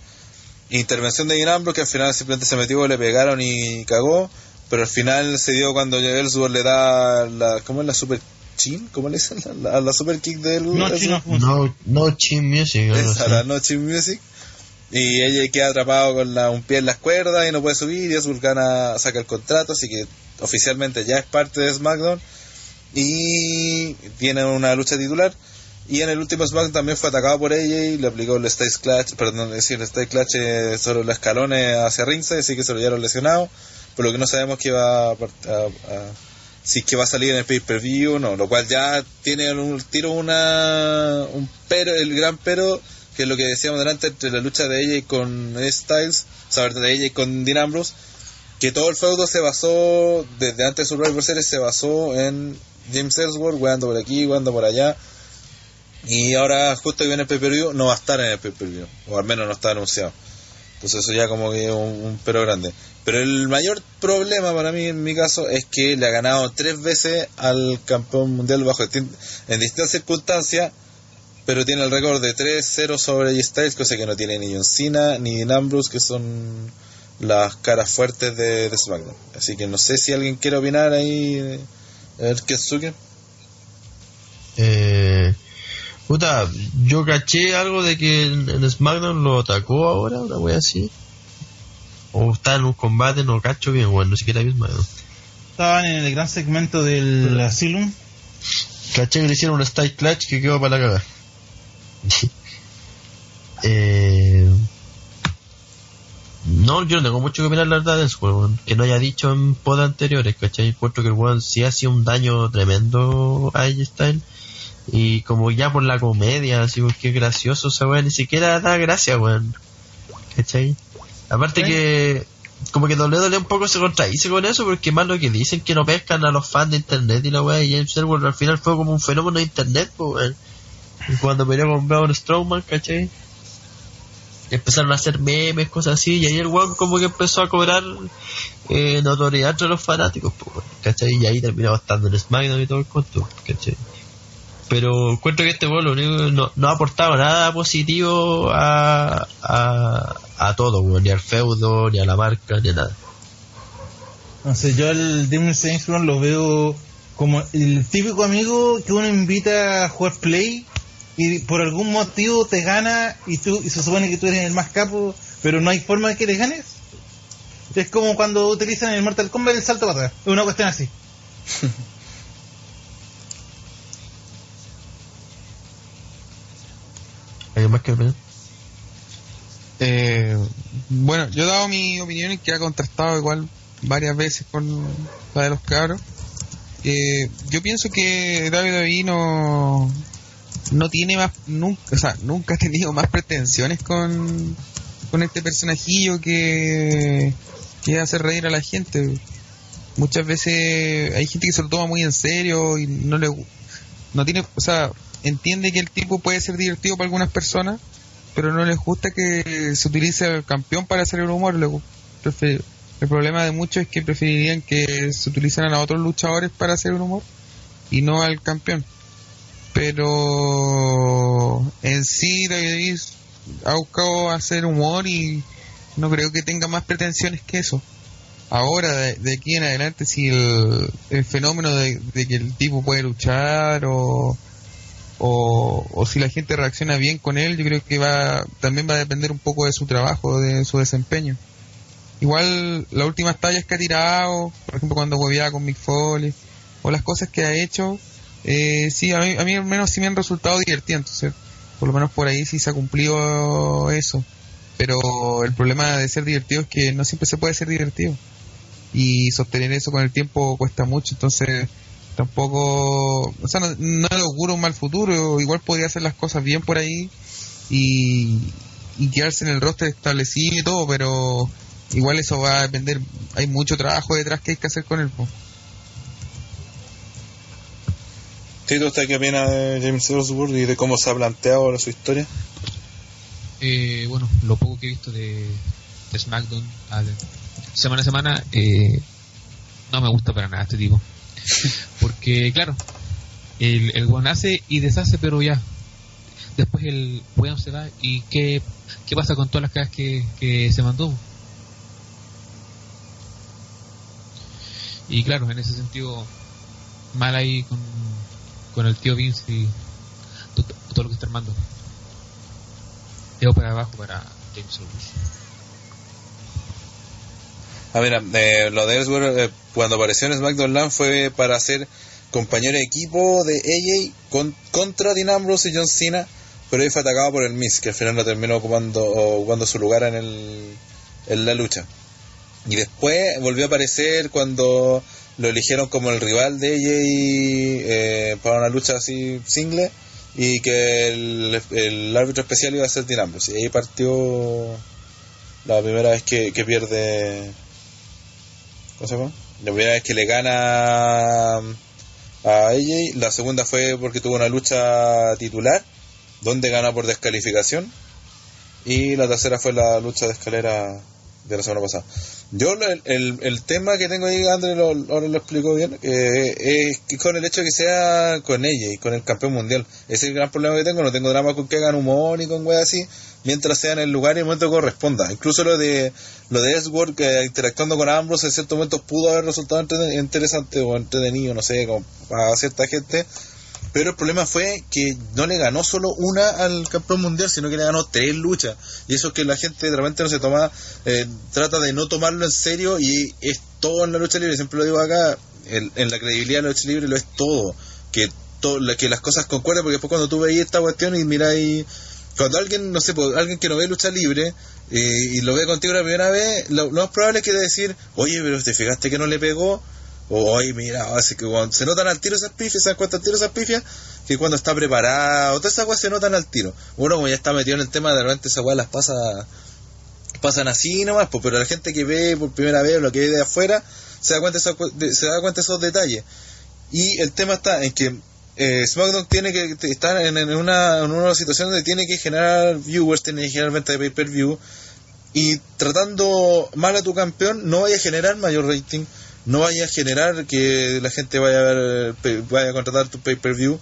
intervención de Dean Ambrose que al final simplemente se metió, le pegaron y cagó. Pero al final se dio cuando Ellsworth le da la, ¿cómo es la super Chin, ¿cómo le dicen? A la super kick del... No. No, no Chin Music. Esa, la No Chin Music. Y ella queda atrapado con la, un pie en las cuerdas y no puede subir. Y Azul gana, saca el contrato, así que oficialmente ya es parte de SmackDown. Y tiene una lucha titular. Y en el último SmackDown también fue atacado por ella y le aplicó el Stage Clutch, perdón, decir, el Stage Clutch eh, sobre los escalones hacia ringside, así que se lo llevaron lesionado. Por lo que no sabemos que va a, a- a- si que va a salir en el pay-per-view o no, lo cual ya tiene un tiro una un pero, el gran pero que es lo que decíamos delante entre la lucha de ella y con Styles, o sea, de ella y con Dean Ambrose, que todo el feudo se basó, desde antes de Survivor Series se basó en James Ellsworth, weando por aquí, weando por allá, y ahora justo que viene el pay-per-view no va a estar en el pay-per-view, o al menos no está anunciado. Entonces eso ya como que es un, un pero grande. Pero el mayor problema para mí en mi caso es que le ha ganado tres veces al campeón mundial bajo en distintas circunstancias, pero tiene el récord de 3-0 sobre AJ Styles, cosa que no tiene ni John Cena ni Ambrose, que son las caras fuertes de, de SmackDown. Así que no sé si alguien quiere opinar ahí. eh, A ver, Kensuke. Eh, puta, yo caché algo de que en, SmackDown lo atacó ahora, una wea así. O está en un combate, no cacho bien, bueno, ni siquiera vi SmackDown. Estaban en el gran segmento del Asylum. Caché que le hicieron un style clutch que quedó para la cagada. eh, no, yo no tengo mucho que opinar la verdad de eso, weón. que no haya dicho en pod anteriores, ¿cachai? Encuentro que el weón sí ha sido un daño tremendo a Styles. Y como ya por la comedia, así, pues que gracioso esa weón, ni siquiera da gracia, weón. ¿Cachai? Aparte que, como que WWE un poco se contradice con eso, porque más lo que dicen que no pescan a los fans de internet y la weá, y James Ellsworth al final fue como un fenómeno de internet, pues. Y Cuando peleó con Braun Strowman, ¿cachai? Empezaron a hacer memes, cosas así, y ahí el weón como que empezó a cobrar eh, notoriedad entre los fanáticos, pues ¿cachai? Y ahí terminó estando en SmackDown y todo el cuento, ¿cachai? Pero encuentro que este weón lo único no, no ha aportado nada positivo a, a, a todo, ni al feudo, ni a la marca, ni a nada. No sé, yo al Demon Saints lo veo como el típico amigo que uno invita a jugar play y por algún motivo te gana y tú y se supone que tú eres el más capo, pero no hay forma de que le ganes. Es como cuando utilizan en el Mortal Kombat el salto para atrás. Es una cuestión así. ¿Hay más que opinar? Eh, bueno, yo he dado mi opinión y que ha contrastado igual varias veces con la de los cabros. Eh, yo pienso que WWE no, no tiene más, nunca, o sea, nunca ha tenido más pretensiones con, con este personajillo que, que hace reír a la gente. Muchas veces hay gente que se lo toma muy en serio y no le, no tiene, o sea, entiende que el tipo puede ser divertido para algunas personas, pero no les gusta que se utilice al campeón para hacer el humor. Le el problema de muchos es que preferirían que se utilizaran a otros luchadores para hacer el humor y no al campeón. Pero en sí WWE ha buscado hacer humor y no creo que tenga más pretensiones que eso. Ahora, de, aquí en adelante, si el, fenómeno de que el tipo puede luchar o, o, o si la gente reacciona bien con él, yo creo que va también va a depender un poco de su trabajo, de su desempeño. Igual las últimas tallas que ha tirado, por ejemplo cuando hueveaba con Mick Foley, o las cosas que ha hecho, eh, sí, a mí, a mí al menos sí me han resultado divertidas, entonces por lo menos por ahí sí se ha cumplido eso. Pero el problema de ser divertido es que no siempre se puede ser divertido. Y sostener eso con el tiempo cuesta mucho, entonces tampoco, o sea, no, no le auguro un mal futuro, igual podría hacer las cosas bien por ahí y, y quedarse en el roster establecido y todo, pero igual eso va a depender, hay mucho trabajo detrás que hay que hacer con él. po. Tito, ¿usted qué opina de James Ellsworth y de cómo se ha planteado ahora su historia? Eh, bueno, lo poco que he visto de, de SmackDown a- semana a semana, eh, no me gusta para nada este tipo. Porque, claro, el, el hace y deshace, pero ya. Después el weón se va y ¿qué, qué pasa con todas las cagas que, que se mandó? Y claro, en ese sentido, mal ahí con, con el tío Vince y to- to- todo lo que está armando. Llevo para abajo para James Owens. Ah, mira, eh, lo de Ellsworth eh, cuando apareció en SmackDown Live fue para ser compañero de equipo de AJ con, contra Dean Ambrose y John Cena, pero ahí fue atacado por el Miz, que al final no terminó ocupando, ocupando su lugar en, el, en la lucha. Y después volvió a aparecer cuando lo eligieron como el rival de AJ eh, para una lucha así single y que el, árbitro especial iba a ser Dean Ambrose. Y ahí partió la primera vez que pierde La primera vez que le gana a AJ, la segunda fue porque tuvo una lucha titular, donde gana por descalificación, y la tercera fue la lucha de escalera de la semana pasada. Yo el, el, tema que tengo ahí, André lo, ahora lo explico bien, eh, es con el hecho de que sea con ella y con el campeón mundial. Ese es el gran problema que tengo, no tengo drama con que hagan humor ni con weas así, mientras sea en el lugar y el momento que corresponda. Incluso lo de lo de que interactuando con Ambrose en ciertos momentos pudo haber resultado interesante o entretenido, no sé, como para cierta gente. Pero el problema fue que no le ganó solo una al campeón mundial, sino que le ganó tres luchas. Y eso es que la gente de repente no se toma, eh, trata de no tomarlo en serio y es todo en la lucha libre. Siempre lo digo acá, en la credibilidad de la lucha libre lo es todo. Que, to- que las cosas concuerden, porque después cuando tú veis esta cuestión y miráis, cuando alguien, no sé, alguien que no ve lucha libre eh, y lo ve contigo la primera vez, lo, lo más probable es que te decir, oye, pero te fijaste que no le pegó. O, oye, mira, así que cuando se notan al tiro esas pifias, ¿se dan cuenta al tiro esas pifias? Que cuando está preparado, todas esas weas se notan al tiro. Uno como ya está metido en el tema, de repente esas weas las pasa, pasan así nomás, pues, pero la gente que ve por primera vez lo que ve de afuera, se da cuenta, de se da cuenta de esos detalles. Y el tema está en que eh, SmackDown tiene que estar en, en una, en una situación donde tiene que generar viewers, tiene que generar venta de pay-per-view. Y tratando mal a tu campeón, no vaya a generar mayor rating, no vaya a generar que la gente vaya a ver, vaya a contratar tu pay-per-view.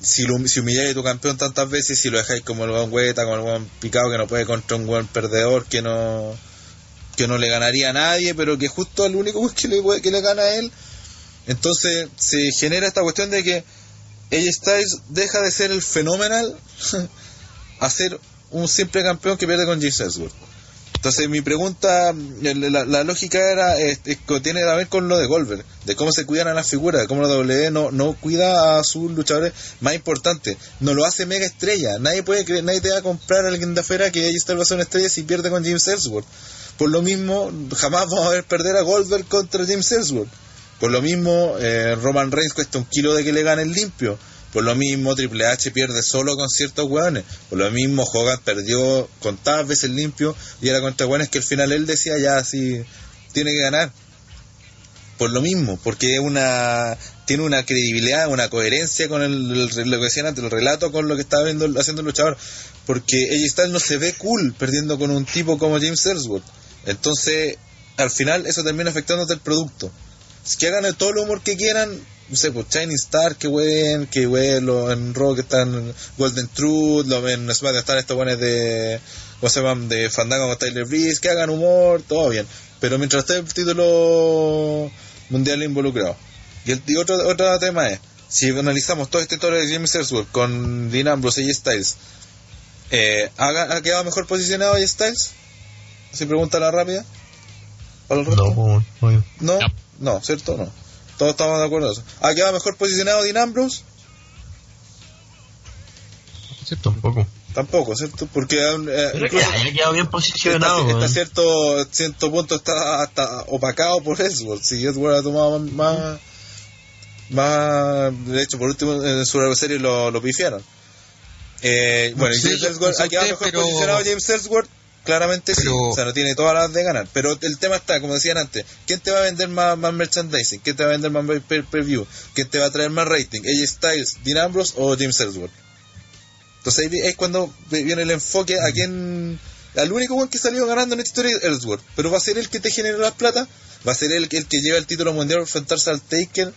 Si, lo, si humilláis a tu campeón tantas veces, si lo dejáis como el buen hueta, como el buen picado que no puede contra un buen perdedor que no que no le ganaría a nadie, pero que justo al único que le, que le gana a él, entonces se genera esta cuestión de que AJ Styles deja de ser el fenomenal a ser un simple campeón que pierde con James Ellsworth. Entonces mi pregunta, la, lógica era, es- tiene que ver con lo de Goldberg, de cómo se cuidan a las figuras, de cómo la WWE no, no cuida a sus luchadores más importantes, no lo hace mega estrella, nadie puede creer, nadie te va a comprar a alguien de afuera que Styles va a ser una estrella si pierde con James Ellsworth. Por lo mismo, jamás vamos a ver perder a Goldberg contra James Ellsworth. Por lo mismo, eh, Roman Reigns cuesta un kilo de que le gane el limpio. Por lo mismo, Triple H pierde solo con ciertos hueones. Por lo mismo, Hogan perdió contadas veces limpio y era contra hueones que al final él decía ya así, tiene que ganar. Por lo mismo, porque una tiene una credibilidad, una coherencia con el, lo que decían antes, el relato con lo que estaba haciendo el luchador. Porque AJ Styles no se ve cool perdiendo con un tipo como James Ellsworth. Entonces, al final, eso termina afectándote el producto. Es que hagan todo el humor que quieran, no sé, pues Shining Star, que ven, que ven, lo, en Rock están Golden Truth, lo ven en SmackDown están estos buenos de, ¿cómo se llaman? De Fandango con Tyler Breeze, que hagan humor, todo bien. Pero mientras esté el título mundial involucrado. Y, el, y otro, otro tema es, si analizamos todo este historia de James Ellsworth con Dean Ambrose y Styles, eh, ¿ha, ¿ha quedado mejor posicionado AJ Styles? Si pregunta la rápida. No, No. no, ¿cierto? No. Todos estamos de acuerdo en eso. ¿Ha quedado mejor posicionado Dean Ambrose? ¿Cierto? Tampoco. Tampoco, ¿cierto? Porque eh, haya quedado bien posicionado, está cierto, cierto punto está hasta opacado por Ellsworth. Si Ellsworth ha tomado más, más, de hecho, por último en su serie lo, lo pifiaron. Eh, bueno, sé, James Ellsworth no sé ha quedado mejor pero- posicionado James Ellsworth. Claramente sí, o sea, no tiene todas las de ganar. Pero el tema está, como decían antes, ¿quién te va a vender más, más merchandising? ¿Quién te va a vender más pay per view? ¿Quién te va a traer más rating? ¿AJ Styles, Dean Ambrose o James Ellsworth? Entonces ahí es cuando viene el enfoque a quién... Al único one que salió ganando en esta historia es Ellsworth. Pero va a ser el que te genera las plata. Va a ser el, el que lleva el título mundial a enfrentarse al Taker.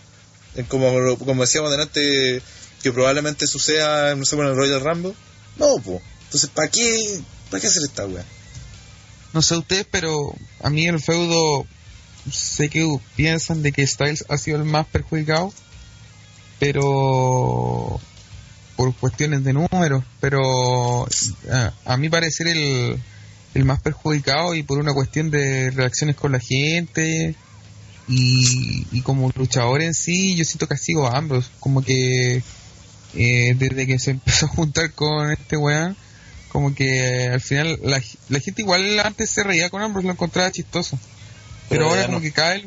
Como, como decíamos delante, que probablemente suceda no sé, en el Royal Rumble. No, pues. Entonces, ¿para qué, ¿para qué hacer esta wea? No sé ustedes, pero a mí el feudo sé que piensan de que Styles ha sido el más perjudicado. pero por cuestiones de números, pero a, a mi parecer el, el más perjudicado y por una cuestión de reacciones con la gente y, como luchador en sí, yo siento que sigo a ambos, como que eh, desde que se empezó a juntar con este weón, como que al final la, la gente igual antes se reía con ambos, lo encontraba chistoso, pero, Pero ahora como no. que cada vez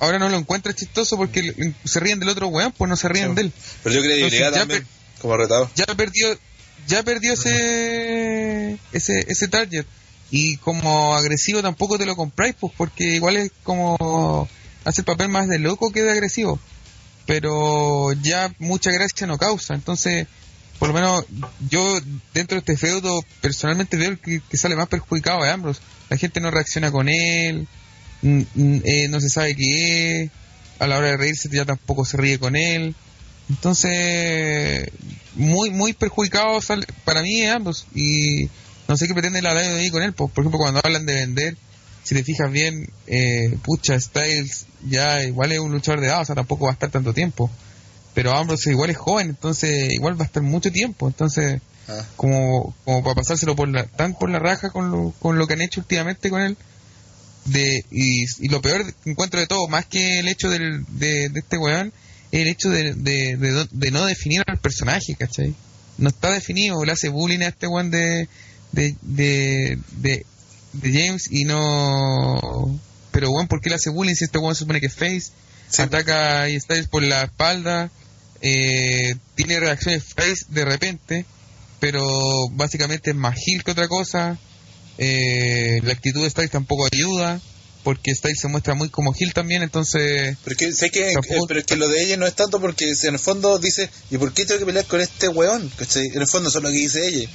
ahora no lo encuentra chistoso porque se ríen del otro weón, pues no se ríen Sí. de él. Perdió credibilidad Entonces, ya también, como retador. ya perdió ya perdió ese ese ese target y como agresivo tampoco te lo compráis pues porque igual es como hace el papel más de loco que de agresivo pero ya mucha gracia no causa entonces por lo menos yo dentro de este feudo personalmente veo que, que sale más perjudicado de Ambrose la gente no reacciona con él eh, no se sabe qué es a la hora de reírse ya tampoco se ríe con él entonces, muy muy perjudicado sale- para mí ambos. Y no sé qué pretende la de ahí con él. Por, por ejemplo, cuando hablan de vender, si te fijas bien, eh, pucha, Styles ya igual es un luchador de edad, o sea, tampoco va a estar tanto tiempo. Pero Ambrose igual es joven, entonces igual va a estar mucho tiempo. Entonces, Ah. como, como para pasárselo por la, tan por la raja con lo, con lo que han hecho últimamente con él. De, y, y lo peor que encuentro de todo, más que el hecho del, de, de este weón, es el hecho de, de, de no- de definir al personaje, ¿cachai? No está definido, le hace bullying a este weón de, de, de, de, de James y no... Pero weón, ¿por qué le hace bullying si este weón se supone que es face? Ataca y Styles por la espalda, eh, tiene reacciones face de repente, pero básicamente es más heel que otra cosa. Eh, la actitud de Styles tampoco ayuda, porque Styles se muestra muy como heel también, entonces... Pero es que, sé que, Tampoco- eh, pero es que lo de ella no es tanto porque si en el fondo dice, ¿y por qué tengo que pelear con este weón? ¿Cachai? En el fondo eso es lo que dice ella.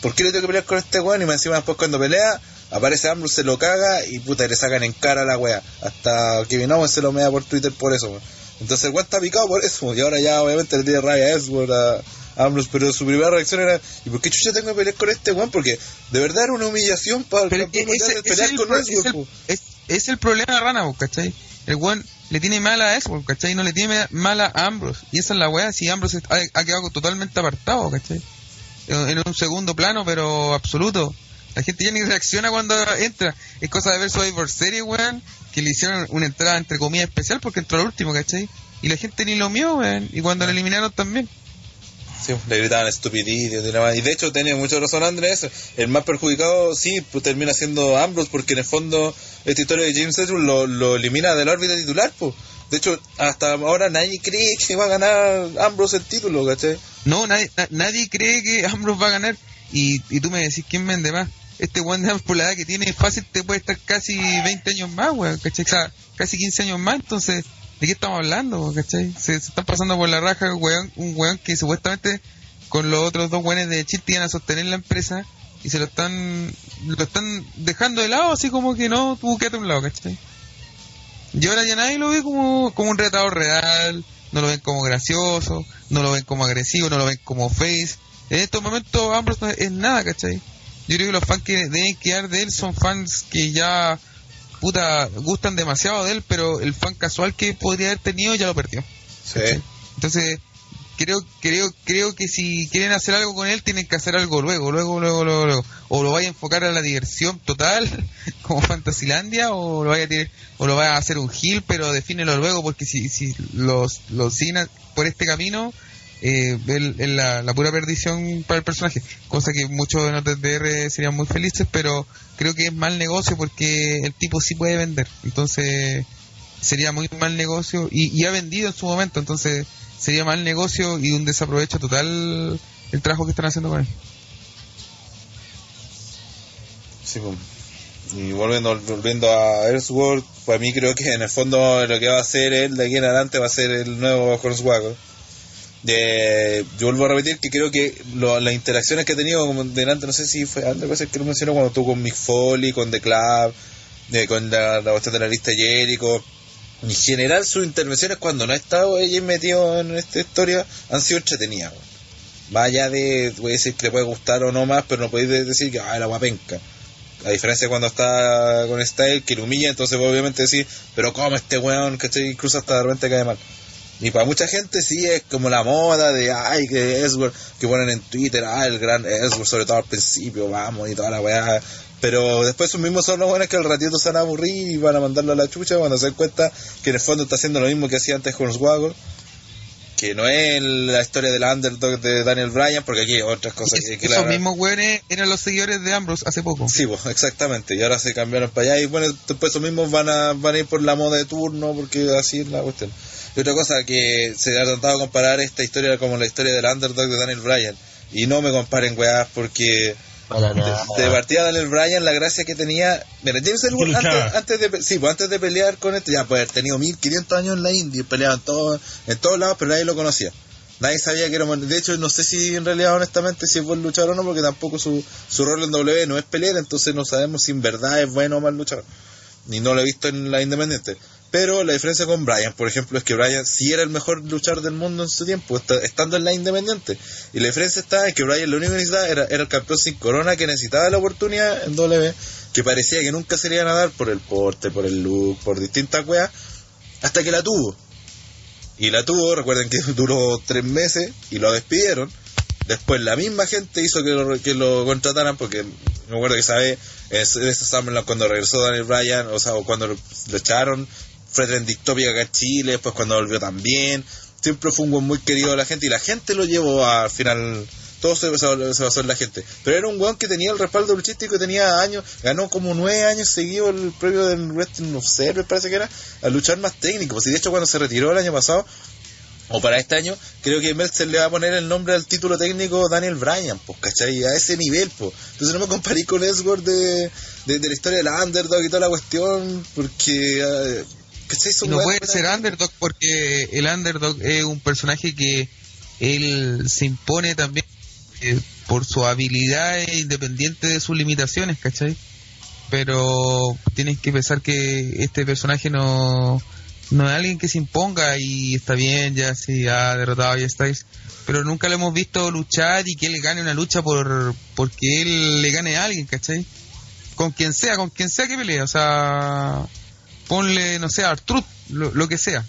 ¿Por qué le tengo que pelear con este weón? Y más encima después cuando pelea, aparece Ambrose, se lo caga y puta, le sacan en cara a la wea. Hasta Kevin Owens se lo mea por Twitter por eso. weón. Entonces el weón está picado por eso. Y ahora ya obviamente le tiene rabia a Ellsworth, a Ambrose, pero su primera reacción era, ¿y por qué chucha tengo que pelear con este weón? Porque de verdad era una humillación para el campeón ese- ese pelear es el con Ellsworth, es es, el problema de Rana, ¿cachai? El weón le tiene mal a eso, ¿cachai? No le tiene mal a Ambrose. Y esa es la weá, si Ambrose ha, ha quedado totalmente apartado, ¿cachai? En, en un segundo plano, pero absoluto. La gente ya ni reacciona cuando entra. Es cosa de ver Survivor Series, weón, que le hicieron una entrada entre comillas especial porque entró al último, ¿cachai? Y la gente ni lo mió, weón. Y cuando lo eliminaron también. Sí, le gritaban estupidillo y de hecho tenía mucha razón Andrés. El más perjudicado sí pues, termina siendo Ambrose porque en el fondo esta historia de James Edgeworth lo, lo elimina de la órbita titular. Pues. De hecho, hasta ahora nadie cree que va a ganar Ambrose el título, ¿cachai? No, nadie, na- nadie cree que Ambrose va a ganar. Y, y tú me decís, ¿quién vende más? Este Juan de edad que tiene, fácil te puede estar casi 20 años más, weón, ¿cachai? O sea, casi 15 años más, entonces, ¿de qué estamos hablando, cachai? Se, se están pasando por la raja, weón, un weón que supuestamente con los otros dos weones de Chile iban a sostener la empresa y se lo están lo están dejando de lado, así como que no, tú quédate a un lado, ¿cachai? Y ahora ya nadie lo ve como, como un retador real, no lo ven como gracioso, no lo ven como agresivo, no lo ven como face. En estos momentos Ambrose no es nada, ¿cachai? Yo creo que los fans que deben quedar de él son fans que ya, puta, gustan demasiado de él, pero el fan casual que podría haber tenido ya lo perdió. Sí. Entonces, creo, creo, creo que si quieren hacer algo con él, tienen que hacer algo luego, luego, luego, luego, luego. O lo vaya a enfocar a la diversión total, como Fantasilandia, o lo vaya a tirar- o lo vaya a hacer un heel, pero defínelo luego, porque si, si los, los siguen por este camino, eh, la, la pura perdición para el personaje. Cosa que muchos de nosotros de TR serían muy felices, pero creo que es mal negocio porque el tipo sí puede vender. Entonces, sería muy mal negocio y, ha vendido en su momento, entonces sería mal negocio y un desaprovecho total el trabajo que están haciendo con él. Sí, pues. Y volviendo, volviendo a Ellsworth, para mí creo que en el fondo lo que va a hacer él de aquí en adelante va a ser el nuevo Hornswoggle. De, yo vuelvo a repetir que creo que lo- las interacciones que ha tenido como delante, no sé si fue antes, parece que lo mencionó cuando estuvo con Mick Foley, con The Club, con la, la de la lista Jericho. En general, sus intervenciones cuando no ha estado ella metido en esta historia han sido entretenidas. Más allá de, voy a decir que le puede gustar o no más, pero no podéis de- decir que, ah, la guapenca. A diferencia de cuando está con Style, que lo humilla, entonces obviamente decir, pero ¿cómo este weón? ¿Cachai? Incluso hasta de repente cae mal. Y para mucha gente sí es como la moda de, ay, que Ellsworth, que ponen en Twitter, ah, el gran Ellsworth, sobre todo al principio, vamos, y toda la weá. Pero después sus mismos son los buenos que al ratito se van a aburrir y van a mandarlo a la chucha cuando se den cuenta que en el fondo está haciendo lo mismo que hacía antes con los Swaggle. Que no es la historia del underdog de Daniel Bryan, porque aquí hay otras cosas que, que Esos la- mismos weones eran los seguidores de Ambrose hace poco. Sí, pues, exactamente. Y ahora se cambiaron para allá. Y bueno, después esos mismos van a, van a ir por la moda de turno, porque así es la cuestión. Y otra cosa que se ha tratado de comparar esta historia como la historia del underdog de Daniel Bryan. Y no me comparen, weás, porque Para de, nada. de partida Daniel Bryan, la gracia que tenía. Mira, James Ellsworth, antes, antes de, sí, pues antes de pelear con este, ya puede haber tenido 1500 años en la India, peleaba en, todo, en todos lados, pero nadie lo conocía. Nadie sabía que era. De hecho, no sé si en realidad, honestamente, si es buen luchador o no, porque tampoco su, su rol en W no es pelear, entonces no sabemos si en verdad es bueno o mal luchador. Ni no lo he visto en la Independiente. Pero la diferencia con Bryan, por ejemplo, es que Bryan sí era el mejor luchador del mundo en su tiempo, esta- estando en la Independiente. Y la diferencia está en que Bryan lo único que necesitaba era, era el campeón sin corona que necesitaba la oportunidad en W, que parecía que nunca se le iban a dar por el porte, por el look, por distintas weas, hasta que la tuvo. Y la tuvo, recuerden que duró tres meses y lo despidieron. Después la misma gente hizo que lo, que lo contrataran porque me acuerdo que sabe ese Summerland cuando regresó Daniel Bryan, o sea, o cuando lo echaron, fue trending topic acá en Chile, después cuando volvió también. Siempre fue un buen muy querido de la gente y la gente lo llevó al final. Todo se, basó en la gente. Pero era un weón que tenía el respaldo luchístico tenía años, ganó como nueve años seguidos el premio del Wrestling Observer, parece que era, al luchar más técnico. Pues, y de hecho, cuando se retiró el año pasado, o para este año, creo que Meltzer le va a poner el nombre al título técnico Daniel Bryan, pues, ¿cachai? A ese nivel, pues. Entonces no me comparé con Ellsworth de, de, la historia del underdog y toda la cuestión, porque, eh, no puede ser underdog porque el underdog es un personaje que él se impone también eh, por su habilidad independiente de sus limitaciones, ¿cachai? Pero tienes que pensar que este personaje no, no es alguien que se imponga y está bien, ya si ha derrotado ya estáis, pero nunca lo hemos visto luchar y que él gane una lucha por porque él le gane a alguien, ¿cachai? Con quien sea, con quien sea que pelee, o sea, ponle, no sé, Artrud, lo, lo que sea.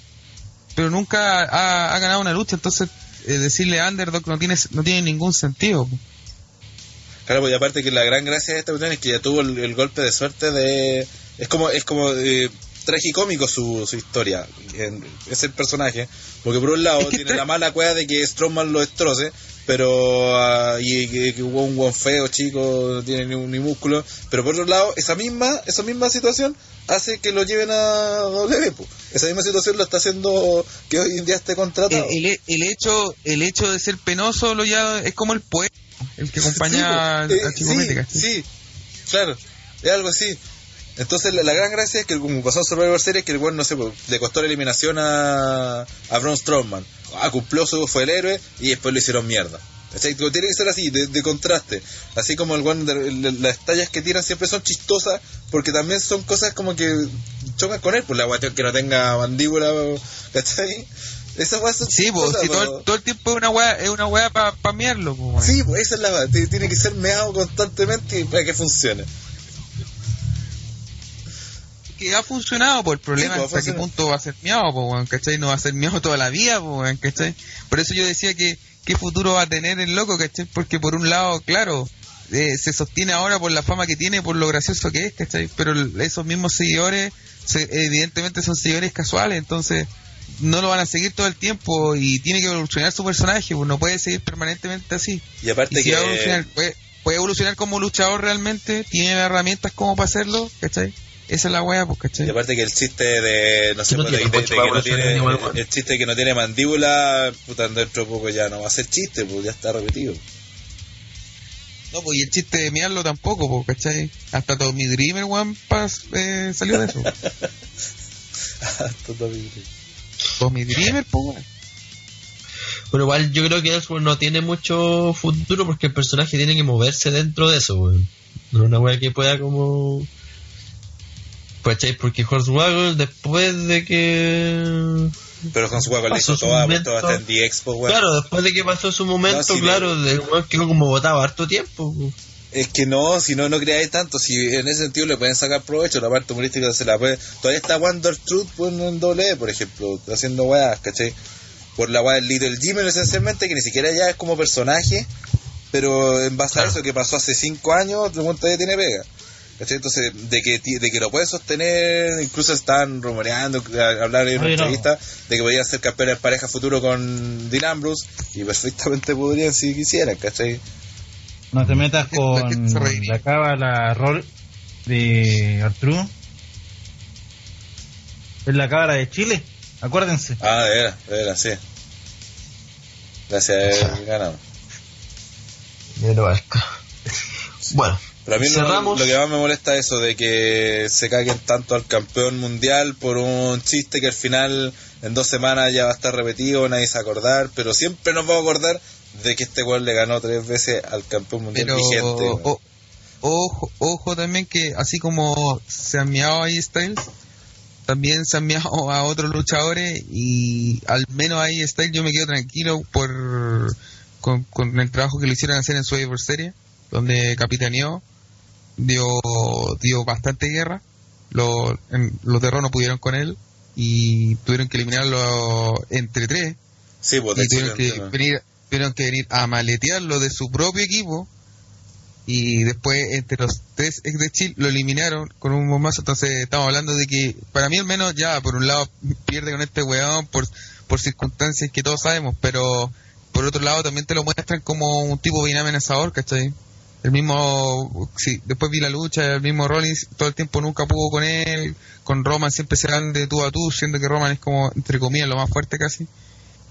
Pero nunca ha, ganado una lucha, entonces eh, decirle underdog no tiene, no tiene ningún sentido. Claro, pues y aparte que la gran gracia de esta cuestión es que ya tuvo el, el golpe de suerte de... Es como, es como eh, tragicómico su, su historia, en- ese personaje, porque por un lado Es tiene la mala cueva de que Strowman lo destroce, pero ah, y que, hubo un buen feo chico, no tiene ni, ni músculo, pero por otro lado, esa misma, esa misma situación hace que lo lleven a W, po. esa misma situación lo está haciendo que hoy en día esté contratado. El, el- el hecho el hecho de ser penoso lo ya es como el poeta, el que acompaña Sí. Eh, Chico sí, Mete, ¿cachai? sí, claro, es algo así. Entonces la, la gran gracia es que como pasó en Survivor Series que el weón, no sé, pues, le costó la eliminación a, a Braun Strowman. Ah, cumplió su, fue el héroe y después lo hicieron mierda. ¿Cachai? Tiene que ser así, de, de contraste. Así como el de- de- las tallas que tiran siempre son chistosas, porque también son cosas como que chocan con él, pues la guatón que no tenga mandíbula, ¿cachai? Esas weas son Sí, pues, si todo, el, todo el tiempo es una weá, es una weá para pa mearlo, weón. Sí, pues esa es la. T- Tiene que ser meado constantemente para que funcione. Que ha funcionado, pues el problema Sí, es pues, hasta qué punto va a ser miado, pues, weón, ¿cachai? No va a ser miado toda la vida, pues, weón, ¿cachai? Por eso yo decía que qué futuro va a tener el loco, ¿cachai? Porque por un lado, claro, eh, se sostiene ahora por la fama que tiene, por lo gracioso que es, ¿cachai? Pero esos mismos seguidores, se- evidentemente son seguidores casuales, entonces no lo van a seguir todo el tiempo y tiene que evolucionar su personaje, pues no puede seguir permanentemente así. Y aparte Y si que... va a evolucionar, puede, puede evolucionar como luchador realmente, tiene herramientas como para hacerlo, ¿cachai? Esa es la weá, pues, ¿cachai? Y aparte que el chiste de, no sé, no pues, de, de- de que no tiene, el chiste de que no tiene mandíbula, puta, dentro de poco ya no va a ser chiste, pues ya está repetido. No, pues y el chiste de miarlo tampoco, pues, ¿cachai? Hasta Tommy Dreamer, weón, eh, salió de eso. Tommy Dreamer, pues, weón. Pero igual yo creo que Ellsworth no tiene mucho futuro porque el personaje tiene que moverse dentro de eso, weón. No es una weá que pueda como... ¿Cachai? Porque Hornswoggle después de que... Pero con su huevo le Pasó hizo su toda, pues momento. está en The Expo, weón. Claro, después de que pasó su momento, No, claro, el weón quedó como botado harto tiempo. weón. Es que no, si no, no creáis tanto. Si en ese sentido le pueden sacar provecho, la parte humorística se la puede. Todavía está Wonder Truth pues, en doble, E, por ejemplo, haciendo weas, ¿cachai? Por la wea del Little Jimmy, esencialmente, que ni siquiera ya es como personaje, pero en base a eso que pasó hace cinco años, el todavía tiene pega. ¿Cachai? Entonces, de que, de que lo puede sostener, incluso están rumoreando, a- hablar en una no. entrevista, de que podrían ser campeones en pareja futuro con Dean Ambrose, y perfectamente podrían si quisieran, ¿cachai? No te metas con la cábala rol de Arturo. Es la cábala de Chile, acuérdense. Ah, de veras, sí. Gracias, eh, Barca. Bueno, Pero a mí lo, que más me molesta es eso de que se caguen tanto al campeón mundial por un chiste que al final en dos semanas ya va a estar repetido, nadie se va a acordar, pero siempre nos vamos a acordar de que este gol le ganó tres veces al campeón mundial Pero vigente. weón. o- ojo, ojo también que así como se han miado ahí Styles, también se han miado a otros luchadores y al menos ahí Styles yo me quedo tranquilo por con, con el trabajo que le hicieron hacer en Survivor Series, donde capitaneó, dio, dio bastante guerra, los, en- los de no pudieron con él y tuvieron que eliminarlo entre tres. Sí, pues y tuvieron que venir tuvieron que venir a maletearlo de su propio equipo. Y después entre los tres ex de Chile lo eliminaron con un bombazo. Entonces estamos hablando de que para mí al menos ya por un lado pierde con este weón por, por circunstancias que todos sabemos pero por otro lado también te lo muestran como un tipo bien amenazador ¿cachai? El mismo sí, después vi la lucha el mismo Rollins todo el tiempo nunca pudo con él con Roman siempre se dan de tú a tú siendo que Roman es como entre comillas lo más fuerte casi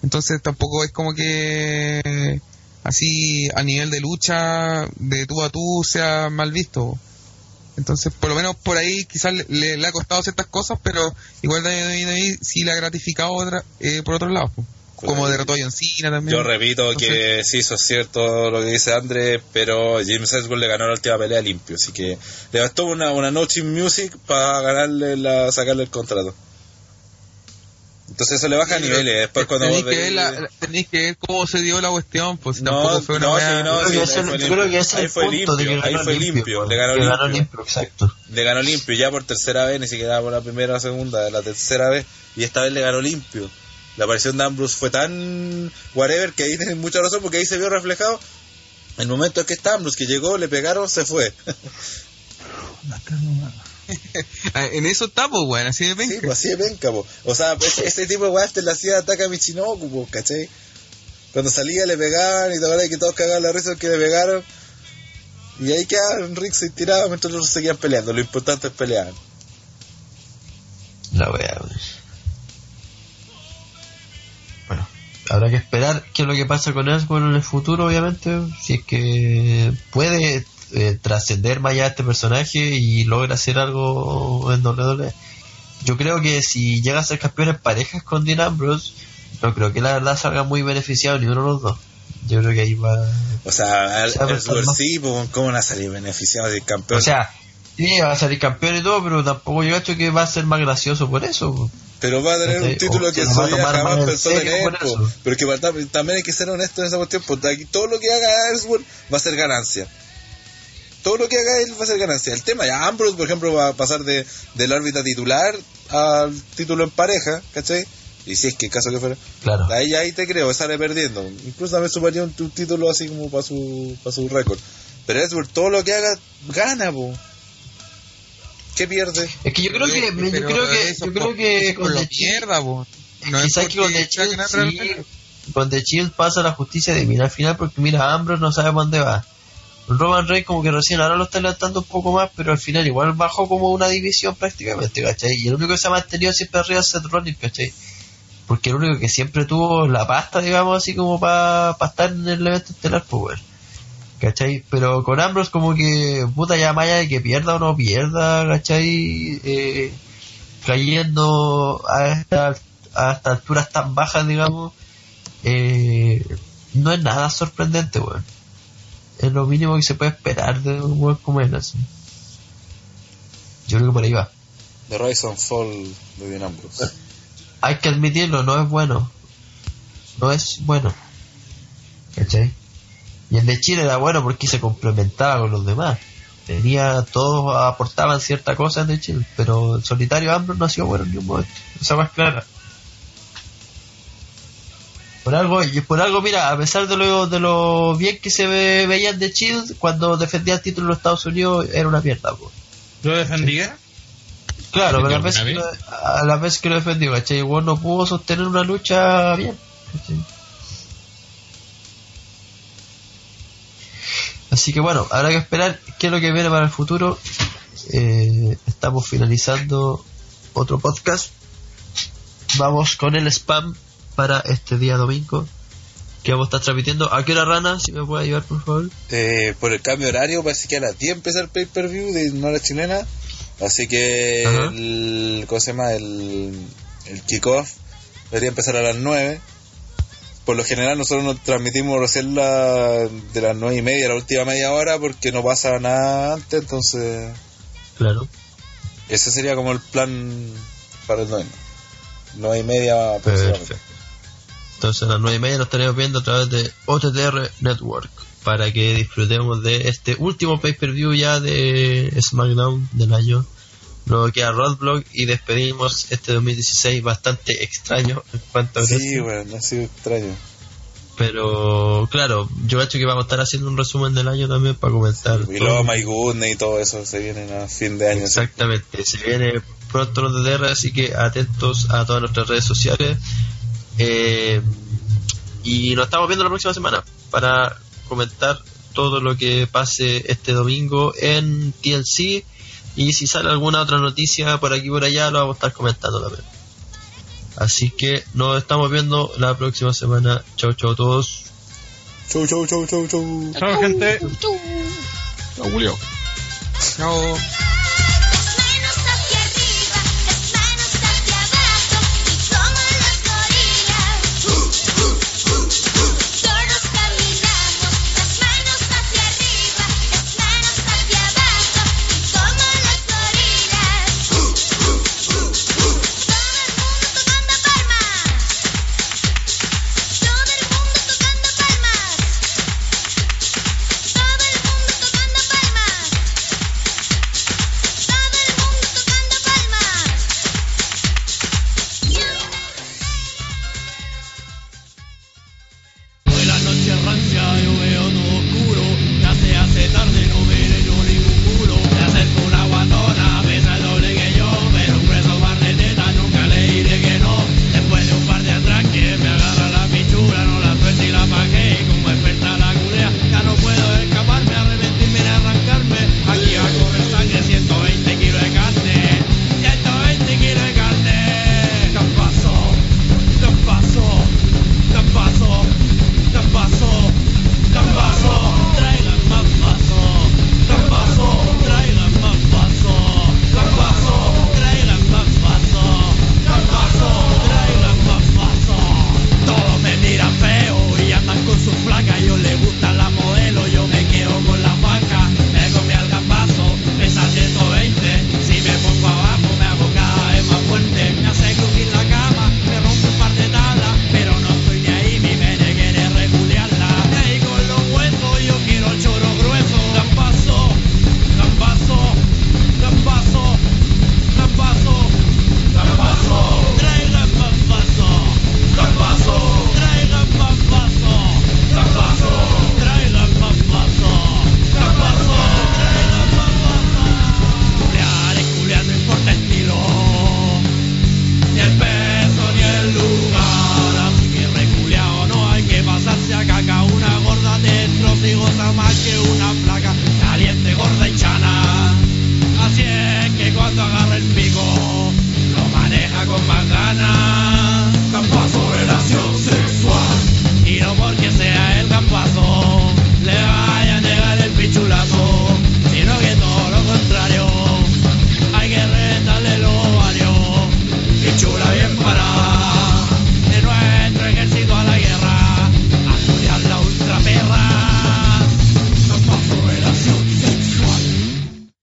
entonces tampoco es como que así a nivel de lucha de tú a tú sea mal visto. Entonces, por lo menos por ahí quizás le, ha costado ciertas cosas, pero igual de de ahí sí le ha gratificado otra, eh, por otro lado. po. Como Pues, derrotó a John Cena también. Yo repito que sí, eso es cierto lo que dice Andrés, pero James Ellsworth le ganó la última pelea limpio, así que le bastó una, una noche en music para ganarle la, sacarle el contrato. Entonces eso le baja Sí, niveles, después cuando tenéis que, ver veis- la- la- tenéis que ver cómo se dio la cuestión, pues No, tampoco fue una no, sí, no, Yo creo sí, que ahí ese- fue yo limpio. creo que ese Ahí fue de que limpio, ahí ganó fue limpio, limpio, weón. le ganó limpio, exacto. le ganó limpio ya por tercera vez, ni siquiera por la primera o segunda, la tercera vez, y esta vez le ganó limpio. La aparición de Ambrose fue tan whatever que ahí tienen mucha razón porque ahí se vio reflejado el momento en que está Ambrose, que llegó, le pegaron, se fue. Ah, En eso está, pues, weón, así de penca. Sí, pues así de penca, po. O sea, pues, ese tipo de weas te la hacía ataca a Michinoku, po, ¿cachai? Cuando salía le pegaban y acuerdas que todos cagaban la risa que le pegaron. Y ahí quedaron, Rick se tiraba mientras los otros seguían peleando. Lo importante es pelear. La wea, weón. Habrá que esperar qué es lo que pasa con Ellsworth en el futuro, obviamente. Si es que puede eh, trascender más allá de este personaje y logra hacer algo en WWE. Yo creo que si llega a ser campeón en parejas con Dean Ambrose, no creo que la verdad salga muy beneficiado ni uno de los dos. Yo creo que ahí va. O sea, el, O sea, el Super no. sí, pues, ¿cómo van a salir beneficiados del campeón? O sea, sí, va a salir campeón y todo, pero tampoco yo creo que va a ser más gracioso por eso. pero va a tener un ¿cachai? título que Soya jamás más en pensó tener. Pero que también hay que ser honesto en esa cuestión. Porque aquí todo lo que haga Ellsworth va a ser ganancia. Todo lo que haga él va a ser ganancia. El tema, ya Ambrose, por ejemplo, va a pasar de, de la órbita titular al título en pareja, ¿cachai? Y si es que caso que fuera. Claro. Ahí, ahí te creo, sale perdiendo. Incluso también sumaría un, un título así como para su, para su récord. Pero Ellsworth, todo lo que haga, gana, po. ¿Qué pierde? Es que yo creo que, yo creo que, yo creo que con The mierda, po. No es quizás que con The Shield, sí, con The Shield pasa la justicia divina al final porque mira, Ambrose no sabe dónde va. Roman Reigns como que recién ahora lo está levantando un poco más, pero al final igual bajó como una división prácticamente, ¿cachai? Y el único que se ha mantenido siempre arriba es Seth Rollins, ¿cachai? Porque el único que siempre tuvo la pasta, digamos, así como para estar en el evento estelar, pues, weón. ¿Cachai? Pero con Ambrose como que, puta, ya más allá de que pierda o no pierda, ¿cachai? Eh, cayendo a, esta, a estas alturas tan bajas, digamos, eh, no es nada sorprendente, weón. Es lo mínimo que se puede esperar de un weón como él, así. Yo creo que por ahí va. The Rise and Fall de Dean Ambrose. Hay que admitirlo, no es bueno. No es bueno. ¿Cachai? Y el de Chile era bueno porque se complementaba con los demás. Tenía, todos aportaban cierta cosa en de Chile, pero el solitario Ambrose no ha sido bueno en ningún momento. Esa más clara. Por algo, y por algo, mira, a pesar de lo, de lo bien que se ve, veían de Shield, cuando defendía el título de los Estados Unidos era una mierda. ¿Lo defendía? Claro, pero a la ¿Alguna vez, que lo, a la vez que lo defendió, ¿cachai? Igual no pudo sostener una lucha bien. ¿cachai? Así que bueno, habrá que esperar qué es lo que viene para el futuro. Eh, estamos finalizando otro podcast. Vamos con el spam para este día domingo. Que vamos a estar transmitiendo. ¿A qué hora rana? Si me puede ayudar, por favor. Eh, por el cambio de horario, parece que a las 10 empieza el pay-per-view de no la chilena. Así que Ajá. el, ¿cómo se llama? El, el kickoff debería empezar a las 9. Por lo general nosotros nos transmitimos recién la, de las 9 y media, la última media hora, porque no pasa nada antes, entonces Claro. ese sería como el plan para el 9. 9 y media aproximadamente. Perfecto. Entonces a las nueve y media nos estaremos viendo a través de OTTR Network para que disfrutemos de este último pay-per-view ya de SmackDown del año. Luego queda Roadblock y despedimos este 2016 bastante extraño en cuanto a Sí, bueno, ha sido extraño. Pero claro, yo hecho que vamos a estar haciendo un resumen del año también para comentar. Y todo. luego My Goodness y todo eso se vienen a fin de año. Exactamente, se viene pronto los DDR, así que atentos a todas nuestras redes sociales. Eh, y nos estamos viendo la próxima semana para comentar todo lo que pase este domingo en TLC. Y si sale alguna otra noticia por aquí y por allá, lo vamos a estar comentando también. Así que nos estamos viendo la próxima semana. Chau, chau a todos. Chau, chau, chau, chau, chau. Chao, gente. Chao, Julio. Chao.